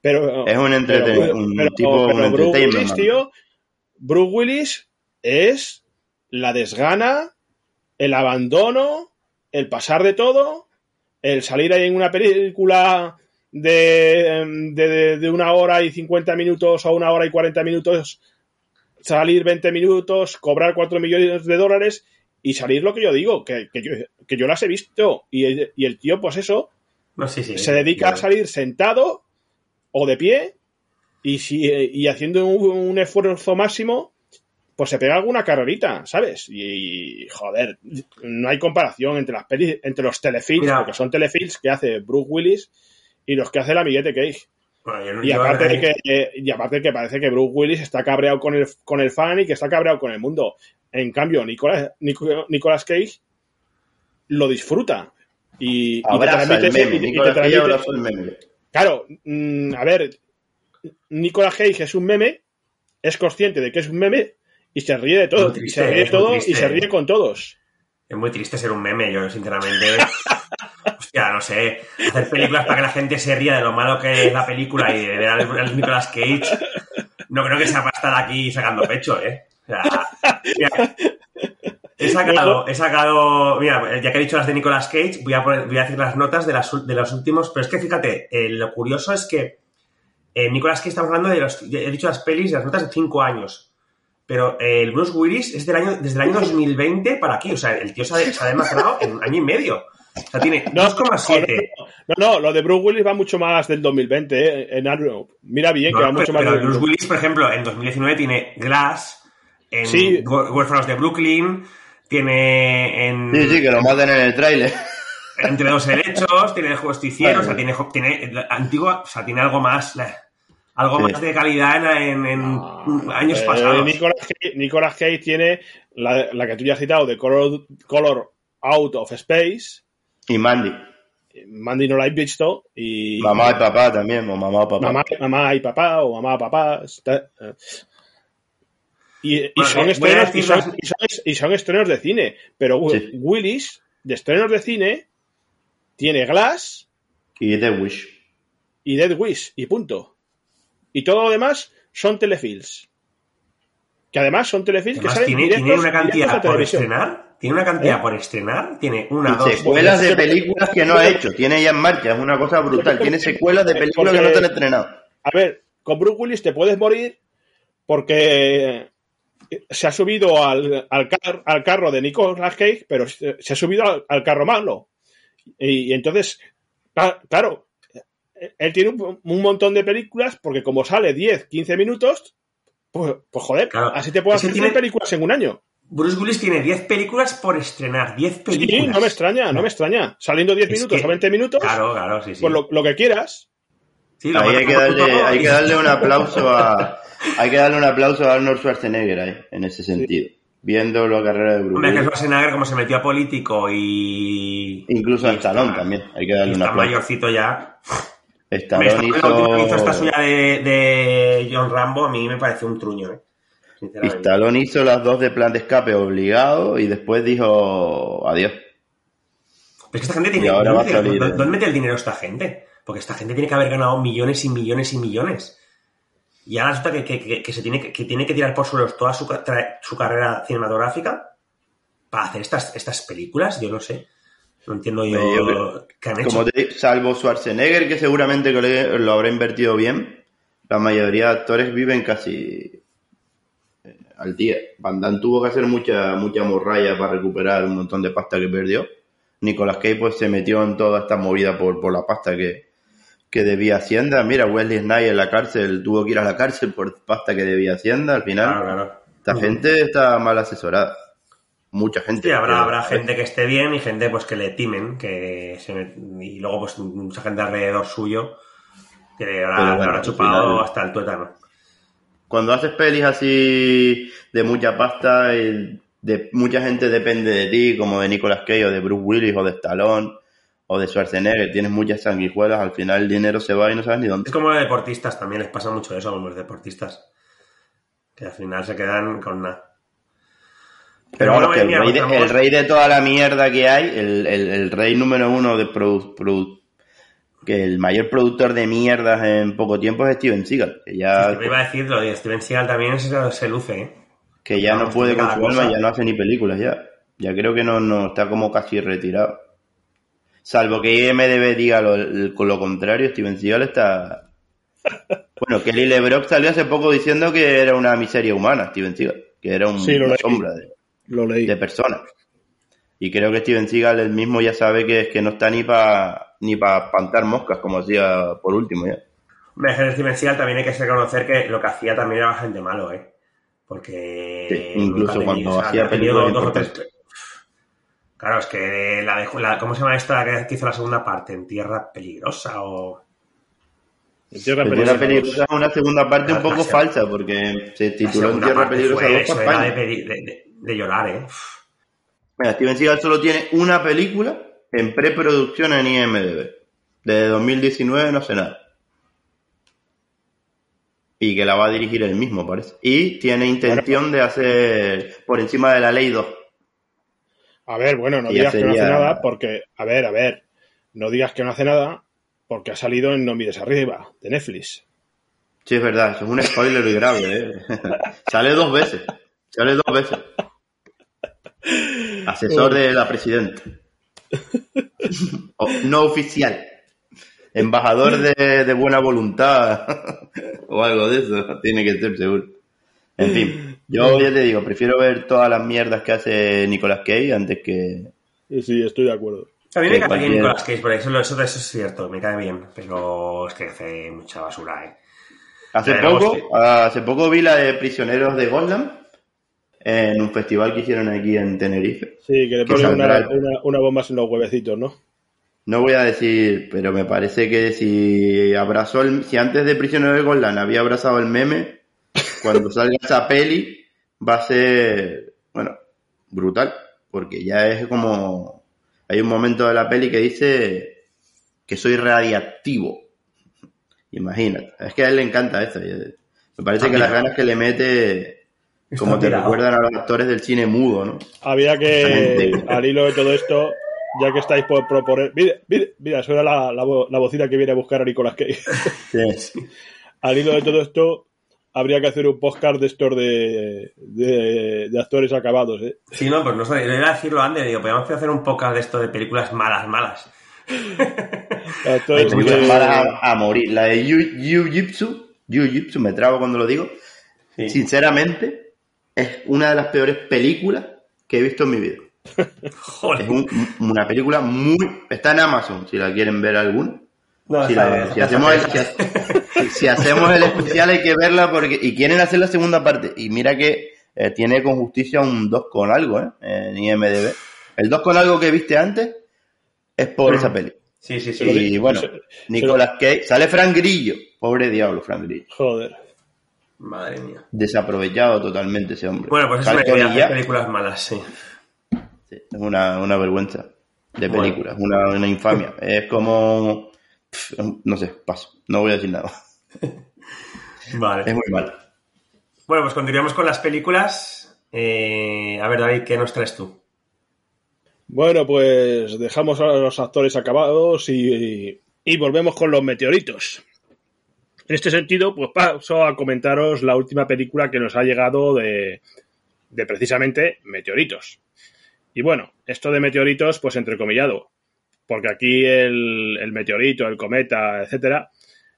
Pero Es un, entreten- pero- un pero- tipo, pero un Bruce. Willis, tío, Bruce Willis es la desgana, el abandono, el pasar de todo, el salir ahí en una película de, de, de una hora y 50 minutos o una hora y 40 minutos, salir 20 minutos, cobrar 4 millones de dólares y salir lo que yo digo, que, que yo, que yo las he visto. Y, el- y el tío, pues eso, No, sí, sí. se dedica a salir sentado o de pie y, si, y haciendo un, un esfuerzo máximo, pues se pega alguna carrerita, ¿sabes? Y, joder, no hay comparación entre las pelis, entre los telefilms, Mira. porque son telefilms que hace Bruce Willis y los que hace el amiguete Cage. Bueno, yo no- Y aparte, de que, y aparte de que parece que Bruce Willis está cabreado con el, con el fan y que está cabreado con el mundo. En cambio, Nicolas, Nico- Nicolas Cage lo disfruta. Y, y te Abraza el transmite- meme. y- y te transmite- abrazó el meme. Claro, mm, a ver, Nicolas Cage es un meme, es consciente de que es un meme y se ríe de todo. Triste, y se ríe de todo y se ríe con todos. Es muy triste ser un meme, yo sinceramente. Hostia, no sé. Hacer películas para que la gente se ría de lo malo que es la película y de ver al, Nicolas Cage. No creo que sea para estar aquí sacando pecho, ¿eh? O sea, mira, he sacado, he sacado. Mira, ya que he dicho las de Nicolas Cage, voy a, poner- voy a decir las notas de, las, de los últimos. Pero es que fíjate, eh, lo curioso es que eh, Nicolas Cage estamos hablando de los. He dicho las pelis y las notas de 5 años. Pero eh, el Bruce Willis es del año, desde el año 2020 para aquí. O sea, el tío se ha, se ha demacrado en un año y medio. O sea, tiene No, 2,7. No, no, lo de Bruce Willis va mucho más del 2020, ¿eh? En Arrow. Mira bien No, que va pero, mucho más pero del Bruce Willis, por ejemplo, en 2019 tiene Glass, en Sí. Huérfanos de Brooklyn, tiene en Sí, sí, que lo maten en el tráiler. Entre dos helechos, tiene el justiciero, Vale. o sea, tiene, tiene antigua, o sea, tiene algo más, la- algo Sí. más de calidad en, en- en años eh, pasados. Nicolas Cage, Nicolas Cage tiene la, la que tú ya has citado de Color, Color Out of Space. Y Mandy. Mandy no la he visto. Y Mamá y papá también, o mamá o papá. mamá, mamá y papá o mamá papá. está- eh. y, y Bueno, son estrenos, y, son, las- y son- y son estrenos de cine. Pero Sí. Willis, de estrenos de cine, tiene Glass Y The Wish. y Dead Wish, y punto. Y todo lo demás son telefilms. Que además son telefilms que salen tiene, directos, tiene una cantidad a por televisión. estrenar, tiene una cantidad ¿Eh? por estrenar, tiene una, Y dos, secuelas de películas que no ha hecho. Tiene ya en marcha. Es una cosa brutal. Tiene secuelas de películas que no te han estrenado. A ver, con Bruce Willis te puedes morir porque se ha subido al, al, car- al carro de Nicolas Cage, pero se, ha subido al, al carro malo. Y, y entonces, cla- claro, él tiene un, un montón de películas porque como sale 10, 15 minutos, pues, pues joder, Claro. así te puedo hacer tiene- 100 películas en un año. Bruce Willis tiene 10 películas por estrenar, 10 películas. Sí, no me extraña, no me extraña. Saliendo 10 Es minutos que- o 20 minutos, Claro, claro, sí, sí. pues lo, lo que quieras. Sí, lo Ahí hay que darle, hay que darle un aplauso a, hay que darle un aplauso a Arnold Schwarzenegger en ese sentido. Viendo la carrera de Bruce Hombre, que Willis. Schwarzenegger como se metió a político y... Incluso a y Stallone está- también, hay que darle un está aplauso. mayorcito ya. Stallone que hizo esta hizo, suya de, de John Rambo a mí me parece un truño, ¿eh? Stallone hizo las dos de plan de escape obligado y después dijo adiós. Pero es que esta gente tiene... ¿dónde, mete- salir, ¿dónde, eh. dónde mete el dinero esta gente? Porque esta gente tiene que haber ganado millones y millones y millones. Y ahora resulta que, que- que- que se tiene que, tiene que tirar por suelos toda su, su carrera cinematográfica para hacer estas, estas películas. Yo no sé. No entiendo yo, Yo creo- qué han hecho. Como te digo, salvo Schwarzenegger, que seguramente que lo habrá invertido bien, la mayoría de actores viven casi eh, al día. Van Damme tuvo que hacer mucha, mucha morralla para recuperar un montón de pasta que perdió. Nicolas Cage pues se metió en toda esta movida por, por la pasta que, que debía Hacienda. Mira, Wesley Snipes en la cárcel tuvo que ir a la cárcel por pasta que debía Hacienda. Al final, Claro, claro. esta gente está mal asesorada. Mucha gente. Sí, habrá, habrá gente que esté bien y gente pues que le timen, que se y luego pues mucha gente alrededor suyo que le habrá, le habrá chupado final- hasta el tuétano. cuando haces pelis así de mucha pasta, y de mucha gente depende de ti, como de Nicolas Cage o de Bruce Willis o de Stallone o de Schwarzenegger, tienes muchas sanguijuelas, al final el dinero se va y no sabes ni dónde. Es como los deportistas, también les pasa mucho eso a los deportistas. Que al final se quedan con nada. Pero, bueno, bueno, que el, rey de, pasamos- el rey de toda la mierda que hay, el, el- el rey número uno de produ- produ- que el mayor productor de mierdas en poco tiempo es Steven Seagal, que ya, Te iba a decir, lo de Steven Seagal también se, se luce, ¿eh? que ya no puede con su alma, ya no hace ni películas ya. Ya creo que no, no está como casi retirado. Salvo que IMDB diga lo, lo contrario, Steven Seagal está... Bueno, Kelly LeBrock salió hace poco diciendo que era una miseria humana, Steven Seagal, que era un- Sí, una sombra de, Lo leí. de personas. Y creo que Steven Seagal él mismo ya sabe que, que no está ni para ni para espantar moscas, como hacía por último ya. Es Steven Seagal también hay que reconocer que lo que hacía también era bastante malo, ¿eh? Porque... Sí, incluso cuando tenido- o sea, hacía películas dos o tres-. Claro, es que la de... La, ¿Cómo se llama esta que- hizo la segunda parte? ¿En Tierra Peligrosa o...? En Tierra Peligrosa. Tierra Peligrosa es una segunda parte un poco falsa, porque se tituló en Tierra Peligrosa fue- 2 eso por era de, España. peli- de- de- de llorar, ¿eh? Mira, Steven Seagal solo tiene una película en preproducción en IMDb. Desde 2019 no sé nada. Y que la va a dirigir él mismo, parece. Y tiene intención de hacer por encima de la ley 2. A ver, bueno, no digas que no hace nada porque, a ver, a ver, no digas que no hace nada porque ha salido en No mires arriba, de Netflix. Sí, es verdad, eso es un spoiler grave, ¿eh? Sale dos veces. Sale dos veces. Asesor de la presidenta. No oficial. Embajador de, de buena voluntad. o algo de eso. Tiene que ser seguro. En fin, yo ya te digo, prefiero ver todas las mierdas que hace Nicolas Cage antes que. Sí, sí, estoy de acuerdo. A mí Que me cae bien Nicolas Cage, por eso, eso, eso es cierto, me cae bien, pero es que hace mucha basura, ¿eh? Hace poco, hace poco vi la de Prisioneros de Gotland en un festival que hicieron aquí en Tenerife. Sí, que le Que ponen una, una, una bomba en los huevecitos, ¿no? No voy a decir, pero me parece que si abrazó el, si antes de Prisionero de Golan había abrazado el meme, cuando salga esa peli va a ser, bueno, brutal, porque ya es como, hay un momento de la peli que dice que soy radiactivo. Imagínate, es que a él le encanta eso. Me parece que las ganas que le mete, como te tirado. recuerdan a los actores del cine mudo, ¿no? Había que, al hilo de todo esto, ya que estáis por proponer... Mira, mira, mira suena la, la, la bocina que viene a buscar a Nicolas Cage. Sí. al hilo de todo esto, habría que hacer un podcast de estos de, de, de actores acabados, ¿eh? Sí, no, pues no sé, yo iba a decirlo antes, digo, podríamos hacer un podcast de esto de películas malas, malas. Actores películas de- malas a, a morir. La de Yu- Jiu-Jitsu, Jiu-Jitsu, me trabo cuando lo digo. Sí. Sinceramente, es una de las peores películas que he visto en mi vida. Joder. Es un- una película muy... Está en Amazon, si la quieren ver alguna. No, Si, la- si hacemos el, bien. si, si hacemos el especial hay que verla porque y quieren hacer la segunda parte. Y mira que eh, tiene con justicia un 2 con algo ¿eh? en IMDB. El 2 con algo que viste antes es por esa peli. Sí, sí, sí. Y bueno, Nicolas Cage, sale Frank Grillo, pobre diablo Frank Grillo, Joder. Madre mía. desaprovechado totalmente ese hombre. Bueno, pues eso me Carlton quería y hacer ya, películas malas, sí. sí, es una, una vergüenza de Bueno. película, una, una infamia. Es como, no sé, paso, no voy a decir nada. Vale. Es muy mal. Bueno, pues continuamos con las películas. Eh, a ver, David, ¿qué nos traes tú? Bueno, pues dejamos a los actores acabados y, y volvemos con los meteoritos. En este sentido, pues paso a comentaros la última película que nos ha llegado de, de precisamente meteoritos. Y bueno, esto de meteoritos, pues entrecomillado, porque aquí el, meteorito, el cometa, etcétera,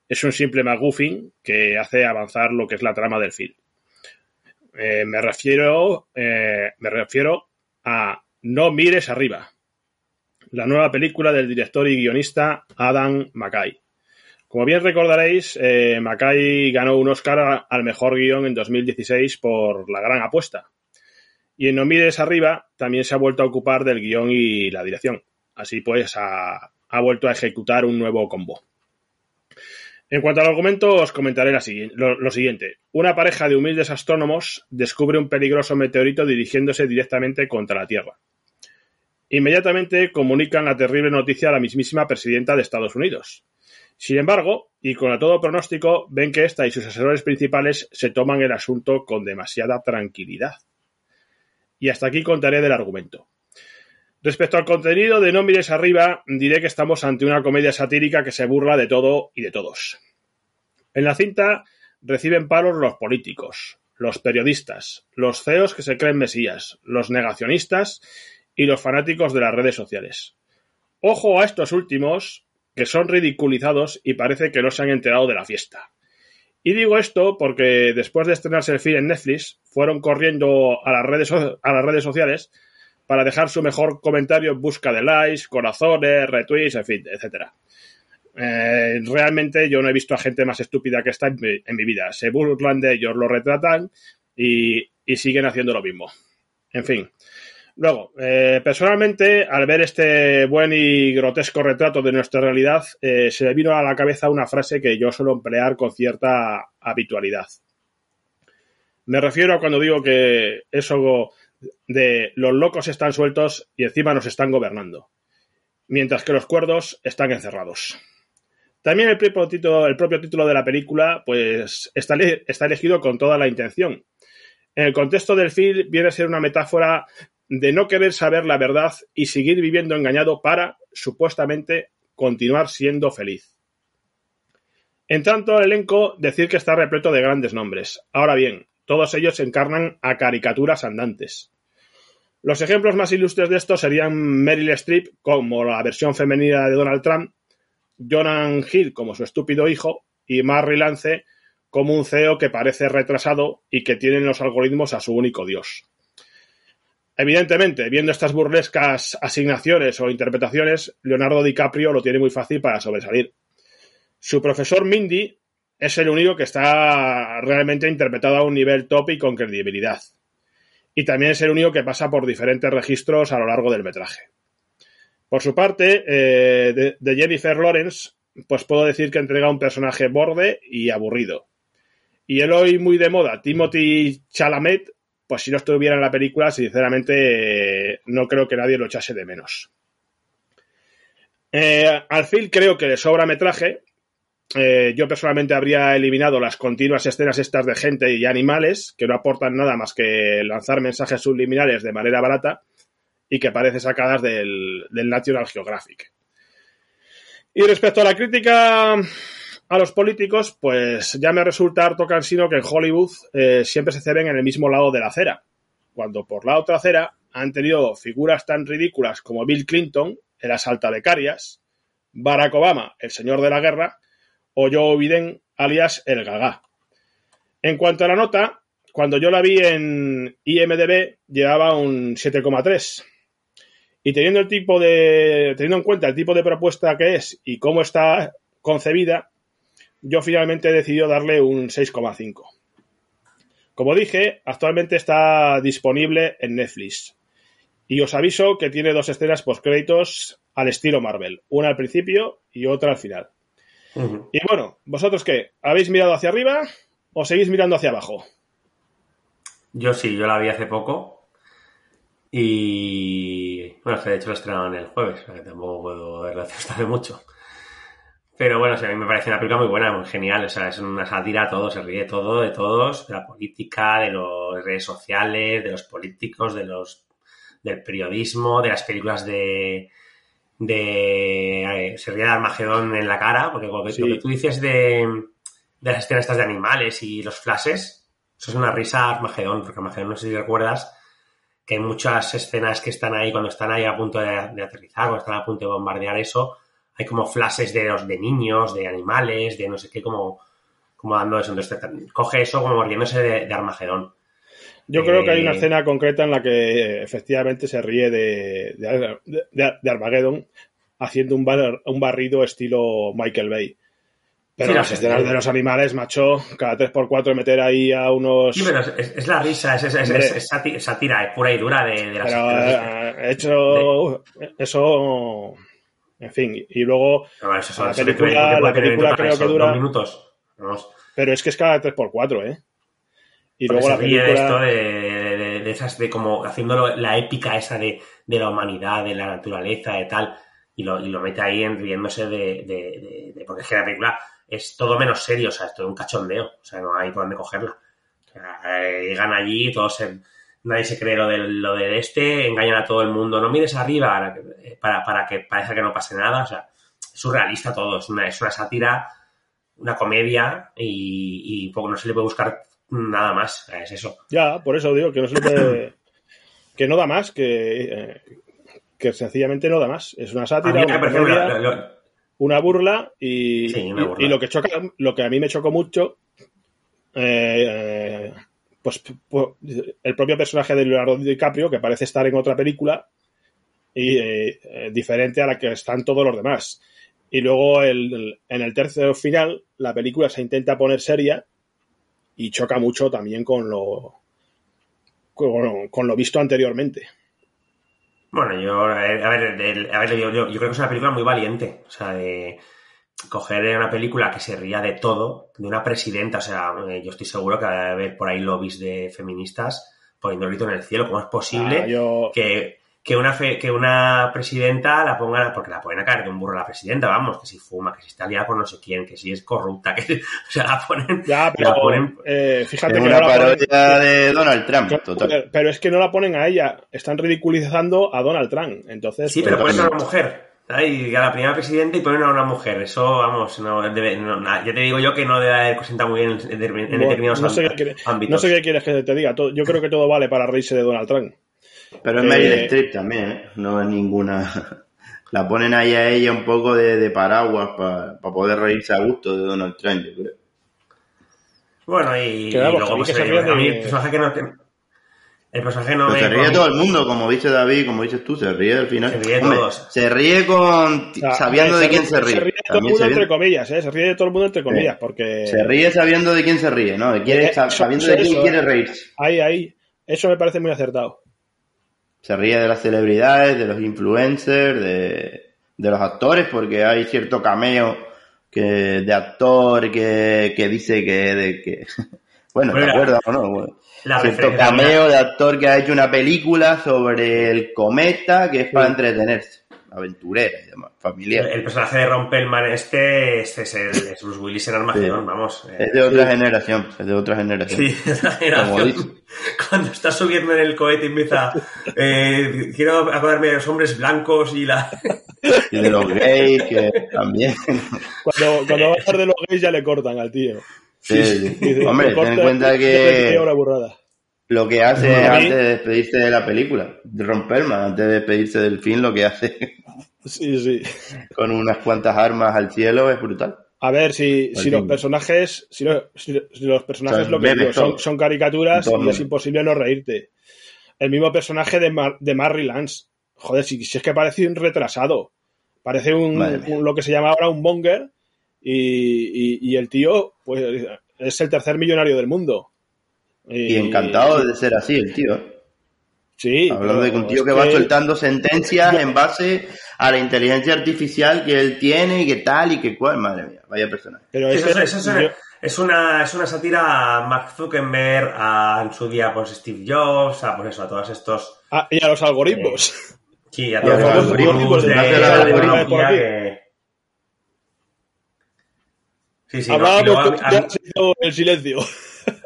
es un simple McGuffin que hace avanzar lo que es la trama del film. Eh, me refiero, eh, me refiero a No mires arriba, la nueva película del director y guionista Adam McKay. Como bien recordaréis, eh, McKay ganó un Oscar al mejor guion en 2016 por La Gran Apuesta. Y en No mires arriba también se ha vuelto a ocupar del guion y la dirección. Así pues, ha, ha vuelto a ejecutar un nuevo combo. En cuanto al argumento, os comentaré lo, siguiente. Una pareja de humildes astrónomos descubre un peligroso meteorito dirigiéndose directamente contra la Tierra. Inmediatamente comunican la terrible noticia a la mismísima presidenta de Estados Unidos. Sin embargo, y con todo pronóstico, ven que ésta y sus asesores principales se toman el asunto con demasiada tranquilidad. Y hasta aquí contaré del argumento. Respecto al contenido de No mires arriba, diré que estamos ante una comedia satírica que se burla de todo y de todos. En la cinta reciben palos los políticos, los periodistas, los CEOs que se creen mesías, los negacionistas y los fanáticos de las redes sociales. Ojo a estos últimos, que son ridiculizados y parece que no se han enterado de la fiesta. Y digo esto porque después de estrenarse el film en Netflix, fueron corriendo a las redes, a las redes sociales para dejar su mejor comentario en busca de likes, corazones, retweets, en fin, etcétera. Eh, realmente yo no he visto a gente más estúpida que esta en mi, vida. Se burlan de ellos, lo retratan y, siguen haciendo lo mismo. En fin. Luego, eh, personalmente, al ver este buen y grotesco retrato de nuestra realidad, eh, se me vino a la cabeza una frase que yo suelo emplear con cierta habitualidad. Me refiero a cuando digo que eso de los locos están sueltos y encima nos están gobernando, mientras que los cuerdos están encerrados. También el propio título, de la película pues, está, está elegido con toda la intención. En el contexto del film viene a ser una metáfora de no querer saber la verdad y seguir viviendo engañado para, supuestamente, continuar siendo feliz. En tanto, el elenco, decir que está repleto de grandes nombres. Ahora bien, todos ellos encarnan a caricaturas andantes. Los ejemplos más ilustres de esto serían Meryl Streep como la versión femenina de Donald Trump, Jonan Hill como su estúpido hijo y Marry Lance como un CEO que parece retrasado y que tiene los algoritmos a su único dios. Evidentemente, viendo estas burlescas asignaciones o interpretaciones, Leonardo DiCaprio lo tiene muy fácil para sobresalir. Su profesor Mindy es el único que está realmente interpretado a un nivel top y con credibilidad. Y también es el único que pasa por diferentes registros a lo largo del metraje. Por su parte, eh, de, Jennifer Lawrence, pues puedo decir que entrega un personaje borde y aburrido. Y el hoy muy de moda, Timothy Chalamet, pues si no estuviera en la película, sinceramente no creo que nadie lo echase de menos. Eh, al fin creo que le sobra metraje, eh, yo personalmente habría eliminado las continuas escenas estas de gente y animales que no aportan nada más que lanzar mensajes subliminales de manera barata y que parecen sacadas del, National Geographic. Y respecto a la crítica a los políticos, pues ya me resulta harto cansino que en Hollywood eh, siempre se ceben en el mismo lado de la acera, cuando por la otra acera han tenido figuras tan ridículas como Bill Clinton, el asalta becarias, Barack Obama, el señor de la guerra, o Joe Biden, alias el Gaga. En cuanto a la nota, cuando yo la vi en IMDB llevaba un 7,3. Y teniendo el tipo de teniendo en cuenta el tipo de propuesta que es y cómo está concebida, yo finalmente he decidido darle un 6,5. Como dije, actualmente está disponible en Netflix. Y os aviso que tiene dos escenas post créditos al estilo Marvel, una al principio y otra al final. Y bueno, ¿vosotros qué? ¿Habéis mirado hacia arriba o seguís mirando hacia abajo? Yo sí, yo la vi hace poco. Y bueno, de hecho la estrenaron el jueves, o sea que tampoco puedo verla hace mucho. Pero bueno, a mí me parece una película muy buena, muy genial. O sea, es una sátira a todo, se ríe todo, de todos, de la política, de las redes sociales, de los políticos, de los del periodismo, de las películas de, de se ríe de Armagedón en la cara, porque lo que, tú dices de, de las escenas estas de animales y los flashes, eso es una risa Armagedón, porque Armagedón, no sé si recuerdas, que hay muchas escenas que están ahí cuando están ahí a punto de, aterrizar, cuando están a punto de bombardear eso, hay como flashes de los de niños, de animales, de no sé qué, como, como dando eso. Entonces coge eso como riéndose de, de Armagedón. Yo creo que hay una eh, escena concreta en la que efectivamente se ríe de, de, Armageddon haciendo un, un, barrido estilo Michael Bay. Pero las escenas de los animales, macho, cada 3x4 meter ahí a unos. Sí, pero es, la risa, es, es, sátira, es pura y dura de, las Pero, eh, hecho eso En fin, y luego eso son- la eso película, la película creo eso, que dura... Dos minutos. Vamos. Pero es que es cada 3x4, ¿eh? Y luego la se ríe de película... esto, de, de- de- esas, de como haciéndolo la épica esa de, de la humanidad, de la naturaleza, de tal, y lo, y lo mete ahí en riéndose de, Porque es que la película es todo menos serio, o sea, es todo un cachondeo, o sea, no hay por dónde cogerla. O sea, eh, llegan allí, todos se- nadie se cree lo del, lo del este, engañan a todo el mundo, no mires arriba eh, para, para que parezca que no pase nada, o sea, es surrealista todo, es una, es una sátira, una comedia y, y poco, no se le puede buscar nada más, es eso. Ya, por eso digo que no se le puede- que no da más, que, eh, que sencillamente no da más. Es una sátira, una por ejemplo, comedia, lo- lo- una burla y, Sí, una y- burla. y lo que choca, lo que a mí me chocó mucho, eh, pues, el propio personaje de Leonardo DiCaprio que parece estar en otra película y eh, eh, diferente a la que están todos los demás. Y luego el- en el tercer final la película se intenta poner seria y choca mucho también con lo con, con lo visto anteriormente. Bueno, yo, a ver, a ver, yo, yo- yo creo que es una película muy valiente. O sea, de coger una película que se ría de todo, de una presidenta. O sea, eh, yo estoy seguro que va a haber por ahí lobbies de feministas poniendo el grito en el cielo. ¿Cómo es posible Ah, yo- que, que, una fe- que una presidenta la pongan, porque la pueden a caer de un burro a la presidenta, vamos, que si fuma, que si está liada por no sé quién, que si es corrupta, que o sea, la ponen. ya, pero la ponen- eh, fíjate que una no la ponen- parodia de Donald Trump, Claro, total. Pero es que no la ponen a ella, están ridiculizando a Donald Trump. Entonces, Sí, pues, pero ponen a una mujer. Y a la primera presidenta y ponen a una mujer. Eso, vamos, no debe, no, na- ya te digo yo que no debe haber sentado muy bien en, en bueno, determinados no, sé qué ámbitos. no sé qué quieres que te diga. todo- yo creo que todo vale para reírse de Donald Trump. Pero es Eh, Meryl Streep también, ¿eh? No es ninguna... La ponen ahí a ella un poco de, de paraguas para poder reírse a gusto de Donald Trump, yo creo. Bueno, y, luego que pues, se eh, ríen a mí de- personaje que no... que- el personaje no Pero me... se ríe todo el mundo, como dice David, como dices tú, se ríe del final. Se ríe Hombre, todos. se ríe con... O sea, sabiendo de quién se ríe. Se ríe de todo el También mundo entre comillas, ¿eh? Se ríe de todo el mundo entre comillas, porque se ríe sabiendo de quién se ríe, ¿no? De quién- Eh, sabiendo eso- de quién eso, quiere eh. reírse. ahí, ahí, eso me parece muy acertado. Se ríe de las celebridades, de los influencers, de, de los actores, porque hay cierto cameo que de actor que, que dice que... De, que bueno, ¿te acuerdas o no? Bueno, La cierto referencia cameo de actor que ha hecho una película sobre el cometa que es para Sí. entretenerse. Aventurera y demás, El, familiar. el personaje de Rompelman este, este es, el, es Bruce Willis en Armagedón, Sí. vamos. eh. Es de otra generación, es de otra generación. Sí, esa generación. dice. Cuando está subiendo en el cohete y empieza. eh, quiero acordarme de los hombres blancos y la. Y de los gays, que también. Cuando, cuando va a hablar de los gays ya le cortan al tío. Sí, sí. Hombre, ten en cuenta que una burrada. lo que hace mí- antes de despedirse de la película, de Romperman, antes de despedirse del film, lo que hace Sí, sí. con unas cuantas armas al cielo es brutal. A ver, si, si los fin. personajes, si, lo- si- si los personajes sea, lo que digo, son, son caricaturas y es imposible no reírte. El mismo personaje de, Mar- de Marry Lance. Joder, si, si es que parece un retrasado. Parece un, lo que se llama ahora un monger y, y- y el tío, pues, es el tercer millonario del mundo. Y encantado de ser así, el tío. ¿eh? Sí. Hablando de que un tío que va soltando sentencias en base a la inteligencia artificial que él tiene y que tal y que cual. Madre mía, vaya personaje. Pero Eso, eso- eso- yo- es, una, es una sátira a Mark Zuckerberg, a en su día pues, Steve Jobs, a, pues eso, a todos estos. ah, y a los algoritmos. Sí, a todos los algoritmos de de, la de la tecnología por tecnología aquí. que. Sí, sí, Hablábamos, a mí- a el silencio.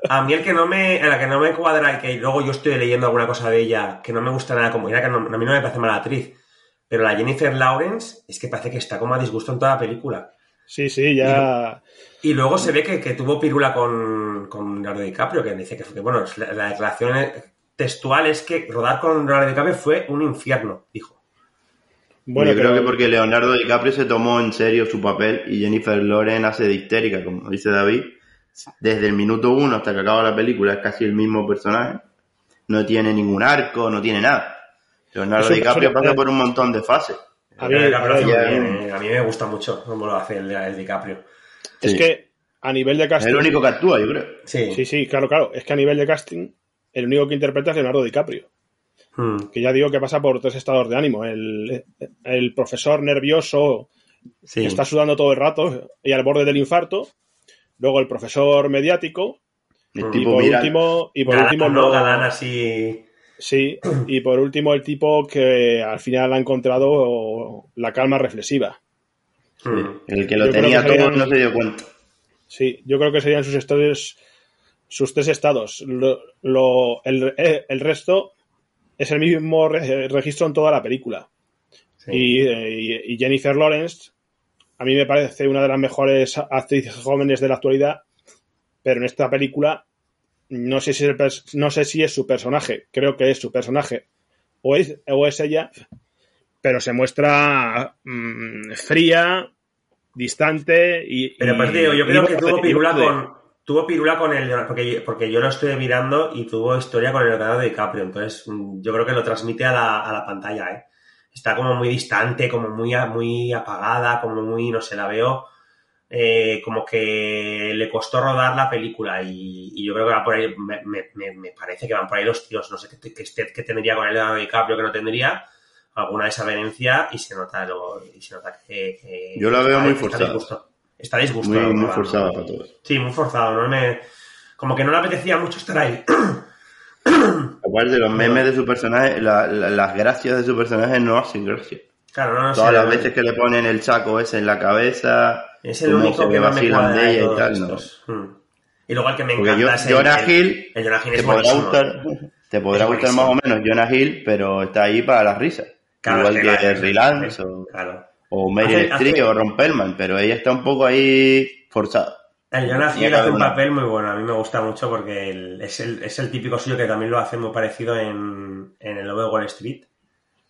A mí el que no me, a la que no me cuadra y que luego yo estoy leyendo alguna cosa de ella que no me gusta nada como, mira que no- a mí no me parece mala actriz, pero la Jennifer Lawrence es que parece que está como a disgusto en toda la película. Sí, sí, ya. Y luego se ve que, que tuvo pirula con, con Leonardo DiCaprio, que dice que, que, bueno, la, la declaración textual es que rodar con Leonardo DiCaprio fue un infierno, dijo. Bueno, Yo creo pero- que porque Leonardo DiCaprio se tomó en serio su papel y Jennifer Lawrence hace de histérica, como dice David. Desde el minuto uno hasta que acaba la película es casi el mismo personaje. No tiene ningún arco, no tiene nada. Leonardo Eso- DiCaprio pasa por un montón de fases. A mí, Leonardo DiCaprio a bien, mí me gusta mucho cómo lo hace el, el DiCaprio. es que a nivel de Es casting. el único que actúa, yo creo. Sí. Sí, sí, claro, claro. Es que a nivel de casting, el único que interpreta es Leonardo DiCaprio. Hmm. Que ya digo que pasa por tres estados de ánimo. El, el profesor nervioso que está sudando todo el rato y al borde del infarto. Luego el profesor mediático. y, por último, y por último, lo, así. Sí, y por último el tipo que al final ha encontrado la calma reflexiva. el que lo tenía todo no se dio cuenta. Sí, yo creo que serían sus estados, sus tres estados. Lo, eh, el, resto es el mismo registro en toda la película. Y, Jennifer Lawrence, a mí me parece una de las mejores actrices jóvenes de la actualidad, pero en esta película no sé si es, no sé si es su personaje, creo que es su personaje, o es, o es ella, pero se muestra mm, fría, distante y. Pero pues digo, yo creo que tuvo pirula con. Tuvo pirula con el. Porque, porque yo lo estoy mirando y tuvo historia con el Leonardo DiCaprio. Entonces, mm, yo creo que lo transmite a la, a la pantalla, ¿eh? Está como muy distante, como muy, muy apagada, como muy. No sé, la veo. Eh, como que le costó rodar la película y, yo creo que va por ahí, me, me, me, parece que van por ahí los tíos, no sé qué, qué, tendría con el Leonardo DiCaprio que no tendría, alguna desavenencia y se nota, lo, y se nota que, Yo la veo muy forzada. Está disgusto. Muy, muy forzada para todos. Sí, muy forzado. ¿no? Me, como que no le apetecía mucho estar ahí. Aparte, los memes de su personaje, las gracias de su personaje no hacen gracia. Claro, no, no Todas las veces que le ponen el saco ese en la cabeza. Es el único que más me de ella y tal, ¿no? Hmm. Y luego el que me encanta es el, Jonah Hill, el, Jonah Hill te podrá gustar, te podrá gustar más o menos Jonah Hill, pero está ahí para las risas. Igual que, que Lance o, o Meryl Streep o Ron Perlman, pero ella está un poco ahí forzada. El Jonah Hill hace un papel muy bueno, a mí me gusta mucho porque es, el, es el típico suyo que también lo hace muy parecido en, en el Lobo de Wall Street,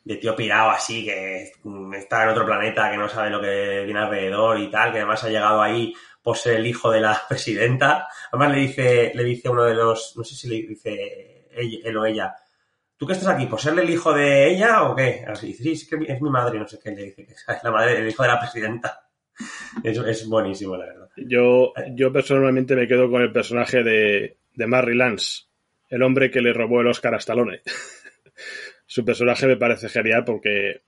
de tío pirado así, que está en otro planeta, que no sabe lo que viene alrededor y tal, que además ha llegado ahí por ser el hijo de la presidenta. Además le dice, le dice uno de los, no sé si le dice él o ella, ¿tú qué estás aquí? ¿Por serle el hijo de ella o qué? Sí, es que es mi madre, no sé qué, le dice, que es la madre, el hijo de la presidenta. Es, buenísimo, la verdad. Yo, yo personalmente me quedo con el personaje de, de Marry Lance, el hombre que le robó el Oscar a Stallone. Su personaje me parece genial porque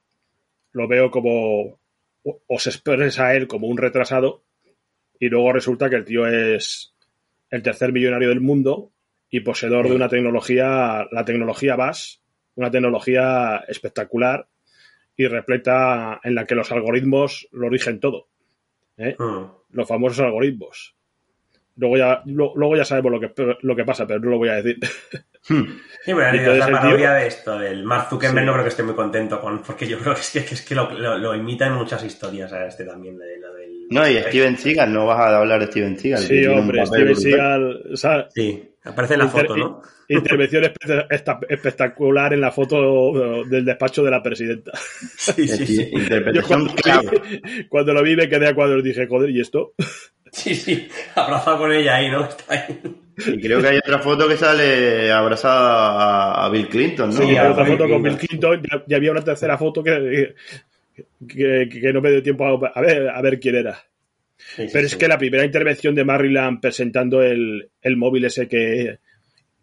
lo veo como o se expresa a él como un retrasado y luego resulta que el tío es el tercer millonario del mundo y poseedor de una tecnología, la tecnología VAS, una tecnología espectacular y repleta en la que los algoritmos lo rigen todo. ¿eh? Hmm. Los famosos algoritmos. Luego ya, luego ya sabemos lo que, lo que pasa, pero no lo voy a decir. Hmm. Sí, bueno, la parodia de esto, del Mark Zuckerberg, no creo que esté muy contento con, porque yo creo que es que, es que lo, lo, imita en muchas historias a este también, de, lo del... No, y Steven Seagal, no vas a hablar de Steven Seagal. Sí, hombre, Steven Seagal, Sí, aparece en la foto, ¿no? Intervención espectacular en la foto del despacho de la presidenta. Sí, sí, sí. Interpretación cuando, cuando, lo vi me quedé a cuadros dije, joder, ¿y esto? Sí, sí, abrazado con ella ahí, ¿no? Está ahí. Y creo que hay otra foto que sale abrazada a, Bill Clinton, ¿no? Sí, hay otra foto con Bill Clinton y había una tercera foto que, que, no me dio tiempo a, ver, a ver quién era. Pero es que la primera intervención de Maryland presentando el, el móvil ese que,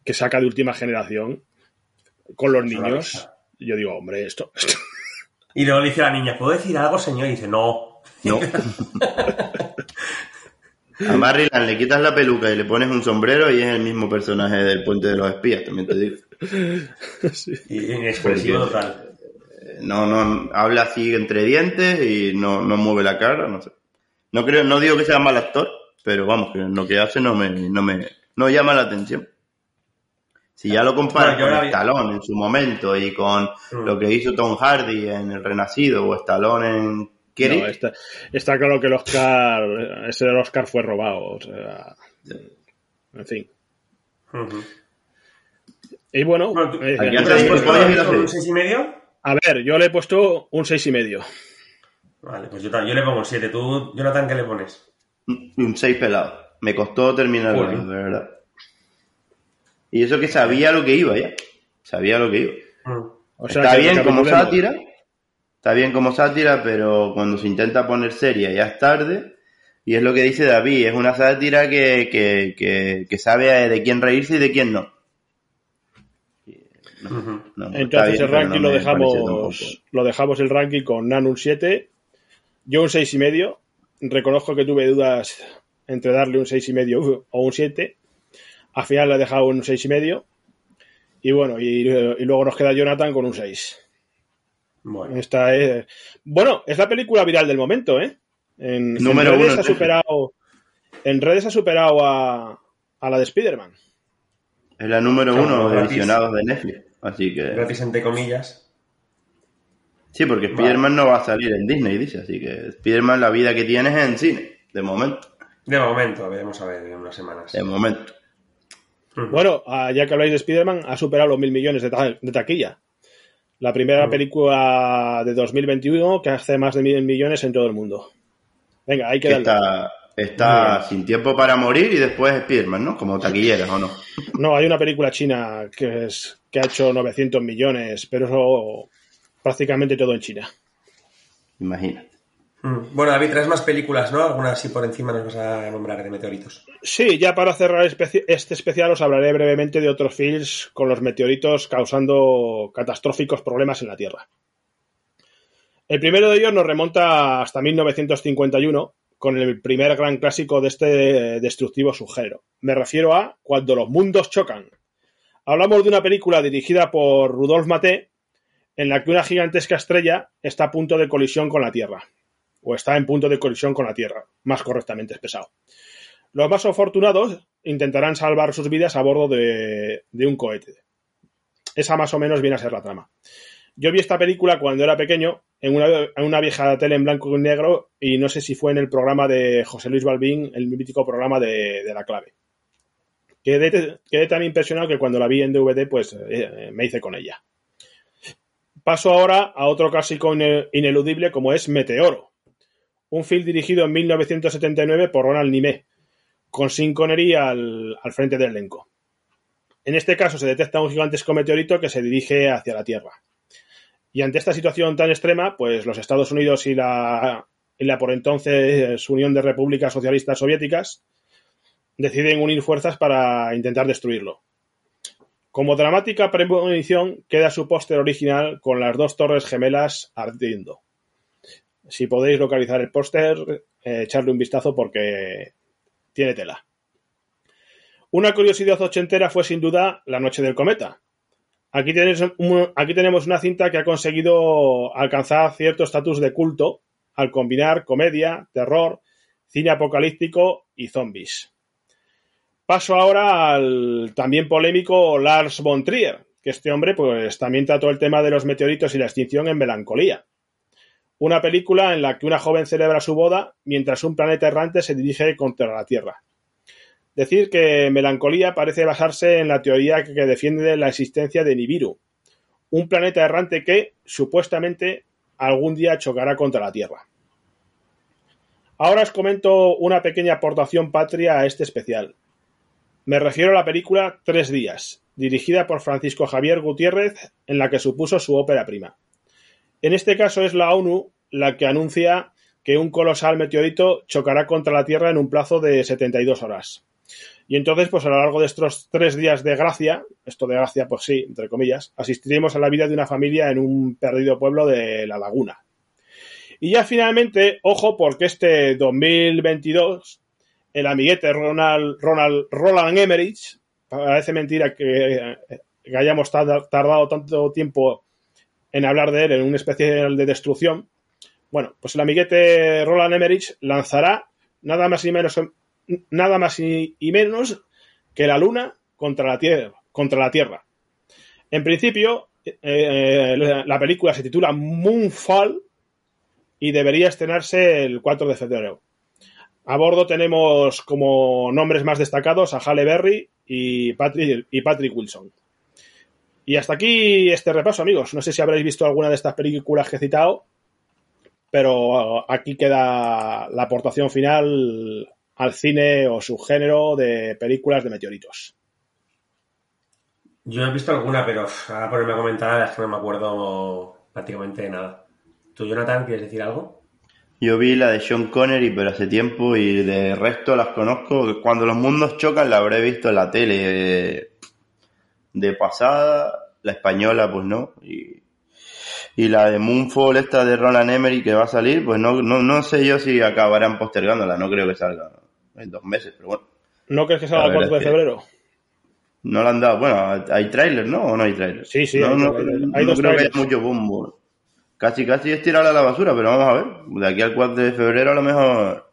que, saca de última generación con los niños, yo digo, hombre, esto, Y luego le dice a la niña, ¿puedo decir algo, señor? Y dice, no. No. A Maryland le quitas la peluca y le pones un sombrero y es el mismo personaje del Puente de los Espías, también te digo. Y inexpresivo total. No, no, habla así entre dientes y no, no mueve la cara, no sé. No creo, no digo que sea mal actor, pero vamos, que lo que hace no me, no me, no llama la atención. Si ya lo comparas con Stallone en su momento y con mm. lo que hizo Tom Hardy en El Renacido o Stallone en está, claro que el Oscar, ese Oscar fue robado. en fin. Y bueno, eh, un 6 y medio? A ver, yo le he puesto un 6 y medio. Vale, pues yo, yo le pongo un 7. ¿Tú, Jonathan, qué le pones? Un 6 pelado. Me costó terminarlo, de verdad. Y eso que sabía lo que iba ya. Sabía lo que iba. Mm. Está bien como sátira, Está bien como sátira, pero cuando se intenta poner seria ya es tarde. Y es lo que dice David, es una sátira que, que, que, sabe de quién reírse y de quién no. Entonces el ranking lo dejamos, lo dejamos el ranking con Nan un 7, yo un 6 y medio. Reconozco que tuve dudas entre darle un 6 y medio o un 7. Al final le he dejado un 6 y medio. Y bueno, y, luego nos queda Jonathan con un 6. Bueno. Esta es, bueno, es la película viral del momento, ¿eh? En, Número redes ha superado, en redes ha superado a, a la de Spider-Man. Es la número uno de visionados de Netflix. Así que. Gratis entre comillas. Sí, porque Spider-Man no va a salir en Disney, dice. Así que Spider-Man la vida que tiene es en cine, de momento. De momento, veremos a ver en unas semanas. De momento. Bueno, ah, ya que habláis de Spider-Man, ha superado los mil millones de, taquilla. La primera película de 2021 que hace más de mil millones en todo el mundo. Venga, hay que darle. Está sin tiempo para morir y después Spiderman, ¿no? Como taquilleras, ¿o no? No, hay una película china que, es, que ha hecho 900 millones, pero eso prácticamente todo en China. Imagínate. Mm. Bueno, David, traes más películas, ¿no? Algunas así por encima nos vas a nombrar de meteoritos. Sí, ya para cerrar este especial os hablaré brevemente de otros films con los meteoritos causando catastróficos problemas en la Tierra. El primero de ellos nos remonta hasta 1951 con el primer gran clásico de este destructivo subgénero. Me refiero a Cuando los mundos chocan. Hablamos de una película dirigida por Rudolf Maté, en la que una gigantesca estrella está a punto de colisión con la Tierra. O está en punto de colisión con la Tierra, más correctamente expresado. Los más afortunados intentarán salvar sus vidas a bordo de, de un cohete. Esa más o menos viene a ser la trama. Yo vi esta película cuando era pequeño en una, vieja tele en blanco y negro y no sé si fue en el programa de José Luis Balbín, el mítico programa de, La Clave. Quedé, tan impresionado que cuando la vi en DVD pues eh, me hice con ella. Paso ahora a otro clásico ineludible como es Meteoro, un film dirigido en 1979 por Ronald Nimé, con Sin Connery al, al frente del elenco. En este caso se detecta un gigantesco meteorito que se dirige hacia la Tierra. Y ante esta situación tan extrema, pues los Estados Unidos y la, la por entonces Unión de Repúblicas Socialistas Soviéticas deciden unir fuerzas para intentar destruirlo. Como dramática premonición queda su póster original con las dos torres gemelas ardiendo. Si podéis localizar el póster, eh, echarle un vistazo porque tiene tela. Una curiosidad ochentera fue sin duda La Noche del Cometa, Aquí, aquí tenemos una cinta que ha conseguido alcanzar cierto estatus de culto al combinar comedia, terror, cine apocalíptico y zombies. Paso ahora al también polémico Lars von Trier, que este hombre pues también trató el tema de los meteoritos y la extinción en Melancolía. Una película en la que una joven celebra su boda mientras un planeta errante se dirige contra la Tierra. Decir que Melancolía parece basarse en la teoría que defiende la existencia de Nibiru, un planeta errante que, supuestamente, algún día chocará contra la Tierra. Ahora os comento una pequeña aportación patria a este especial. Me refiero a la película Tres días, dirigida por Francisco Javier Gutiérrez, en la que supuso su ópera prima. En este caso es la ONU la que anuncia que un colosal meteorito chocará contra la Tierra en un plazo de 72 horas. Y entonces, pues a lo largo de estos tres días de gracia, esto de gracia, pues sí, entre comillas, asistiremos a la vida de una familia en un perdido pueblo de La Laguna. Y ya finalmente, ojo, porque este 2022, el amiguete Ronald, Ronald Roland Emmerich, parece mentira que, que hayamos tardado tanto tiempo en hablar de él en un especial de destrucción. Bueno, pues el amiguete Roland Emmerich lanzará nada más y menos nada más y, menos que la Luna contra la Tierra. Contra la tierra. En principio, eh, eh, la película se titula Moonfall y debería estrenarse el 4 de febrero. A bordo tenemos como nombres más destacados a Halle Berry y Patrick, Wilson. Y hasta aquí este repaso, amigos. No sé si habréis visto alguna de estas películas que he citado, pero aquí queda la aportación final al cine o subgénero de películas de meteoritos. Yo he visto alguna, pero ahora ponerme a comentar es que no me acuerdo prácticamente de nada. ¿Tú, Jonathan, quieres decir algo? Yo vi la de Sean Connery, pero hace tiempo y de resto las conozco. Cuando los mundos chocan la habré visto en la tele de pasada la española, pues no. Y, y la de Moonfall, esta de Roland Emery que va a salir, pues no, no, no sé yo si acabarán postergándola, no creo que salga en dos meses, pero bueno. ¿No crees que salga el 4 de febrero? No la han dado. Bueno, hay tráiler, ¿no? ¿O no hay tráiler? Sí, sí, no, hay, no, hay no dos creo que trailers. haya mucho bombo. Casi, casi es tirarla a la basura, pero vamos a ver. De aquí al 4 de febrero a lo mejor...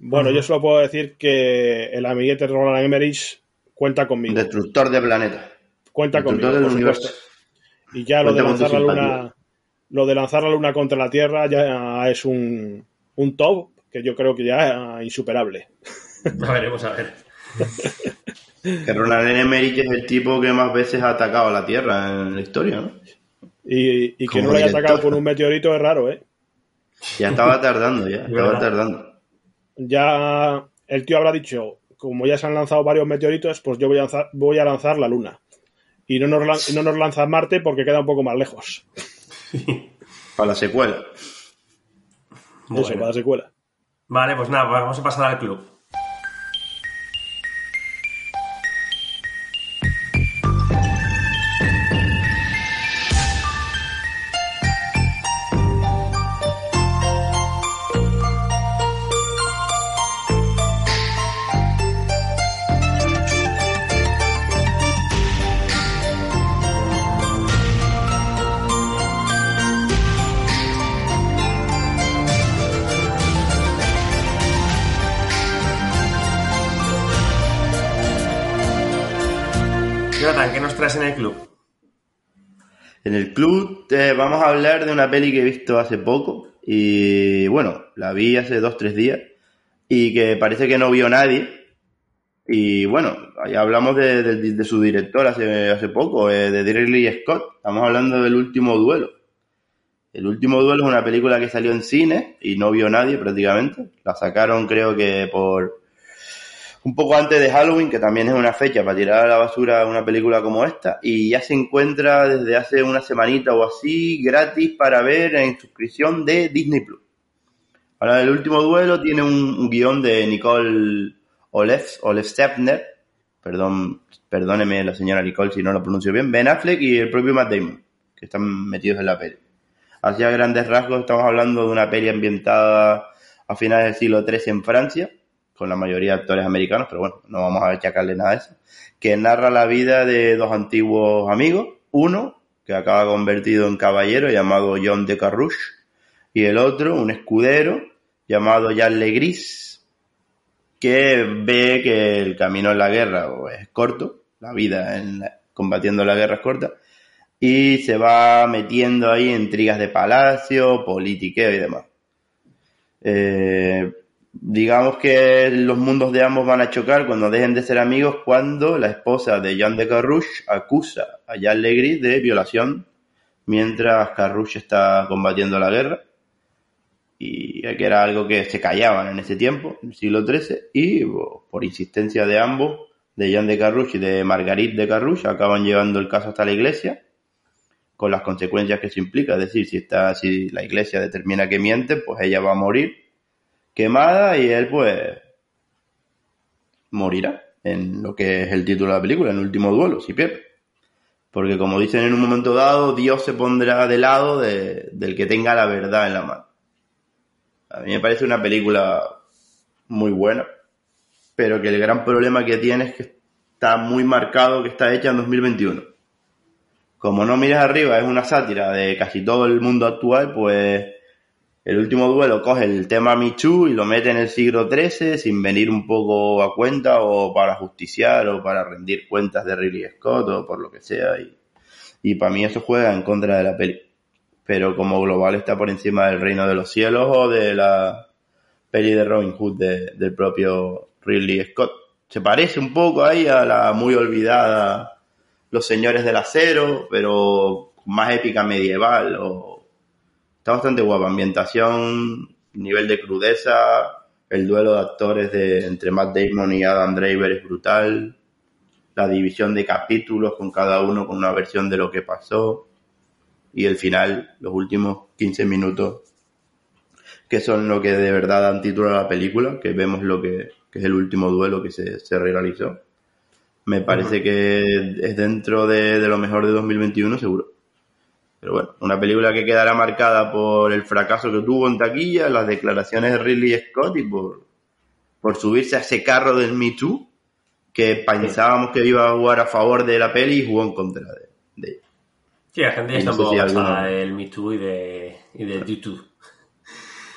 Bueno, yo solo puedo decir que el amiguete Roland Emmerich cuenta conmigo. Destructor de planetas. Cuenta conmigo, Destructor del por universo. supuesto. Y ya lo de lanzar la luna, lo de lanzar la luna contra la Tierra ya es un, un top que yo creo que ya es insuperable. Ya veremos, a ver. Que Roland Emmerich es el tipo que más veces ha atacado a la Tierra en la historia, ¿no? Y, y que no lo haya director. atacado con un meteorito es raro, ¿eh? Ya estaba tardando, ya. Estaba verdad. tardando. Ya el tío habrá dicho, como ya se han lanzado varios meteoritos, pues yo voy a lanzar, voy a lanzar la luna. Y no nos, no nos lanza Marte porque queda un poco más lejos. Para la secuela. Eso, Bueno. para la secuela. Vale, pues nada, vamos a pasar al club. ¿Qué nos traes en el club? En el club eh, vamos a hablar de una peli que he visto hace poco y bueno, la vi hace dos, tres días y que parece que no vio nadie. Y bueno, ahí hablamos de su director hace, hace poco, eh, de Ridley Scott. Estamos hablando del último duelo. El último duelo es una película que salió en cine y no vio nadie prácticamente. La sacaron creo que por un poco antes de Halloween, que también es una fecha para tirar a la basura una película como esta, y ya se encuentra desde hace una semanita o así gratis para ver en suscripción de Disney Plus. Ahora, el último duelo tiene un, un guion de Nicole Olev, Olev Stepner, perdón, perdóneme la señora Nicole si no lo pronuncio bien, Ben Affleck y el propio Matt Damon, que están metidos en la peli. Así a grandes rasgos estamos hablando de una peli ambientada a finales del siglo XIII en Francia, con la mayoría de actores americanos, pero bueno, no vamos a achacarle nada a eso, que narra la vida de dos antiguos amigos, uno que acaba convertido en caballero llamado John de Carrouche, y el otro, un escudero llamado Jean Legris, que ve que el camino en la guerra es corto, la vida en la- combatiendo la guerra es corta, y se va metiendo ahí en intrigas de palacio, politiqueo y demás. Eh, digamos que los mundos de ambos van a chocar cuando dejen de ser amigos cuando la esposa de Jean de Carrouche acusa a Jean Legris de violación mientras Carrouche está combatiendo la guerra. Y que era algo que se callaban en ese tiempo, en el siglo XIII, y por insistencia de ambos, de Jean de Carrouche y de Marguerite de Carrouche, acaban llevando el caso hasta la iglesia, con las consecuencias que eso implica, es decir, si, está, si la iglesia determina que miente, pues ella va a morir quemada y él pues morirá en lo que es el título de la película, en último duelo, si pierde. Porque como dicen en un momento dado, Dios se pondrá de lado de- del que tenga la verdad en la mano. A mí me parece una película muy buena, pero que el gran problema que tiene es que está muy marcado que está hecha en 2021. Como no miras arriba, es una sátira de casi todo el mundo actual, pues el último duelo coge el tema Michu y lo mete en el siglo XIII sin venir un poco a cuenta o para justiciar o para rendir cuentas de Ridley Scott o por lo que sea. Y, y para mí eso juega en contra de la peli. Pero como global está por encima del Reino de los Cielos o de la peli de Robin Hood de- del propio Ridley Scott. Se parece un poco ahí a la muy olvidada Los Señores del Acero, pero más épica medieval o Está bastante guapa. Ambientación, nivel de crudeza, el duelo de actores de, entre Matt Damon y Adam Driver es brutal. La división de capítulos con cada uno con una versión de lo que pasó. Y el final, los últimos 15 minutos, que son lo que de verdad dan título a la película, que vemos lo que, que es el último duelo que se, se realizó. me parece que es dentro de, lo mejor de 2021 seguro. Pero bueno, una película que quedará marcada por el fracaso que tuvo en taquilla, las declaraciones de Ridley Scott y por, por subirse a ese carro del Me Too, que pensábamos que iba a jugar a favor de la peli y jugó en contra de, de ella. Sí, la gente ya está un poco del Me Too y de, y del YouTube.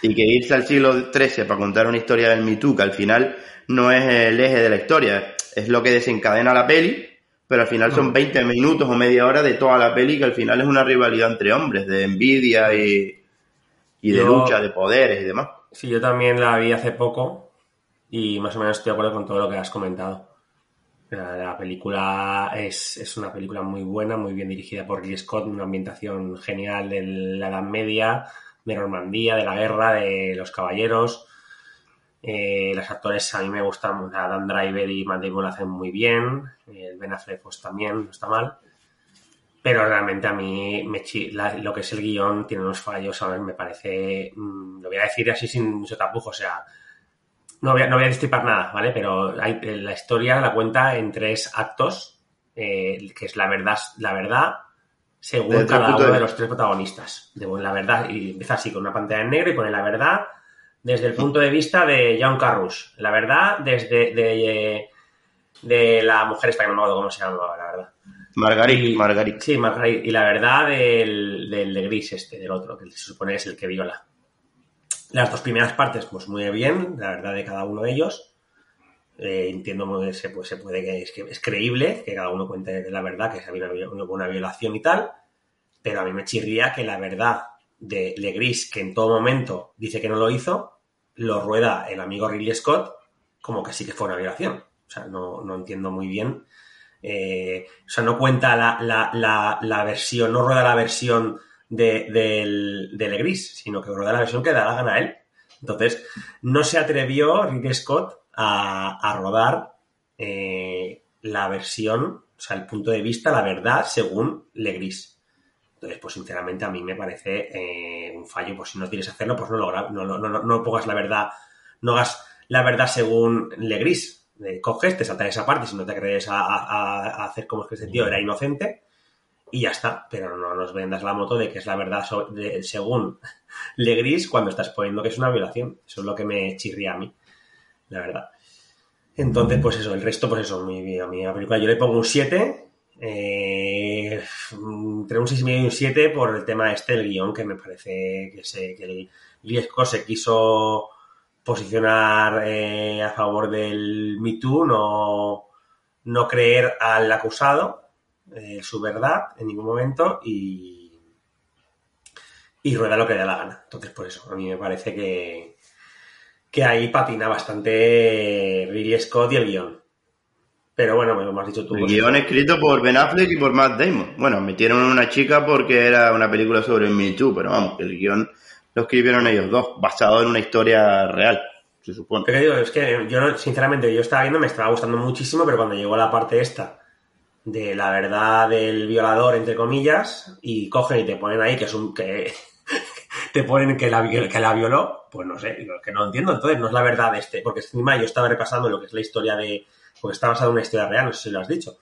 Y que irse al siglo XIII para contar una historia del Me Too, que al final no es el eje de la historia, es lo que desencadena la peli, pero al final son 20 minutos o media hora de toda la peli que al final es una rivalidad entre hombres, de envidia y, y de lucha de poderes y demás. Sí, yo también la vi hace poco y más o menos estoy de acuerdo con todo lo que has comentado. La, película es, es, una película muy buena, muy bien dirigida por Ridley Scott, una ambientación genial de la Edad Media, de Normandía, de la guerra, de los caballeros. Eh, los actores a mí me gustan, Dan Driver y Matt Damon lo hacen muy bien, el Ben Affleck pues también, no está mal, pero realmente a mí me lo que es el guion tiene unos fallos, ¿sabes? Me parece, mm, lo voy a decir así sin mucho tapujo, o sea, no voy a, no voy a destripar nada, ¿vale? Pero hay, la historia la cuenta en tres actos, eh, que es la verdad, la verdad según cada uno de... los tres protagonistas. De, la verdad, y empieza así con una pantalla en negro y pone la verdad desde el punto de vista de John Carrush. La verdad, desde de, de la mujer esta que no me acuerdo cómo se llama, la verdad. Margarit, Margarit. Sí, Margarit. Y la verdad del, del de gris este, del otro, que se supone es el que viola. Las dos primeras partes, pues muy bien, la verdad de cada uno de ellos. Eh, entiendo que se, pues, se puede que es, que es creíble que cada uno cuente la verdad, que se había una, una violación y tal, pero a mí me chirría que la verdad de Legris, que en todo momento dice que no lo hizo, lo rueda el amigo Ridley Scott como que sí que fue una violación. O sea, no, entiendo muy bien. Eh, o sea, no cuenta la, versión, no rueda la versión de, de, Legris, sino que rueda la versión que da la gana a él. Entonces, no se atrevió Ridley Scott a, a rodar eh, la versión, o sea, el punto de vista, la verdad, según Legris. Entonces, pues sinceramente a mí me parece eh, un fallo. Pues si no quieres hacerlo, pues no lo no, no, pongas la verdad, no hagas la verdad según Legris. Eh, coges, te saltas esa parte si no te crees a, hacer como es que ese tío era inocente y ya está. Pero no nos vendas la moto de que es la verdad según Legris cuando estás poniendo que es una violación. Eso es lo que me chirría a mí, la verdad. Entonces, pues eso, el resto, pues eso, mi, a mi película yo le pongo un 7 eh, entre un 6,5 y un 7 por el tema este, el guion, que me parece que el Liesco se quiso posicionar eh, a favor del Me Too, no, no creer al acusado eh, su verdad en ningún momento y, y rueda lo que da la gana. Entonces, por eso, a mí me parece que, que ahí patina bastante Ridley Scott y el guion. Pero bueno, me lo has dicho tú. El guion escrito por Ben Affleck y por Matt Damon. Bueno, metieron una chica porque era una película sobre Me Too, pero vamos, el guion lo escribieron ellos dos, basado en una historia real, se supone. Pero digo, es que yo, sinceramente, yo estaba viendo, me estaba gustando muchísimo, pero cuando llegó la parte esta de la verdad del violador, entre comillas, y cogen y te ponen ahí que es un... que te ponen que la, que la violó, pues no sé, que no entiendo. Entonces, no es la verdad de este, porque encima yo estaba repasando lo que es la historia de porque está basado en una historia real, no sé si lo has dicho.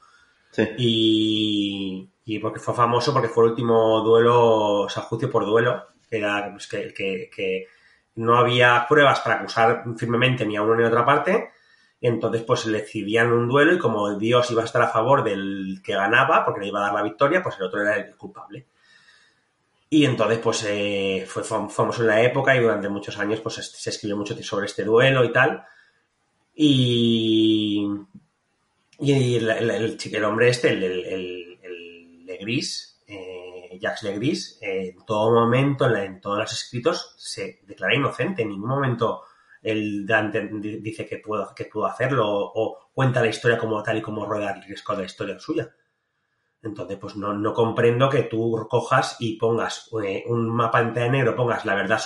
Sí. Y, y, porque fue famoso porque fue el último duelo, o sea, juicio por duelo, que era pues, que, que, no había pruebas para acusar firmemente ni a uno ni a otra parte, y entonces pues le decidían un duelo y como Dios iba a estar a favor del que ganaba, porque le iba a dar la victoria, pues el otro era el culpable. Y entonces, pues eh, fue famoso en la época y durante muchos años pues se escribió mucho sobre este duelo y tal. Y, y el, el, hombre este, el, el, Legris, eh, Jacques Legris, eh, en todo momento, en, todos los escritos, se declara inocente. En ningún momento él dice que puedo, que puedo hacerlo o, cuenta la historia como tal y como rueda el riesgo de la historia suya. Entonces, pues no, no, comprendo que tú cojas y pongas eh, un mapa en negro, pongas la verdad,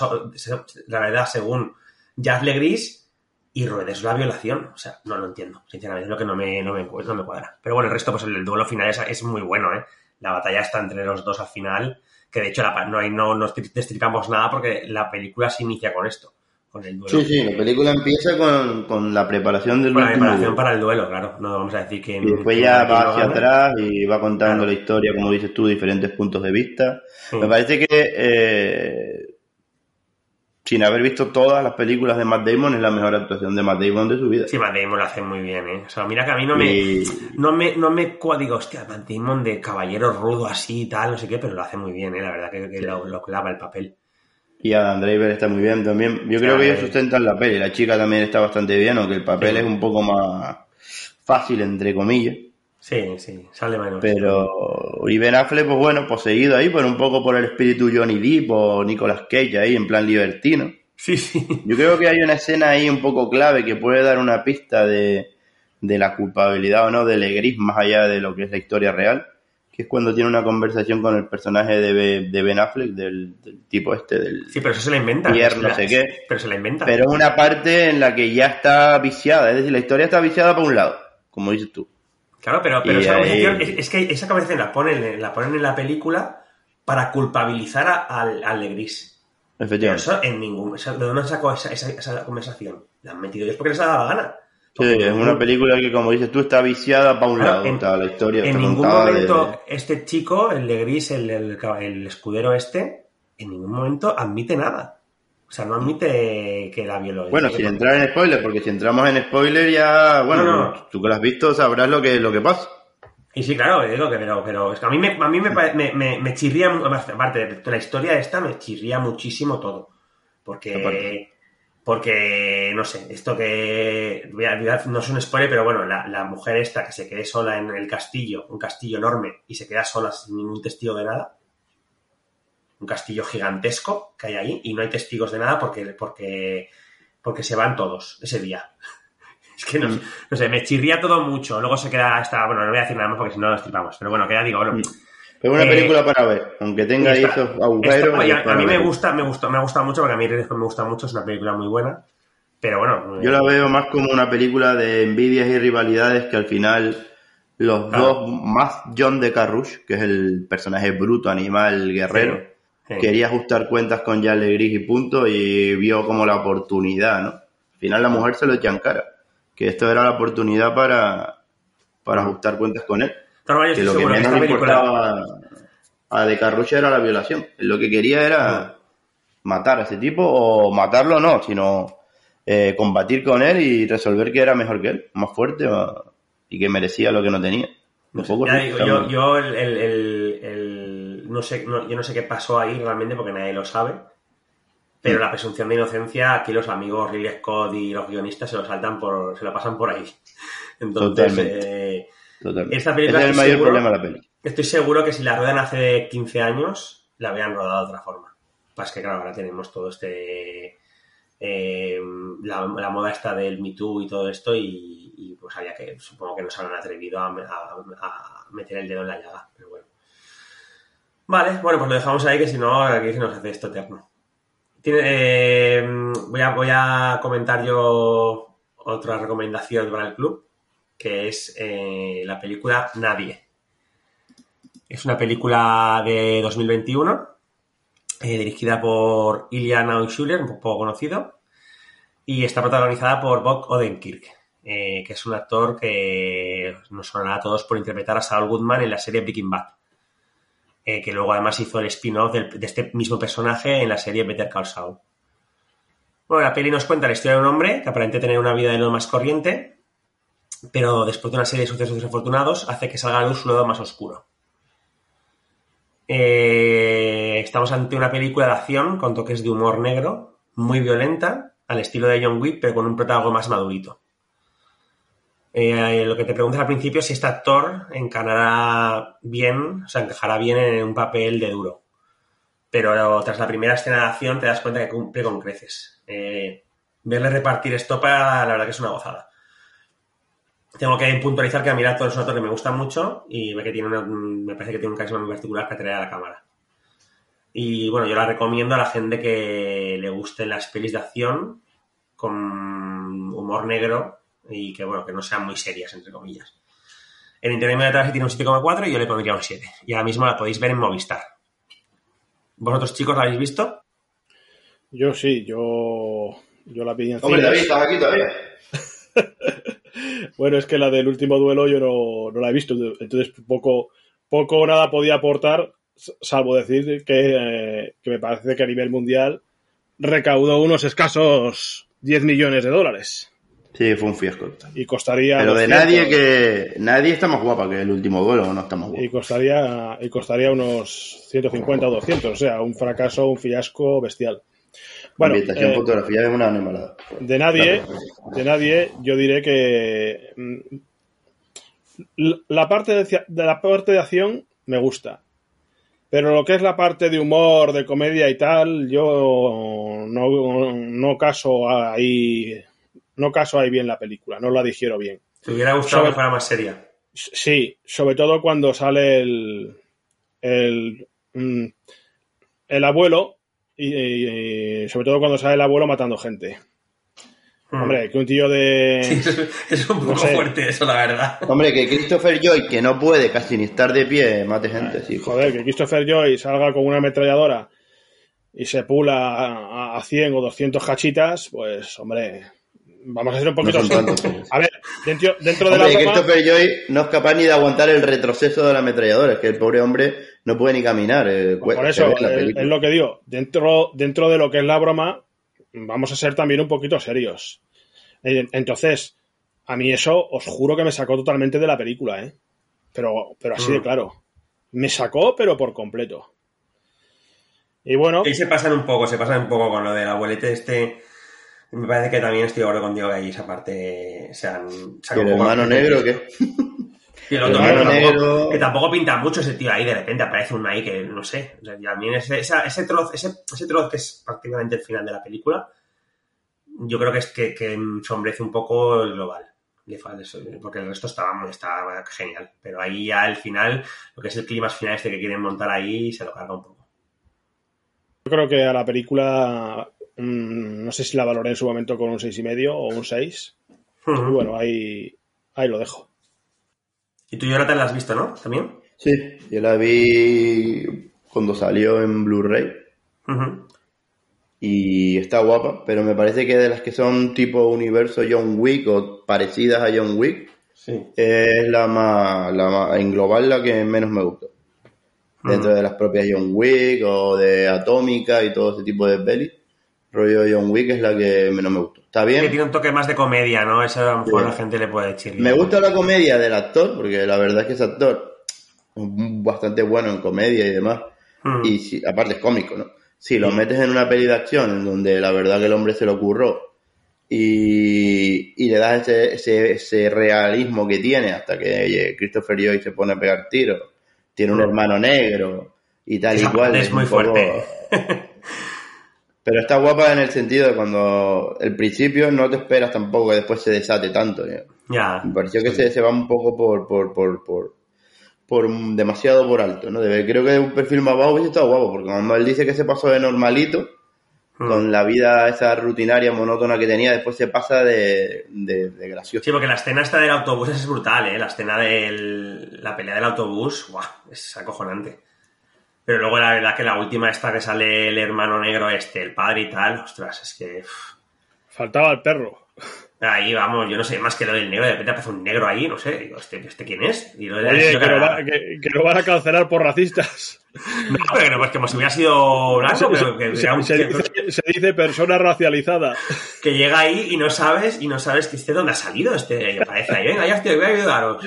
la verdad según Jacques Legris y ruedes la violación. O sea, no lo entiendo. Sinceramente, es lo que no me, no me, no me cuadra. Pero bueno, el resto, pues el, duelo final es, es, muy bueno, ¿eh? La batalla está entre los dos al final, que de hecho la, no, hay, no nos destripamos nada porque la película se inicia con esto. con el duelo. Sí, sí, la película empieza con, con la preparación del Con la preparación duelo. para el duelo, claro. No vamos a decir que. Y después ya no va hacia atrás y va contando Claro. la historia, como dices tú, diferentes puntos de vista. Sí. Me parece que, eh, sin haber visto todas las películas de Matt Damon, es la mejor actuación de Matt Damon de su vida. Sí, Matt Damon lo hace muy bien, ¿eh? O sea, mira que a mí no me. Y- No me, no me digo, hostia, Matt Damon de caballero rudo así y tal, no sé qué, pero lo hace muy bien, ¿eh? La verdad que, que lo, lo clava el papel. Y Adam Driver está muy bien también. Yo creo que ellos sustentan la peli. La chica también está bastante bien, aunque el papel Sí. es un poco más fácil, entre comillas. Sí, sí, sale menos. Pero y Ben Affleck, pues bueno, poseído ahí por un poco por el espíritu Johnny Depp o Nicolas Cage ahí en plan libertino. Sí, sí. Yo creo que hay una escena ahí un poco clave que puede dar una pista de, de la culpabilidad o no de Legris más allá de lo que es la historia real, que es cuando tiene una conversación con el personaje de, de Ben Affleck, del, del tipo este, del... Sí, pero eso se la inventa. Pierre, no la- sé qué. Pero se la inventa. Pero es una parte en la que ya está viciada, es decir, la historia está viciada por un lado, como dices tú. Claro, pero, esa ahí- conversación, es, es que esa conversación la ponen, la ponen en la película para culpabilizar a- al, al Legris. Pero Efectivamente. eso en ningún. ¿De dónde sacó esa, esa, esa conversación? La han metido ellos porque les ha dado la gana. Sí, es una película que, como dices tú, está viciada para un Claro, lado. en- está la historia En ningún de- momento este chico, el de gris, el, el, el escudero este, en ningún momento admite nada. O sea, no admite que la violó. Bueno, sin entrar en spoiler, porque si entramos en spoiler ya, bueno, No, no. tú que lo has visto sabrás lo que, lo que pasa. Y sí, claro, digo que, pero, pero es que a mí me, a mí me, me, me, me chirría, aparte de la historia esta, me chirría muchísimo todo. Porque, Aparte. porque no sé, esto que, voy a- voy a- no es un spoiler, pero bueno, la, la mujer esta que se quede sola en el castillo, un castillo enorme, y se queda sola sin ningún testigo de nada, un castillo gigantesco que hay ahí, y no hay testigos de nada porque, porque, porque se van todos ese día. Es que no, Mm. no sé, me chirría todo mucho. Luego se queda hasta. Bueno, no voy a decir nada más porque si no lo estripamos. Pero bueno, que ya digo. bueno, Mm. Pero es una Eh, película para ver, aunque tenga ahí esta- esos agujeros. esta- a, a mí me gusta, me gusta, me ha gustado mucho porque a mí me gusta mucho. Es una película muy buena. Pero bueno. Yo eh, la veo más como una película de envidias y rivalidades que al final los Claro. dos, más John de Carrouche, que es el personaje bruto, animal, guerrero, sí. Quería ajustar cuentas con Jan Legris y punto y vio como la oportunidad, ¿no? Al final la mujer se lo echa en cara, que esto era la oportunidad para, para ajustar cuentas con él. Que lo que menos le película. importaba a De Carrouche era la violación. Lo que quería era matar a ese tipo o matarlo no, sino eh, combatir con él y resolver que era mejor que él, más fuerte o- y que merecía lo que no tenía. Un poco Ya sí, digo, está yo, muy- yo el, el- el- el- no sé, no- yo no sé qué pasó ahí realmente porque nadie lo sabe. Pero la presunción de inocencia, aquí los amigos Ridley Scott y los guionistas se lo saltan por, se lo pasan por ahí. Entonces, Totalmente. eh, Totalmente. esta película es el mayor seguro- problema de la peli. estoy seguro que si la ruedan hace 15 años, la habían rodado de otra forma. Pasa que, claro, ahora tenemos todo este. eh, la, la moda esta del Me Too y todo esto, y, y, pues había que. Supongo que no se han atrevido a, a- a meter el dedo en la llaga, pero bueno. Vale, bueno, pues lo dejamos ahí, que si no, aquí se nos hace esto eterno. Tiene, eh, voy, a, voy a comentar yo otra recomendación para el club, que es eh, la película Nadie. Es una película de 2021, eh, dirigida por Ilya Nauschuler, un poco conocido, y está protagonizada por Bob Odenkirk, que es un actor que nos sonará a todos por interpretar a Saul Goodman en la serie Breaking Bad, eh, que luego además hizo el spin-off de este mismo personaje en la serie Better Call Saul. Bueno, la peli nos cuenta la historia de un hombre que aparente tener una vida de lo más corriente, pero después de una serie de sucesos desafortunados hace que salga a luz su lado más oscuro. Eh, estamos ante una película de acción con toques de humor negro, muy violenta, al estilo de John Wick, pero con un protagonista más madurito. Eh, lo que te preguntas al principio es si este actor encarnará bien, o sea, encajará bien en un papel de duro. Pero tras la primera escena de acción te das cuenta que cumple con creces. Eh, verle repartir estopa, la verdad que es una gozada. Tengo que puntualizar que a mí el actor es un actor que me gusta mucho y que tiene una- me parece que tiene un carisma muy particular que atrae a la cámara. Y bueno, yo la recomiendo a la gente que le gusten las pelis de acción con humor negro y que bueno, que no sean muy serias, entre comillas. En Internet de atrás tiene un 7,4 y yo le pondría un 7. Y ahora mismo la podéis ver en Movistar. ¿Vosotros chicos la habéis visto? Yo sí, yo Yo la vi en Hombre. David, ¿estás aquí todavía? Bueno, es que la del último duelo yo no, no la he visto, entonces poco, poco o nada podía aportar, salvo decir que, eh, que me parece que a nivel mundial recaudó unos escasos 10 millones de dólares Sí, fue un fiasco. y costaría Pero de 200, nadie que. Nadie está más guapa que el último duelo, no está más y guapa. costaría y costaría unos 150 o 200, o sea, un fracaso, un fiasco bestial. Bueno, Ambientación, eh, fotografía es una animalada. de nadie, Claro. de nadie, yo diré que mm, la parte de, de la parte de acción me gusta. Pero lo que es la parte de humor, de comedia y tal, yo no, no caso ahí no caso ahí bien la película, no la digiero bien. ¿Te hubiera gustado Sobre- que fuera más seria? Sí, sobre todo cuando sale el el, mm, el abuelo y, y- y sobre todo cuando sale el abuelo matando gente. Hmm. Hombre, que un tío de es un poco no sé. fuerte eso, la verdad. Hombre, que Christopher Joy, que no puede casi ni estar de pie, mate gente, sí. Joder, que Christopher Joy salga con una ametralladora y se pula a, a 100 o 200 cachitas, pues, hombre, vamos a ser un No poquito... sí. a ver, dentro, dentro de la broma... Christopher Joy no es capaz ni de aguantar el retroceso de la ametralladora, es que el pobre hombre no puede ni caminar. eh, Por se eso, es, película. es lo que digo. Dentro, dentro de lo que es la broma, vamos a ser también un poquito serios. Eh, Entonces, a mí eso os juro que me sacó totalmente de la película, ¿eh? Pero, pero así de Mm. claro. Me sacó, pero por completo. Y bueno, Ahí se pasan un poco, se pasan un poco con lo del abuelete este. Me parece que también estoy de acuerdo contigo que ahí esa parte se han... se han ¿Y el un hermano negro qué? Y el el otro que tampoco, negro- que tampoco pinta mucho ese tío ahí, de repente aparece uno ahí que no sé. O sea, y a mí ese, esa- ese, trozo, ese, ese trozo que es prácticamente el final de la película, yo creo que es que, que ensombrece un poco el global. Porque el resto estaba, muy- estaba genial. Pero ahí ya el final, lo que es el clima final este que quieren montar ahí, se lo carga un poco. yo creo que a la película, mm, no sé si la valoré en su momento con un seis y medio o un 6. Y bueno, ahí, ahí lo dejo. Y tú, Jonathan, la has visto, ¿no? También. Sí, yo la vi cuando salió en Blu-ray y está guapa, pero me parece que de las que son tipo universo John Wick o parecidas a John Wick, Sí. es la más, la más, en global la que menos me gustó. Dentro de las propias John Wick o de Atómica y todo ese tipo de pelis, rollo John Wick es la que menos me gustó. Está Que bien, tiene un toque más de comedia, ¿no? Eso a lo mejor Sí. la gente le puede decir. Me gusta la comedia del actor, porque la verdad es que ese actor es bastante bueno en comedia y demás. Mm. Y si, aparte es cómico, ¿no? Si lo Sí. metes en una peli de acción en donde la verdad que el hombre se lo ocurrió y, y le das ese, ese, ese realismo que tiene hasta que Christopher Joy se pone a pegar tiros, tiene un Mm. hermano negro y tal Esa y cual. es muy poco- fuerte. Pero está guapa en el sentido de cuando el principio no te esperas tampoco que después se desate tanto. Ya. Me pareció que se, se va un poco por, por, por, por, por demasiado por alto, ¿no? Debe- creo que un perfil más bajo hubiese estado guapo, porque cuando él dice que se pasó de normalito, Mm. con la vida esa rutinaria, monótona que tenía, después se pasa de, de, de gracioso. Sí, porque la escena esta del autobús es brutal, ¿eh? La escena de la pelea del autobús, ¡guau! Es acojonante. Pero luego la verdad que la última esta que sale el hermano negro este, el padre y tal, ostras, es que... Faltaba el perro. Ahí vamos, yo no sé, más que lo del negro, de repente aparece un negro ahí, no sé, digo, ¿este, este quién es? Y lo de Oye, que lo, era- va- que- que lo van a cancelar por racistas. No, pero pues como si hubiera sido blanco, pero que, se, que- dice, se dice persona racializada. que llega ahí y no sabes, y no sabes que este dónde ha salido, este, y aparece ahí, venga, ya estoy, voy a ayudaros.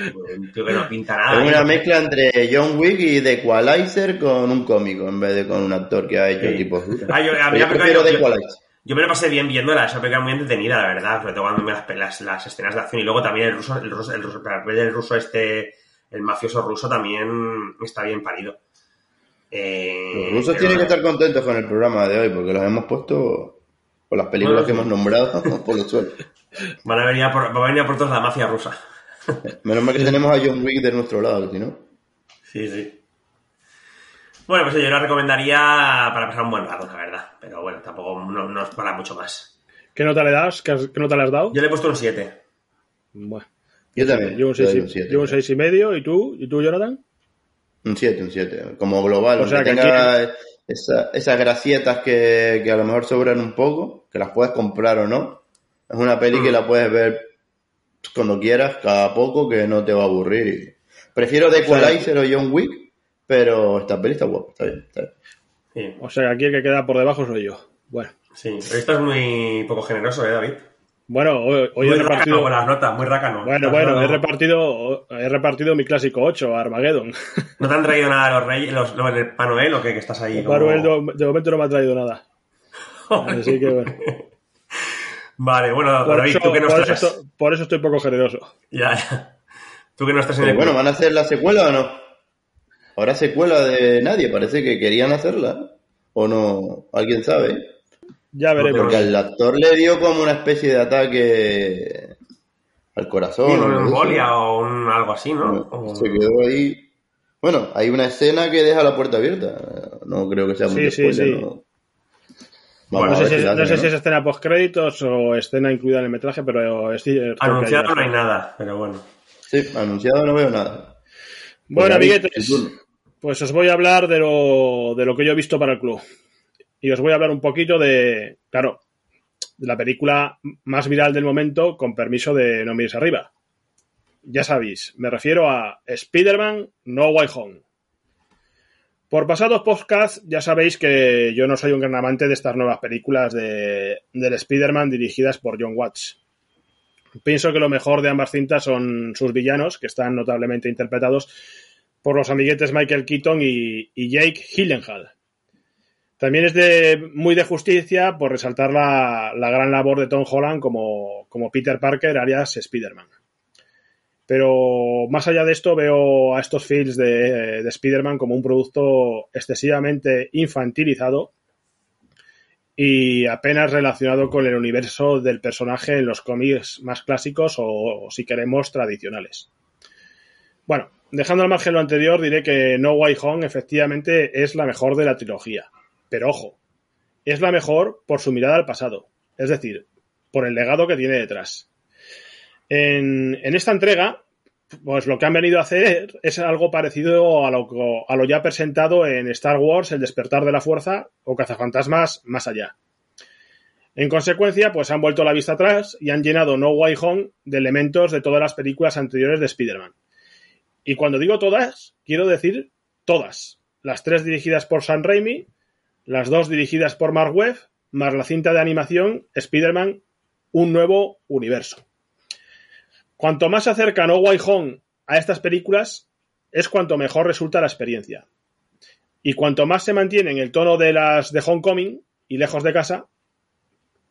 Tío que no pinta nada. es ¿eh? una mezcla entre John Wick y The Equalizer con un cómico, en vez de con un actor que ha hecho Sí. tipo... Ah, yo- a mí Yo prefiero The Equalizer. Yo me lo pasé bien viéndola, esa película muy entretenida, la verdad, sobre todo cuando me las, las, las escenas de acción y luego también el ruso, el ruso, el ruso, el ruso este, el mafioso ruso también está bien parido. Eh, Los rusos tienen que estar contentos con el programa de hoy, porque los hemos puesto por las películas Bueno, que hemos nombrado por los suelos. Van a venir a por, va a venir a por todos la mafia rusa. Menos mal que tenemos a John Wick de nuestro lado, si no... Sí, sí. Bueno, pues yo la recomendaría para pasar un buen rato, la verdad. Pero bueno, tampoco no, no es para mucho más. ¿Qué nota le das? ¿Qué, has- qué nota le has dado? Yo le he puesto un 7. Bueno, Yo también. yo un le doy 6 un siete. yo un seis y medio. ¿Y tú? ¿Y tú, Jonathan? Un 7, un 7. Como global. O sea, que tenga esa- esas gracietas que, que a lo mejor sobran un poco, que las puedes comprar o no. Es una peli que Mm. la puedes ver cuando quieras, cada poco, que no te va a aburrir. Prefiero The sea, Equalizer o John Wick, pero esta peli está guapa, está bien, está bien. Sí, O sea, aquí el que queda por debajo soy yo. Bueno, sí. Pero esto es muy poco generoso, ¿eh, David? bueno hoy, hoy muy he repartido... las notas, muy rácano. Bueno, bueno, he repartido, he repartido mi clásico 8, Armageddon. ¿No te han traído nada los reyes, los, los de Papá Noel o qué? Que estás ahí como... Manuel de, de momento no me ha traído nada. Así que bueno. Vale, bueno, Por David, eso, tú que no por, eso estás... estoy, por eso estoy poco generoso. Ya, ya. Tú que no estás en el... bueno, ¿van a hacer la secuela o no? ¿Habrá secuela de nadie? Parece que querían hacerla. ¿O no? ¿Alguien sabe? Ya veremos. Porque al actor le dio como una especie de ataque al corazón. Sí, o una embolia o un, algo así, ¿no? Bueno, O- Se quedó ahí. Bueno, hay una escena que deja la puerta abierta. No creo que sea muy Sí, sí, spoiler, sí. ¿no? Bueno, no sé, si, la no sé hacen, si es escena post créditos o escena incluida en el metraje, pero es Anunciado no hay nada, pero bueno. Sí, anunciado no veo nada. Bueno, David, amiguetes. Pues os voy a hablar de lo, de lo que yo he visto para el club. Y os voy a hablar un poquito de, claro, de la película más viral del momento, con permiso de no mires arriba. Ya sabéis, me refiero a Spider-Man No Way Home. Por pasados podcasts ya sabéis que yo no soy un gran amante de estas nuevas películas de, del Spider-Man dirigidas por John Watts. Pienso que lo mejor de ambas cintas son sus villanos, que están notablemente interpretados por los amiguetes Michael Keaton y, Jake Gyllenhaal. También es de, muy de justicia por resaltar la, la gran labor de Tom Holland como, como Peter Parker, alias Spider-Man. Pero más allá de esto, veo a estos films de, de Spider-Man como un producto excesivamente infantilizado y apenas relacionado con el universo del personaje en los cómics más clásicos o si queremos, tradicionales. Bueno, dejando al margen lo anterior, diré que No Way Home efectivamente es la mejor de la trilogía. Pero ojo, es la mejor por su mirada al pasado, es decir, por el legado que tiene detrás. En, esta entrega, pues lo que han venido a hacer es algo parecido a lo, a lo ya presentado en Star Wars, El despertar de la fuerza o Cazafantasmas más allá. En consecuencia, pues han vuelto la vista atrás y han llenado No Way Home de elementos de todas las películas anteriores de Spider-Man. Y cuando digo todas, quiero decir todas. Las tres dirigidas por Sam Raimi, las dos dirigidas por Mark Webb, más la cinta de animación Spider-Man, un nuevo universo. Cuanto más se acerca No Way Home a estas películas, es cuanto mejor resulta la experiencia. Y cuanto más se mantiene en el tono de las de Homecoming y lejos de casa,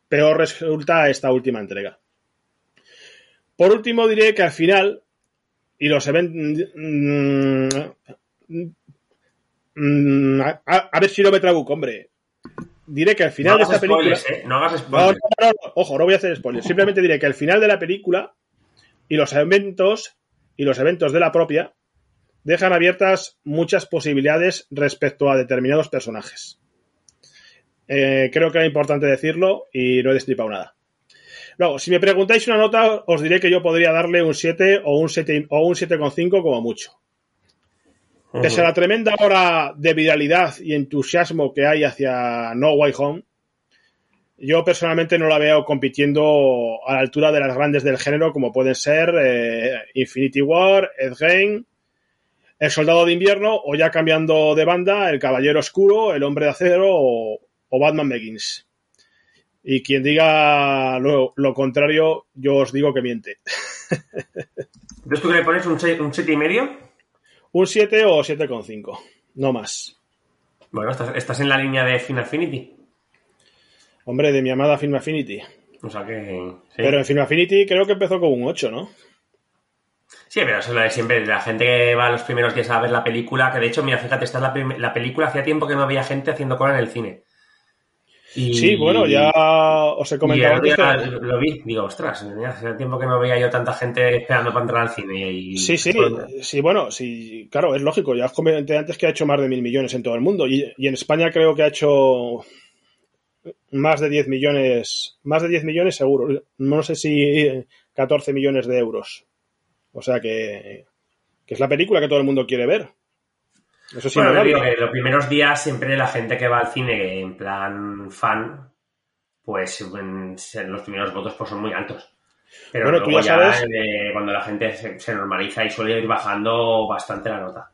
peor resulta esta última entrega. Por último, diré que al final, y los eventos. Mm, a, a, ver si no me trabuco, hombre. Diré que al final no de esta película. ¿eh? No hagas No, spoilers. no, no, no, ojo, no voy a hacer spoilers. Simplemente diré que al final de la película y los eventos y los eventos de la propia dejan abiertas muchas posibilidades respecto a determinados personajes. Eh, creo que era importante decirlo y no he destripado nada. Luego, si me preguntáis una nota, os diré que yo podría darle un 7 o un 7 o un 7,5 como mucho. Pese a la tremenda hora de viralidad y entusiasmo que hay hacia No Way Home, yo personalmente no la veo compitiendo a la altura de las grandes del género como pueden ser eh, Infinity War, Endgame, El Soldado de Invierno o ya cambiando de banda El Caballero Oscuro, El Hombre de Acero o, o Batman Begins. Y quien diga lo, lo, contrario, yo os digo que miente. Entonces tú que le pones un 7 un siete y medio. Un 7 o 7,5, no más. Bueno, estás, estás, en la línea de Film Affinity. Hombre, de mi amada Film Affinity. O sea que. Sí. Pero en Film Affinity creo que empezó con un 8, ¿no? Sí, pero eso es lo de siempre. La gente que va los primeros días a ver la película, que de hecho, mira, fíjate, está la, la película, hacía tiempo que no había gente haciendo cola en el cine. Y, sí, bueno, ya os he comentado. Y que... lo vi, digo, ostras, hace tiempo que no veía yo tanta gente esperando para entrar al cine. Y... Sí, sí, sí, bueno, sí, claro, es lógico. Ya os comenté antes que ha hecho más de mil millones en todo el mundo. Y, y en España creo que ha hecho más de 10 millones, más de 10 millones seguro. No sé si 14 millones de euros. O sea que, que es la película que todo el mundo quiere ver. Eso sí, Bueno, no digo que los primeros días siempre la gente que va al cine en plan fan, pues en, en los primeros votos pues son muy altos. Pero Bueno, tú luego ya sabes- eh, cuando la gente se, se normaliza y suele ir bajando bastante la nota.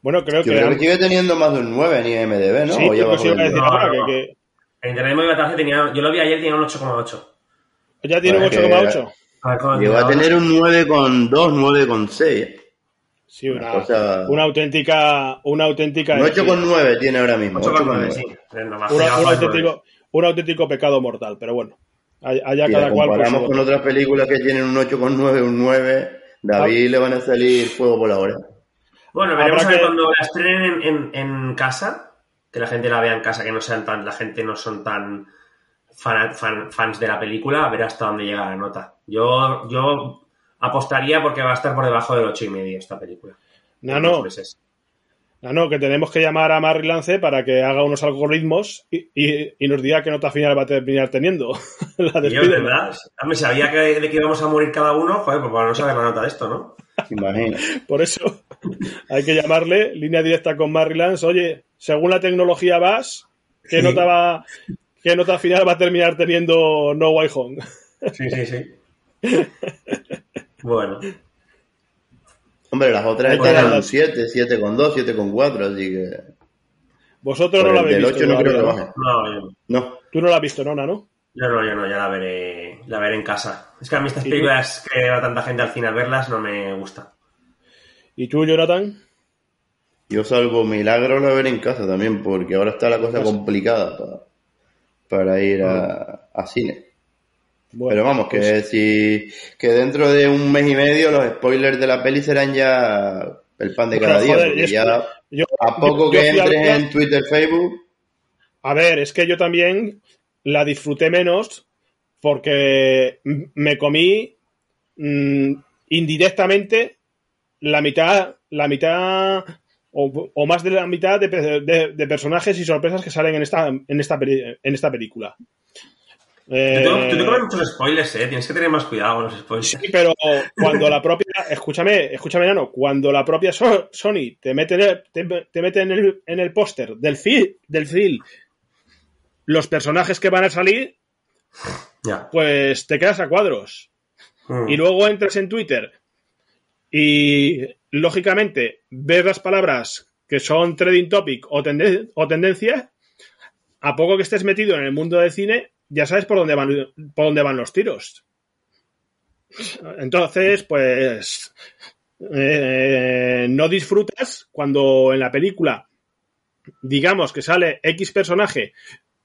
Bueno, creo que... creo que sigue teniendo más de un 9 en IMDB, ¿no? Sí, O ya que decir No, ahora no, que, que En Internet Movie Batalla tenía, yo lo vi ayer, tenía un 8,8. ya tiene un Bueno, que- 8,8. A ver cómo Llegó a tener un 9,2, 9,6. Sí, una, O sea- una auténtica... Una auténtica... Un 8,9 tiene ahora mismo. 8,9, 8,9. sí. Una- un, auténtico, un auténtico pecado mortal, pero bueno. Allá Si cada la cual... comparamos su- con otras películas que tienen un 8,9, un 9, David le van a salir fuego por la oreja. Bueno, veremos Habrá a ver que- cuando la estrenen en, en, en casa, que la gente la vea en casa, que no sean tan, la gente no son tan fan- fan- fans de la película, a ver hasta dónde llega la nota. Yo, yo apostaría porque va a estar por debajo del ocho y medio esta película. No, no. No, no, que tenemos que llamar a Marry Lance para que haga unos algoritmos y, y- y nos diga qué nota final va a terminar teniendo. la Y yo. ¿verdad? Hombre, sabía que, de que íbamos a morir cada uno, joder, pues para no saber la nota de esto, ¿no? Imagina. Por eso hay que llamarle línea directa con Marry Lance. Oye, según la tecnología vas, ¿qué Sí. nota va, qué nota final va a terminar teniendo No Way Home? Sí, sí, sí. Bueno, Hombre, las otras Hay que están en darle- un 7, 7,2, 7,4, así que... Vosotros no la el habéis del visto. 8 no creo que baje. no, yo, No. Tú no la has visto, Nona, ¿no? yo no, yo no, ya la veré, la veré en casa. Es que a mí estas películas que va tanta gente al cine a verlas no me gusta. ¿Y tú, Jonathan? Yo salvo milagro la veré en casa también, porque ahora está la cosa Pues- complicada pa- para ir a, a cine. Bueno, Pero vamos, que pues- si que dentro de un mes y medio los spoilers de la peli serán ya el pan de cada día, joder, porque es ya que yo- a poco yo que a entres en Twitter, Facebook, A ver, es que yo también la disfruté menos porque me comí mm, indirectamente la mitad, la mitad o, o más de la mitad de, de- de personajes y sorpresas que salen en esta, en esta, en esta película. Eh, Tú, tú te comes muchos spoilers, eh. Tienes que tener más cuidado con los spoilers. Sí, pero cuando la propia, escúchame, escúchame, Nano, cuando la propia So- Sony te mete en el, te, te mete en el, en el póster del film, del film los personajes que van a salir, pues te quedas a cuadros. Mm. Y luego entras en Twitter y, lógicamente, ves las palabras que son trading topic o, tende- o tendencia, a poco que estés metido en el mundo del cine, ya sabes por dónde van, por dónde van los tiros. Entonces, pues, eh, no disfrutas cuando en la película, digamos que sale X personaje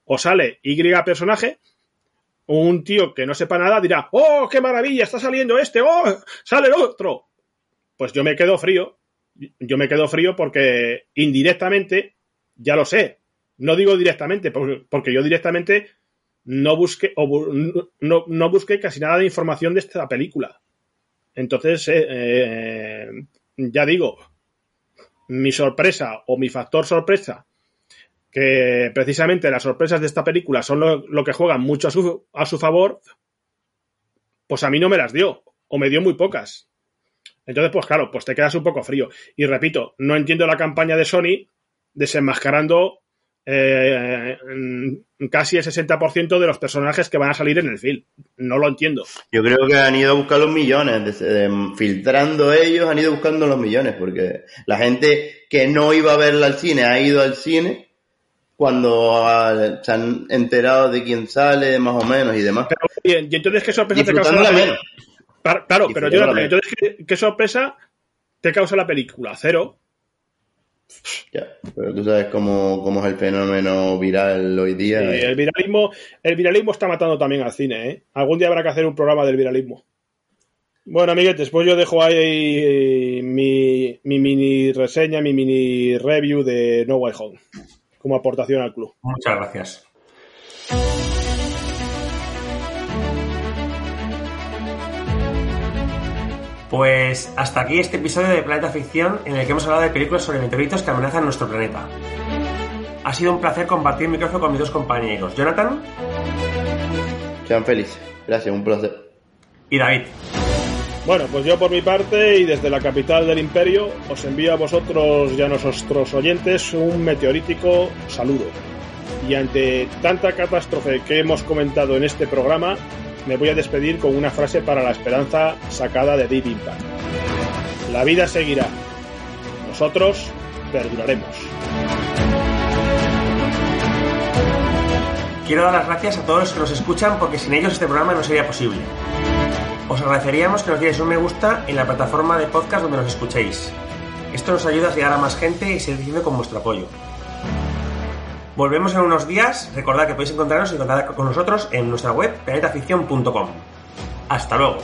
o sale Y personaje, un tío que no sepa nada dirá, ¡oh, qué maravilla! Está saliendo este, ¡oh, sale el otro! Pues yo me quedo frío. Yo me quedo frío porque indirectamente ya lo sé. No digo directamente, por- porque yo directamente no busqué, no, no busqué casi nada de información de esta película. Entonces, eh, eh, ya digo, mi sorpresa o mi factor sorpresa, que precisamente las sorpresas de esta película son lo, lo que juegan mucho a su, a su favor, pues a mí no me las dio, o me dio muy pocas. Entonces, pues claro, pues te quedas un poco frío. Y repito, no entiendo la campaña de Sony desenmascarando eh, casi el 60% de los personajes que van a salir en el film. No lo entiendo. yo creo que han ido a buscar los millones, de- filtrando ellos, han ido buscando los millones, porque la gente que no iba a verla al cine ha ido al cine cuando ah, se han enterado de quién sale, más o menos, y demás. Pero, bien, ¿y entonces qué sorpresa te causa la película? Claro, pero menos. entonces ¿qué, qué sorpresa te causa la película? Cero. Ya, pero tú sabes cómo, cómo es el fenómeno viral hoy día. Sí, el viralismo, el viralismo está matando también al cine, ¿eh? Algún día habrá que hacer un programa del viralismo. Bueno, amiguetes, pues yo dejo ahí mi, mi mini reseña, mi mini review de No Way Home como aportación al club. Muchas gracias. Pues hasta aquí este episodio de Planeta Ficción en el que hemos hablado de películas sobre meteoritos que amenazan nuestro planeta. Ha sido un placer compartir el micrófono con mis dos compañeros, Jonathan Sean felices. Gracias, un placer. y David. Bueno, pues yo por mi parte y desde la capital del imperio os envío a vosotros y a nuestros oyentes un meteorítico saludo. Y ante tanta catástrofe que hemos comentado en este programa, me voy a despedir con una frase para la esperanza sacada de Deep Impact. La vida seguirá. Nosotros perduraremos. Quiero dar las gracias a todos los que nos escuchan porque sin ellos este programa no sería posible. Os agradeceríamos que nos dierais un me gusta en la plataforma de podcast donde nos escuchéis. Esto nos ayuda a llegar a más gente y seguir con vuestro apoyo. Volvemos en unos días. Recordad que podéis encontrarnos y contar con nosotros en nuestra web planetaficción.com. Hasta luego.